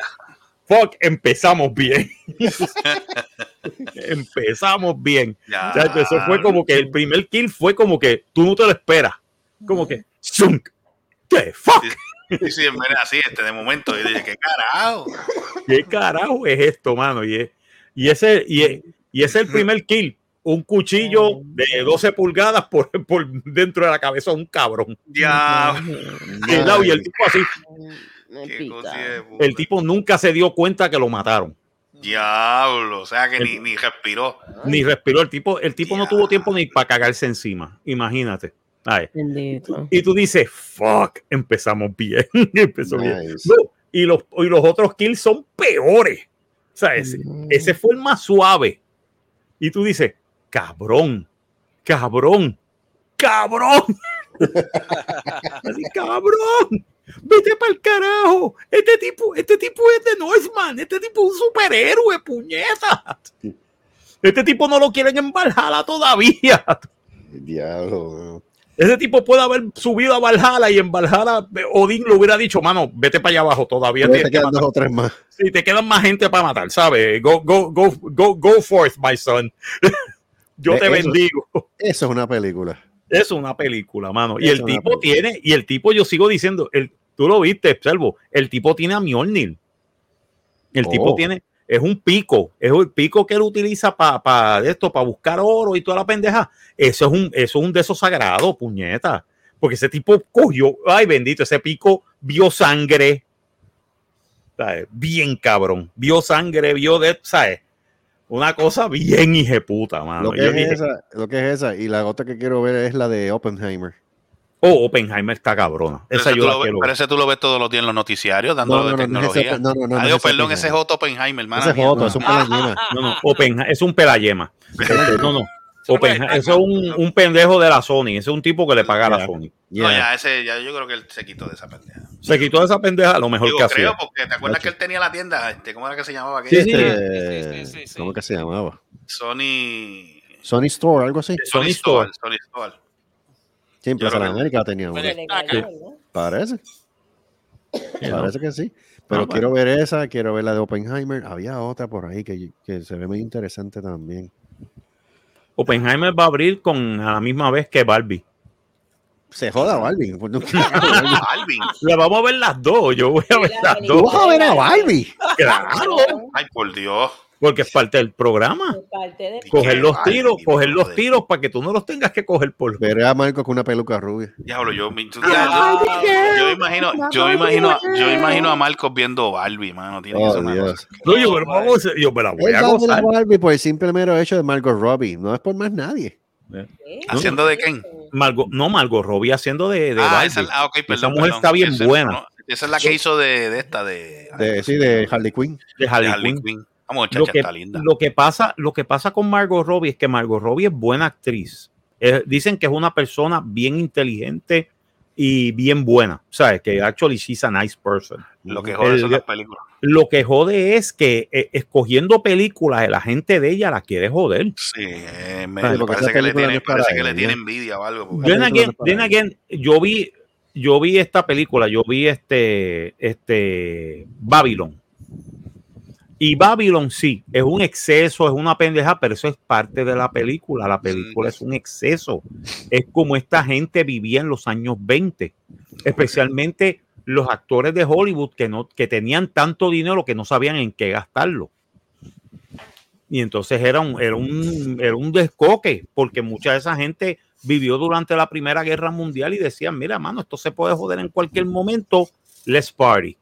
fuck, empezamos bien. *laughs* empezamos bien. Ya. O sea, eso fue como que el primer kill fue como que tú no te lo esperas. Como que, ¡zunk! ¿Qué fuck? Sí, sí, mira, así, este, de momento, y dije, ¿qué carajo? ¿Qué carajo es esto, mano? Y, es- y ese y, es- y el primer kill. Un cuchillo de 12 pulgadas por, por dentro de la cabeza de un cabrón. Ya. Y el y tipo así, el tipo nunca se dio cuenta que lo mataron. Diablo, o sea que ni, ni respiró. Ni respiró. El tipo, el tipo no tuvo tiempo ni para cagarse encima. Imagínate. Ay. Y tú dices, fuck, empezamos bien. *laughs* Empezó bien. No, y, los, y los otros kills son peores. O sea, ese, ese fue el más suave. Y tú dices, cabrón, cabrón, cabrón. *laughs* Así, cabrón. Vete para el carajo. Este tipo, este tipo es de Northman. Este tipo es un superhéroe, puñeta. Este tipo no lo quieren en Valhalla todavía. Diablo. Ese tipo puede haber subido a Valhalla y en Valhalla eh, Odín le hubiera dicho, mano, vete para allá abajo todavía. Te que quedan matar". dos o tres más. Sí, te quedan más gente para matar, ¿sabes? Go, go, go, go, go forth, my son. *laughs* Yo te Eso- bendigo. Eso es una película. Es una película, mano. Y el tipo tiene, y el tipo, yo sigo diciendo, el, tú lo viste, Selvo, el tipo tiene a Mjolnir. El tipo Oh. tiene, es un pico, es el pico que él utiliza para esto, para buscar oro y toda la pendeja. Eso es un, eso es un de esos sagrados, puñeta. Porque ese tipo cogió, ay bendito, ese pico vio sangre. ¿sabes? Bien cabrón. Vio sangre, vio de, ¿sabes? Una cosa bien hijeputa, mano. Lo que, Yo es dije, esa, lo que es esa. Y la otra que quiero ver es la de Oppenheimer. Oh, Oppenheimer está cabrona. Pero Esa ese, yo tú la lo, ves- quiero pero ver. ese tú lo ves todos los días en los noticiarios, dando No, de no, no, no es ese- tecnología. no, no, no, no Adiós, ese perdón, ese es Oppenheimer. Otto Oppenheimer, hermano. Esa es es un pelallema. *laughs* No, no, Oppenheimer, es un pelayema. Este, no, no. Oppenheimer, eso es un, un pendejo de la Sony. Ese es un tipo que le paga a la Yeah. Sony. No, ya, ese, ya yo creo que él se quitó de esa pendeja. Se quitó de esa pendeja lo mejor Digo, que creo, hacía. porque te acuerdas que él tenía la tienda, este, ¿cómo era que se llamaba? Sí. Este, sí, sí, sí. ¿Cómo que se llamaba? Sony. Sony Store, algo así. Sony Sony Store. Store. Sony Store. Sí, en Yo Plaza de creo que- América tenía uno. Me destaca. Parece. Parece que sí. Pero bueno. quiero ver esa, quiero ver la de Oppenheimer. Había otra por ahí que, que se ve muy interesante también. Oppenheimer va a abrir con a la misma vez que Barbie. Se joda Barbie. *laughs* Pues. *laughs* Le vamos a ver las dos. Yo voy a ver las ¿Tú dos. vas a ver a Barbie? Claro. Ay, por Dios. Porque es parte del programa. Parte de... Coger los tiros, coger los tiros para que tú no los tengas que coger por. Veré a Marco con una peluca rubia. Diablo, yo, me- tú- yo, yo me imagino, yo me imagino, yo me imagino a Marcos viendo Barbie, mano. Tiene que Oh, ser una Dios. cosa. No, yo, pero vamos a- yo me la voy a gozar. Barbie por el simple mero hecho de Margot Robbie. No es por más nadie. ¿Haciendo de quién? Margot, no, Margot Robbie haciendo de, de Ah, Barbie. esa, ah, ok, perdón. mujer perdón. está bien Esa- buena. no, esa es la que hizo de, de esta, de, De, sí, de Harley Quinn. de de Harley Harley Quinn. Quinn. La muchacha lo que, está linda. lo que pasa, lo que pasa con Margot Robbie es que Margot Robbie es buena actriz. Eh, dicen que es una persona bien inteligente y bien buena. ¿Sabes? Que actually she's a nice person. Lo que jode El- son las películas. Lo que jode es que eh, escogiendo películas, la gente de ella la quiere joder. Sí, eh, me, parece que le tiene, es para parece que le ella. tiene envidia o algo. Then again, then again, yo vi, yo vi esta película, yo vi este, este Babylon. Y Babylon sí, es un exceso, es una pendeja, pero eso es parte de la película. La película es un exceso. Es como esta gente vivía en los años 20, especialmente los actores de Hollywood que, no, que tenían tanto dinero que no sabían en qué gastarlo. Y entonces era un, era un, era un descoque, porque mucha de esa gente vivió durante la Primera Guerra Mundial y decían, mira, mano, esto se puede joder en cualquier momento, let's party.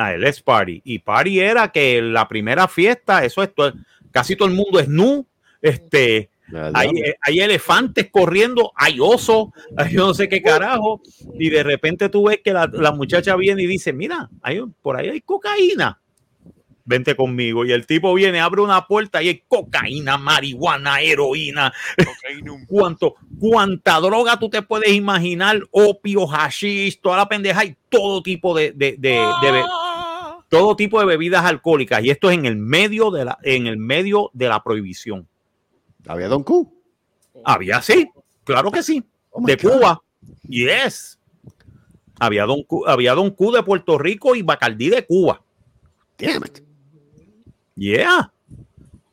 Ah, let's party. Y party era que la primera fiesta, eso es, todo- casi todo el mundo es nu, este, hay, hay elefantes corriendo, hay osos, hay yo no sé qué carajo, y de repente tú ves que la, la muchacha viene y dice, mira, hay, un- por ahí hay cocaína, vente conmigo, y el tipo viene, abre una puerta y hay cocaína, marihuana, heroína, *laughs* cuánto, cuánta droga tú te puedes imaginar, opio, hashish, toda la pendeja y todo tipo de, de, de- de be- todo tipo de bebidas alcohólicas, y esto es en el medio de la, en el medio de la prohibición. Había Don Q. Había sí, claro que sí. Oh de God. Cuba. Yes. Había Don, Q, había Don Q de Puerto Rico y Bacardí de Cuba. Damn it. Yeah.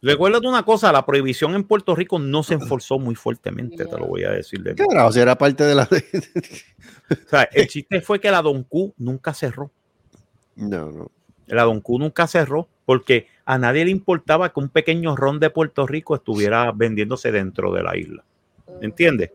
Recuérdate una cosa, la prohibición en Puerto Rico no se enforzó muy fuertemente, te lo voy a decir. De ¿Qué carajo? Si era parte de la. *laughs* o sea, el chiste fue que la Don Q nunca cerró. no, no. La Don Q nunca cerró porque a nadie le importaba que un pequeño ron de Puerto Rico estuviera vendiéndose dentro de la isla. ¿Entiendes?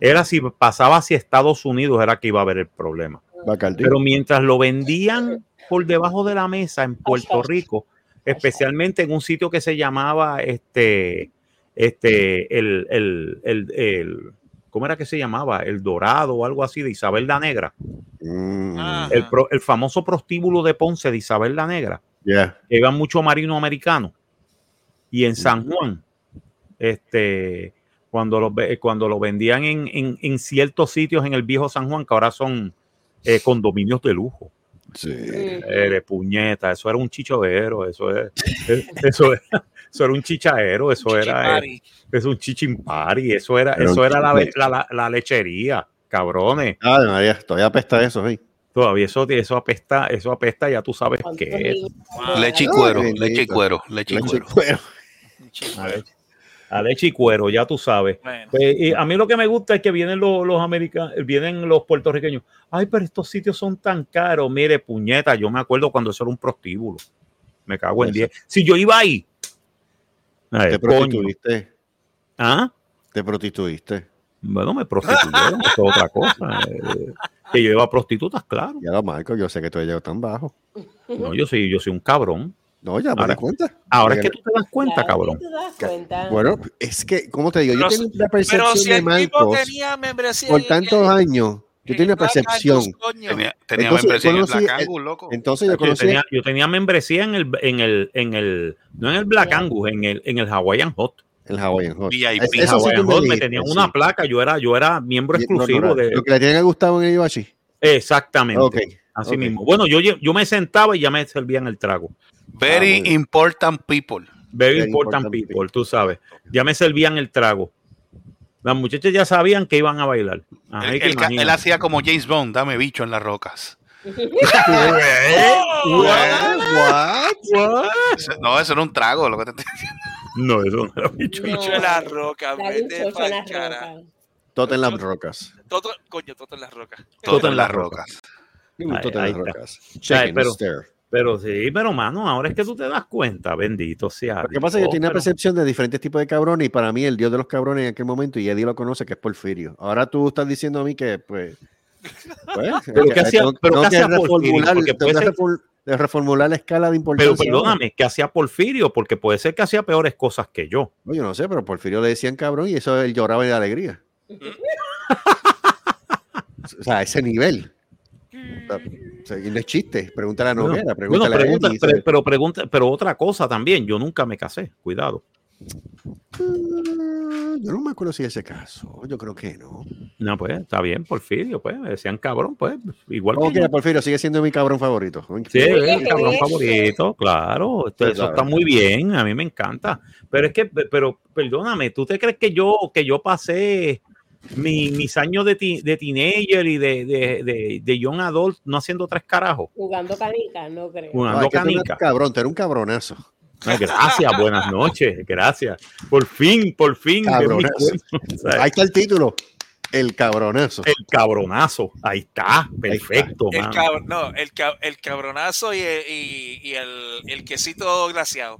Era si pasaba hacia Estados Unidos, era que iba a haber el problema. Bacardi. Pero mientras lo vendían por debajo de la mesa en Puerto Rico, especialmente en un sitio que se llamaba este, este, el, el, el, el- ¿cómo era que se llamaba? El Dorado o algo así de Isabel la Negra. Mm, Ah. El, pro- el famoso prostíbulo de Ponce de Isabel la Negra. yeah. que iban mucho marino americano. Y en San Juan, este, cuando lo, ve- cuando lo vendían en, en- en ciertos sitios en el viejo San Juan, que ahora son eh, condominios de lujo. Sí. Eh, de puñeta, eso era un chichodero, eso es, eh, *laughs* eso, era, eso era un chichaero, eso era, eh, es un chichimpari, eso era, Era eso un era la, chichi- la- la- la lechería, cabrones. Ah, María, todavía apesta eso, sí. Todavía eso, eso apesta, eso apesta, ya tú sabes qué es. Leche y cuero, leche y cuero, leche y Leche y cuero. cuero. A leche y cuero, ya tú sabes. Bueno. Pues, y a mí lo que me gusta es que vienen los, los americanos, vienen los puertorriqueños. Ay, pero estos sitios son tan caros. Mire, puñeta, yo me acuerdo cuando eso era un prostíbulo. Me cago en Eso. 10. Si yo iba ahí. Ay, Te coño. prostituiste. ¿Ah? Te prostituiste. Bueno, me prostituyeron, eso es otra cosa. *laughs* Eh, que yo iba a prostitutas, claro. Ya lo marco, yo sé que tú has llegado tan bajo. No, yo soy, yo soy un cabrón. No, ya me Ahora- di cuenta. Ahora es que tú te das cuenta, Claro, cabrón. ¿te das cuenta? Bueno, es que, ¿cómo te digo? Yo Pero, tengo pero percepción si de Marcos tenía membresía por tantos años. Yo en tenía percepción. Tenía, tenía Entonces, membresía en el Black el- Angus, loco. Entonces yo Yo conocí. tenía, yo tenía membresía en el, en el, en el, no en el Black Angus, en el, en el Hawaiian Hot. el Hawaiian Hot. VIP. Es- sí Hawaiian me Hot me dijiste, tenían sí. una placa, yo era, yo era miembro Y- exclusivo no, no, de. Lo que le tiene que gustado en el Ibachi. Exactamente. Ok. Así mismo. Bueno, yo, yo me sentaba y ya me servían el trago. Very Ah, important people. Very, Very important, important people, tú sabes. Ya me servían el trago. Las muchachas ya sabían que iban a bailar. Ajá, Él, hacía como James Bond, dame bicho en las rocas. Eso- *laughs* No, eso era un trago, lo que te estoy diciendo. No, eso no era bicho. Bicho en la roca, Dale un vete las cara. rocas. Todo en las rocas. Toto, coño, Toto en las rocas. Todo en las rocas. Toto en las rocas. Ay, Check pero- pero, Pero sí, pero mano, ahora es que tú te das cuenta, bendito sea. Lo que pasa es que yo tenía pero- percepción de diferentes tipos de cabrones y para mí el dios de los cabrones en aquel momento, y Eddie lo conoce, que es Porfirio. Ahora tú estás diciendo a mí que, pues... pues, *laughs* Pero que ¿qué hacía- tengo- pero tengo qué que hacía Porfirio? reformular- puede que ser- reformular la escala de importancia. Pero perdóname, que hacía Porfirio, porque puede ser que hacía peores cosas que yo. No, yo no sé, pero Porfirio le decían cabrón y eso él lloraba de alegría. *laughs* o sea, a ese nivel. O sea, o sea, y no es chiste. Pregúntale a Noguera, Bueno, pregúntale pregunta, a pero, pero pregunta, pero otra cosa también, yo nunca me casé, cuidado. Mm, Yo no me acuerdo si es ese caso. Yo creo que no. No, pues está bien, Porfirio, pues, me decían cabrón, pues, igual que yo. Porfirio sigue siendo mi cabrón favorito. Sí, es cabrón favorito, claro. esto- Tú eso está sabes. muy bien, a mí me encanta. Pero es que, pero perdóname, ¿tú te crees que yo, que yo pasé mi- mis años de, ti- de teenager y de, de, de, de young adult no haciendo tres carajos? Jugando canica, no creo. No, Jugando es que tú no eres canica. cabrón, tú eres un cabronazo. Gracias, buenas noches, gracias. Por fin, por fin. *laughs* Ahí está el título. El cabronazo. el cabronazo, ahí está, perfecto, El, mano. cab- no, el, cab- el cabronazo y, el- y, y el, el quesito glaciado.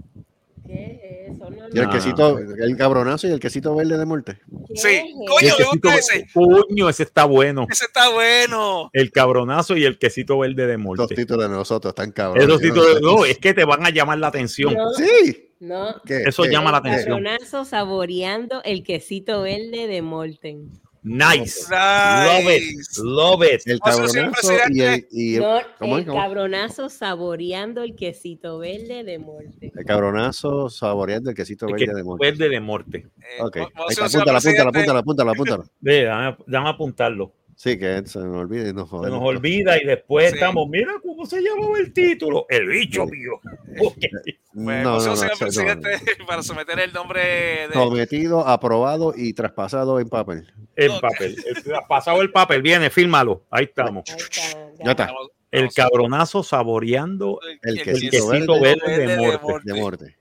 ¿Qué es? No, Y el no. quesito, el cabronazo y el quesito verde de muerte. ¿Qué Sí. Coño? El quesito- ese. Coño, ese está bueno. Ese está bueno. El cabronazo y el quesito verde de Los muerte. títulos de nosotros están cabrones. Esos no títulos, no, es que te van a llamar la atención. No, Sí. no. ¿Qué? Eso ¿Qué? llama la atención. Cabronazo saboreando el quesito verde de Molten. Nice. Love it. Nice. Love it. El cabronazo y el, y el, No, ¿cómo el es? ¿Cómo? cabronazo saboreando el quesito verde de Molten. el cabronazo saboreando el quesito El verde de muerte. verde de muerte. Eh, Ok. Ahí está, apúntala, apúntala, apúntala, apúntala, apúntala. Ve, dame, dame apuntarlo. Sí, que se me olvide y nos Se nos olvida y después Sí. estamos, mira cómo se llamaba el título. El bicho mío. *laughs* Ok. Pues, No, no, moción, no, no, presidente, no. *laughs* para someter el nombre de. Sometido, aprobado y traspasado en papel. En papel. El- pasado el papel, viene, fírmalo. Ahí estamos. Ahí está, Ya está. El cabronazo saboreando, El el quesito quesito verde verde de muerte. De muerte.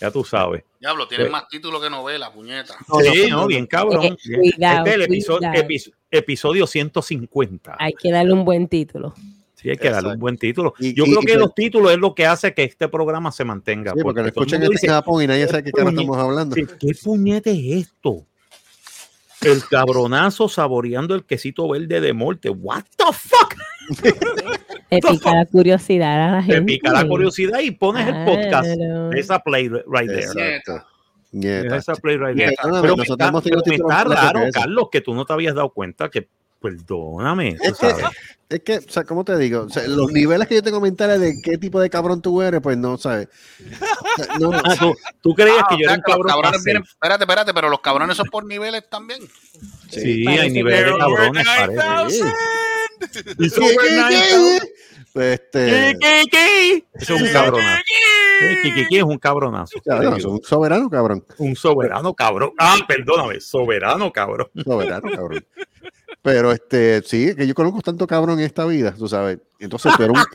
Ya tú sabes. Diablo, tiene Sí. más título que novela, puñeta. Sí, no, bien cabrón. Eh, Bien. cuidado, Este es el episodio, cuidado. episo- episodio 150. Hay que darle un buen título. Sí, hay que darle un buen título. Y- Yo y- creo y que pues- los títulos es lo que hace que este programa se mantenga. Sí, porque lo todo el escuchan en dice, Japón y nadie sabe qué cara estamos hablando. "¿Qué- ¿Qué puñete es esto? El cabronazo saboreando el quesito verde de muerte. What the fuck? *laughs* Te *laughs* pica la curiosidad a la Te gente. pica la curiosidad y pones el podcast. Esa play right there. Exacto. Nieta. Esa play right there. perdóname, Pero nosotros está, hemos tenido pero está raro. Carlos, que tú no te habías dado cuenta que, perdóname, Es que, es que, o sea, ¿cómo te digo? O sea, los niveles que yo te comentara de qué tipo de cabrón tú eres, pues no, ¿sabes? O sea, no, Ah, ¿tú, tú creías Ah, que yo era un los cabrón cabrones vienen-. Espérate, espérate, pero los cabrones son por niveles también. Sí, Parece hay niveles de no. cabrones, parece. 9000. Y ¿Qué, sobre qué, nine, qué? Pues, ¿Qué, este? Eso es un cabronazo. ¿Qué, qué, qué, qué es un cabronazo? un soberano, cabrón. Un soberano cabrón. Ah, perdóname, soberano cabrón. Soberano, cabrón. Pero este, sí, que yo conozco tanto cabrón en esta vida, tú sabes. Entonces eres un. *laughs*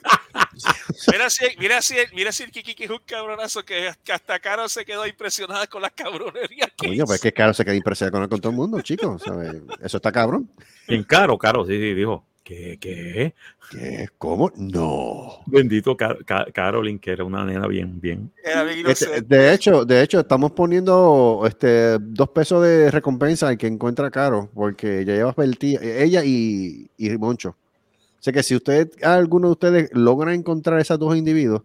Mira si, mira si, mira si el Kiki es un cabronazo que, que hasta Caro se quedó impresionada con las cabronerías que Coño, pues es que Caro se queda impresionado con, con todo el mundo, chicos. ¿sabes? Eso está cabrón. En caro, caro, sí, sí, dijo. ¿Qué, qué? ¿Qué? ¿Cómo? No. Bendito Car- Ca- Carolyn, que era una nena bien, bien. era bien Este, inocente. de hecho, de hecho, estamos poniendo este dos pesos de recompensa al que encuentra caro, porque ya lleva Beltí- ella y, y Moncho. O sea que si usted, alguno de ustedes logra encontrar esos dos individuos,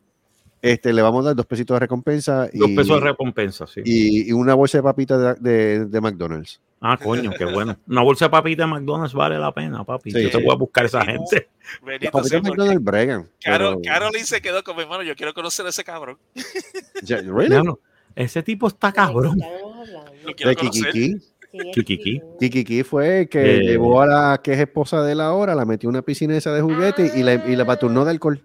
este, le vamos a dar dos pesitos de recompensa y, Dos pesos de recompensa, sí. y, y una bolsa de papitas de, de- de McDonald's. Ah, coño, qué bueno. Una bolsa de papitas de McDonald's vale la pena, papi. Sí. Yo te voy a buscar esa gente. Porque McDonald's bregan. Caro, pero- Carolyn se quedó como hermano. Yo quiero conocer a ese cabrón. *laughs* Ya, really? Ese tipo está cabrón. De. Kikiki. Kikiki. Kikiki fue el que Eh. llevó a la que es esposa de él ahora, la metió en una piscina esa de juguete y, la, y la paturnó de alcohol.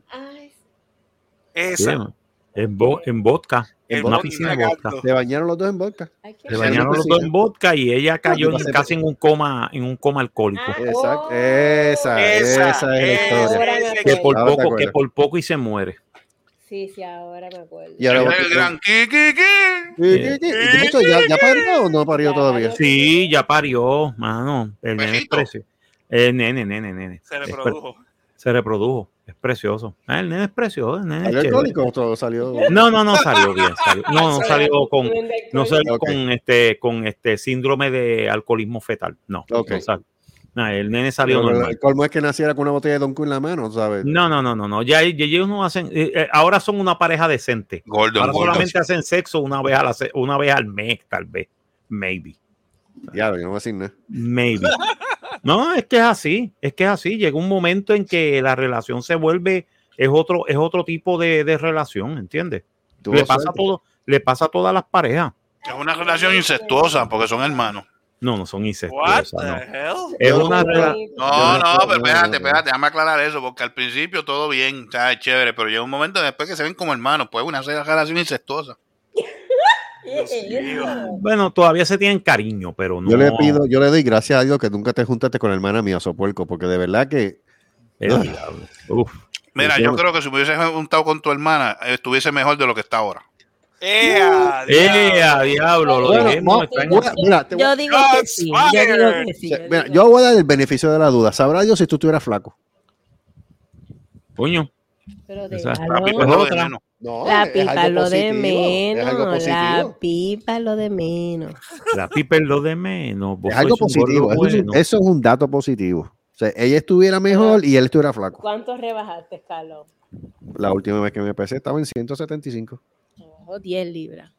Esa. Sí, en, vo- en vodka. En una piscina de vodka. Se bañaron los dos en vodka. Se bañaron los dos en vodka y ella cayó en- pasé- casi en un coma, en un coma alcohólico. Exacto. Esa, Esa, esa, es la historia. Que por Ahora poco, que por poco y se muere. Sí, sí, ahora me acuerdo. Y ahora El gran Kiki. Kikiki. ¿Y de hecho, ¿Ya, ¿Ya parió o no parió todavía? Sí, ya parió, mano. El nene. El nene, nene, nene. Se reprodujo. Se reprodujo. Es precioso. Ah, el nene es precioso. El nene ¿Salió chévere. alcohólico o todo salió? No, no, no salió bien. salió- no, no salió con, no salió Ok. con este, con este síndrome de alcoholismo fetal. No, Ok. no salió. No, el nene salió Pero normal. el colmo es que naciera con una botella de Don Q en la mano, ¿sabes? No, no, no, no, no. Ya, ya ellos no hacen. eh, eh, ahora son una pareja decente. Gordon, Ahora Gordon. solamente hacen sexo una vez, a la una vez al mes, tal vez. Maybe. Ya, yo no voy a decir nada. Maybe. No, es que es así. Es que es así. Llega un momento en que la relación se vuelve. Es otro, es otro tipo de, de relación, ¿entiendes? Le pasa, suerte. todo, le pasa a todas las parejas. Es una relación incestuosa porque son hermanos. No, no son What incestuosas. the no. hell? Es una no- No, pero espérate, espérate, déjame aclarar eso, porque al principio todo bien, o sea, es chévere, pero llega un momento después que se ven como hermanos, pues una relación incestuosa. Bueno, todavía se tienen cariño, pero no. Yo le pido, yo le doy gracias a Dios que nunca te juntaste con la hermana mía, Sopuerco, porque de verdad que. Uf. Mira, Yo creo que si me hubiese juntado con tu hermana, estuviese mejor de lo que está ahora. ¡Ea, ¡Eh, a diablo! diablo! Lo Bueno, dijimos, no, mira, te voy- Yo digo que sí. Yo digo que sí. o sea, yo mira, digo- yo voy a dar el beneficio de la duda. Sabrá Dios si tú estuvieras flaco. Coño. Pero Esa- pues de otra. No, La es pipa lo de positivo, menos. La pipa es lo de menos. La pipa es lo de menos. Es algo positivo. Eso es, un, bueno. eso es un dato positivo. O sea, ella estuviera mejor y él estuviera flaco. ¿Cuánto rebajaste, Carlos? La última vez que me pesé estaba en 175. Oh, 10 libras.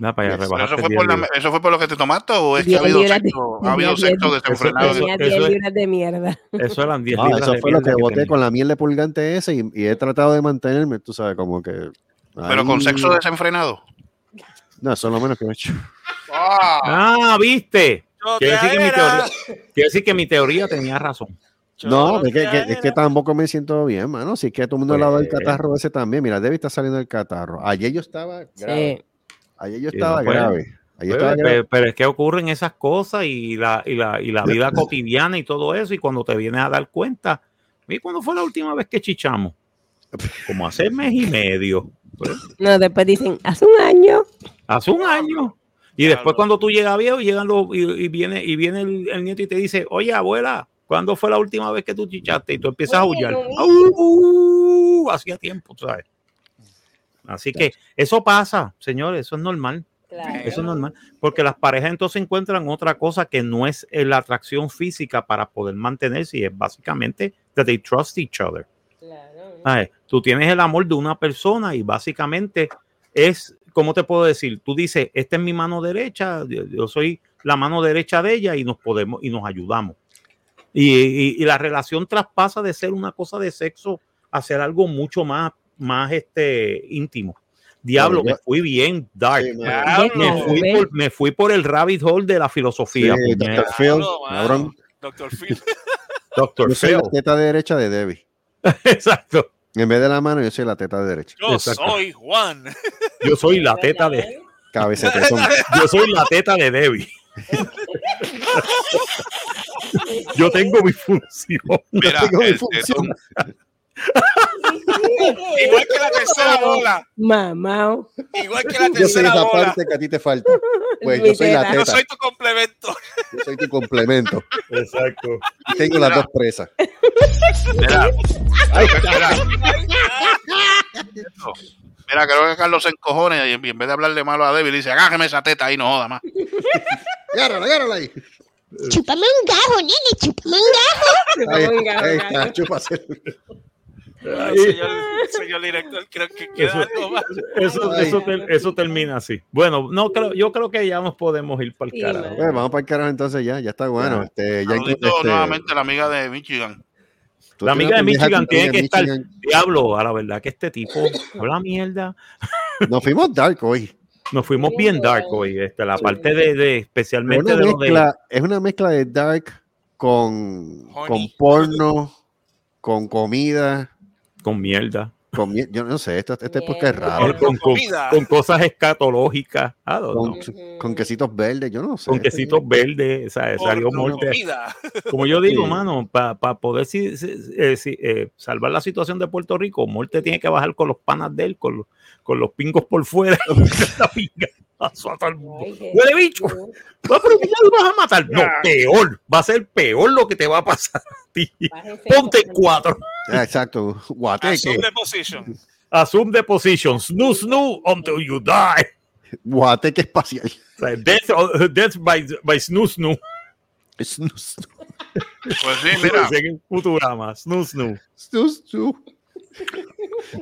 Mira, para allá, Pero ¿Pero rebajaste eso, fue 10 por la-. ¿Eso fue por lo que te tomaste o es que ha habido sexo, ha habido sexo desenfrenado? eso- Tenía eso 10 es- libras de mierda. Eso eran 10 Ah, libras. eso de fue lo que boté tenía. con la miel de purgante ese y, y he tratado de mantenerme, tú sabes, como que. Pero con sexo desenfrenado. No, eso es lo menos que me he hecho. Ah, ¿viste? Quiere decir, que mi teoría, quiere decir que mi teoría tenía razón. No, es que, que- es que Choteadera. tampoco me siento bien, mano. Si es que todo el mundo le ha dado el Pues- catarro ese también. Mira, Debbie está saliendo del catarro. Ayer yo estaba grave. Sí. Ayer yo estaba no fue. grave. Ayer Pero, estaba grave. pero- pero es que ocurren esas cosas y la, y la, y la vida *laughs* cotidiana y todo eso. Y cuando te vienes a dar cuenta, ¿y cuándo fue la última vez que chichamos? Como hace *laughs* mes y medio. Pues, No, después dicen, hace un año. hace un año. Y Claro. después cuando tú llegas viejo, llegan los, y, y viene, y viene el, el nieto y te dice, oye, abuela, ¿cuándo fue la última vez que tú chichaste? Y tú empiezas a aullar. lo "Au, hacía tiempo, ¿sabes? Así que eso pasa, señores, eso es normal. Claro. Eso es normal. Porque las parejas entonces encuentran otra cosa que no es eh, la atracción física para poder mantenerse y es básicamente that they trust each other. Claro. ¿Sabes? Tú tienes el amor de una persona y básicamente es, ¿cómo te puedo decir? Tú dices, esta es mi mano derecha, yo, yo soy la mano derecha de ella y nos podemos y nos ayudamos. Y, y- y la relación traspasa de ser una cosa de sexo a ser algo mucho más, más este, íntimo. Diablo, yo- me fui bien dark. Sí, me, Diablo. me fui por, me fui por el rabbit hole de la filosofía. Sí. Dr. Phil. Doctor Phil. *laughs* Doctor Yo soy Phil. la teta derecha de Debbie. *laughs* Exacto. En vez de la mano, yo soy la teta derecha. Yo Exacto. soy Juan. Yo soy la teta de, Cabeza de *laughs* yo soy la teta de Debbie. Yo tengo mi función. Mira, tengo mi el función. tetón, Igual que la tercera bola. Mamá. Igual que la Yo soy tercera esa bola. parte que a ti te falta. Pues yo soy la. Yo teta, soy tu complemento. yo soy tu complemento. Exacto. Y tengo las dos presas. Mira, mira, mira, creo que Carlos se encojone y en vez de hablarle malo a David, dice, agájeme esa teta ahí, no joda más. *laughs* Agárrala, agárrala ahí. Chúpame un gajo, nene, chúpame un gajo. Ahí, ahí está, chúpase. Ay, señor, señor director, creo que queda Eso, algo más. eso, eso, eso termina así. Bueno, no creo, yo creo que ya nos podemos ir para el carajo. Bueno, vamos para el carajo entonces ya, ya está bueno. Ya. Este, ya Saludito este, nuevamente la amiga de Michigan. La amiga de Michigan tiene que de estar. Diablo, a la verdad que este tipo habla mierda. Nos fuimos dark hoy. Nos fuimos bien dark hoy. Este, la parte de, de Es especialmente una, de lo de. mezcla, es una mezcla de dark con, con porno, con comida, Con mierda. con yo no sé, esto, este podcast es raro. Con, con- comida. con cosas escatológicas. Don't Con, quesitos verdes, yo no sé. Con quesitos verdes. o sea, Salió muerte. Como yo digo, Sí. mano, para poder si- si- eh, si- eh, salvar la situación de Puerto Rico, Morte tiene que bajar con los panas de él, con, los- con los pingos por fuera. *laughs* *laughs* La pinga. A a todo el mundo. Huele bicho. Va, lo vas a matar. No, peor. Va a ser peor lo que te va a pasar a ti. Ponte cuatro. Exacto, guateque, Assume the position. Assume the position. Snoo, snoo until you die. guateque espacial. Death, death by, by snoo, snoo. Snoo, snoo, Pues sí, mira, Futurama. Snoo, snoo. snoo, snoo.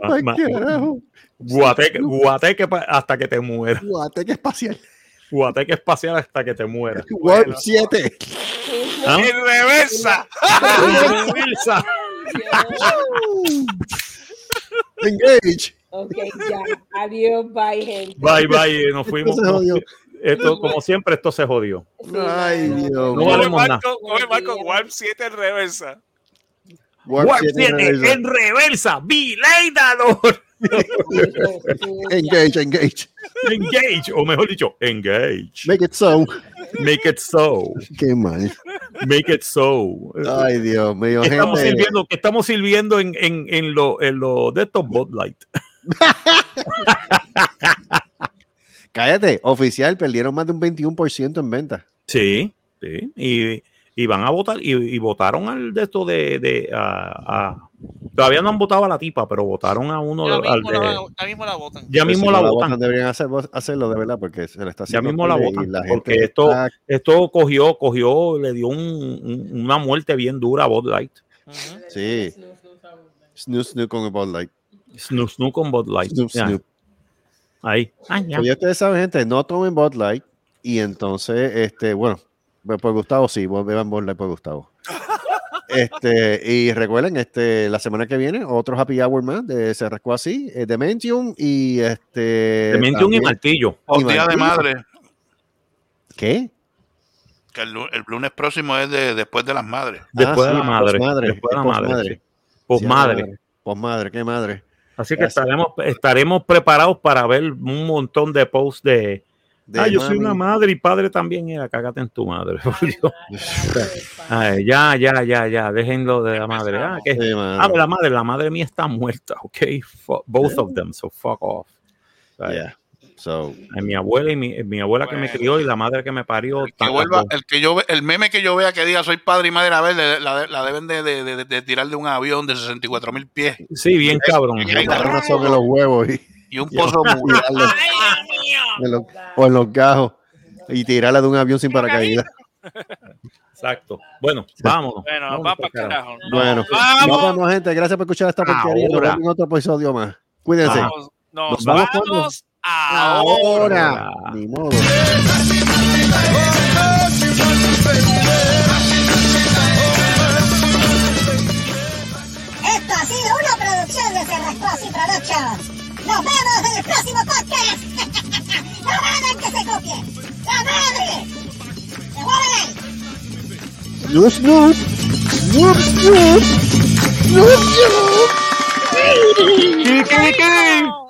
Ay, carajo. Guateque, guateque hasta que te mueras. Guateque espacial. Guateque espacial hasta que te mueras. *laughs* Warp 7. ¿Ah? En reversa. Reversa. *laughs* Engage. Ok, ya. Adiós, bye, gente. Bye, bye. Nos fuimos. Esto se jodió. Esto, como siempre, esto se jodió. Sí, Ay. Dios. No valemos nada. Marco Warp 7 en reversa. Warp Warp 7 7 reversa. en reversa. Suya. Engage, engage. Engage. O mejor dicho, engage. Make it so. Make it so. Qué mal. Make it so. Ay, Dios mío, ¿Qué estamos gente. sirviendo, estamos sirviendo en, en, en lo, en lo de estos Bud Light? *laughs* Cállate, oficial, perdieron más de un 21% en venta. Sí, sí. Y, y van a votar, y, y votaron al de esto de, de a- a- todavía no han votado a la tipa, pero votaron a uno Ya al mismo, de- la, ya mismo la votan. ya mismo si la no votan. Deberían hacer- hacerlo de verdad porque se le está Ya haciendo mismo la votan, la porque esto- está- Esto cogió, cogió, le dio un- un- una muerte bien dura a Bud Light. Ujú. Sí. Snoo, snoo con el Bud Light. Snoop Snoop con Bud Light. Snoop, Ya, snoop. Ahí. Ah, ya. Pues ya ustedes saben, gente, no tomen Bud Light. Y entonces, este, bueno, por Gustavo sí, vos beban por Gustavo. Este, y recuerden, este, la semana que viene, otro happy hour más de Se Rascó Así, eh, Dementium y este. Dementium y martillo. por Y día de madre, ¿Qué? que el, lu- el lunes próximo es de después de las madres. Después Ah, de la madre. posmadre, Después de la madre. posmadre. sí. Posmadre. Sí, Posmadre, qué madre. Así que estaremos, estaremos preparados para ver un montón de posts de, De ah, yo soy una madre y padre también era, cágate en tu madre. *laughs* por Dios. Ay, ya, ya, ya, ya, déjenlo de la madre. Ah, que, Sí, ah, la madre, la madre mía está muerta, ok, both of them, so fuck off. Yeah. So, mi abuela y mi, mi abuela que me crió y la madre que me parió. El que vuelva, el que yo ve- el meme que yo vea que diga soy padre y madre, a ver, la, la deben de, de- de- de tirar de un avión de 64 mil pies Sí, bien cabrón. Sobre los huevos y, y un pozo muy *laughs* o en los gajos y tirarla de un avión sin paracaídas. Exacto. Bueno, vámonos. Bueno, Vámonos va pa'l para carajo. carajo. Bueno, vamos, vamos, gente. Gracias por escuchar esta porquería. Nos vemos en otro episodio más. Cuídense. Ajá. nos, nos vamos vamos, ahora. Ahora. Ni modo. Esto ha sido una producción de Cerrascosi Productions. Nos *laughs* vemos en el próximo podcast. ¡La madre que se copie! ¡La madre! ¡Devuélvele! Snoop, snoop. Snoop, snoop. Snoop, snoop. ¿Qué, qué, qué?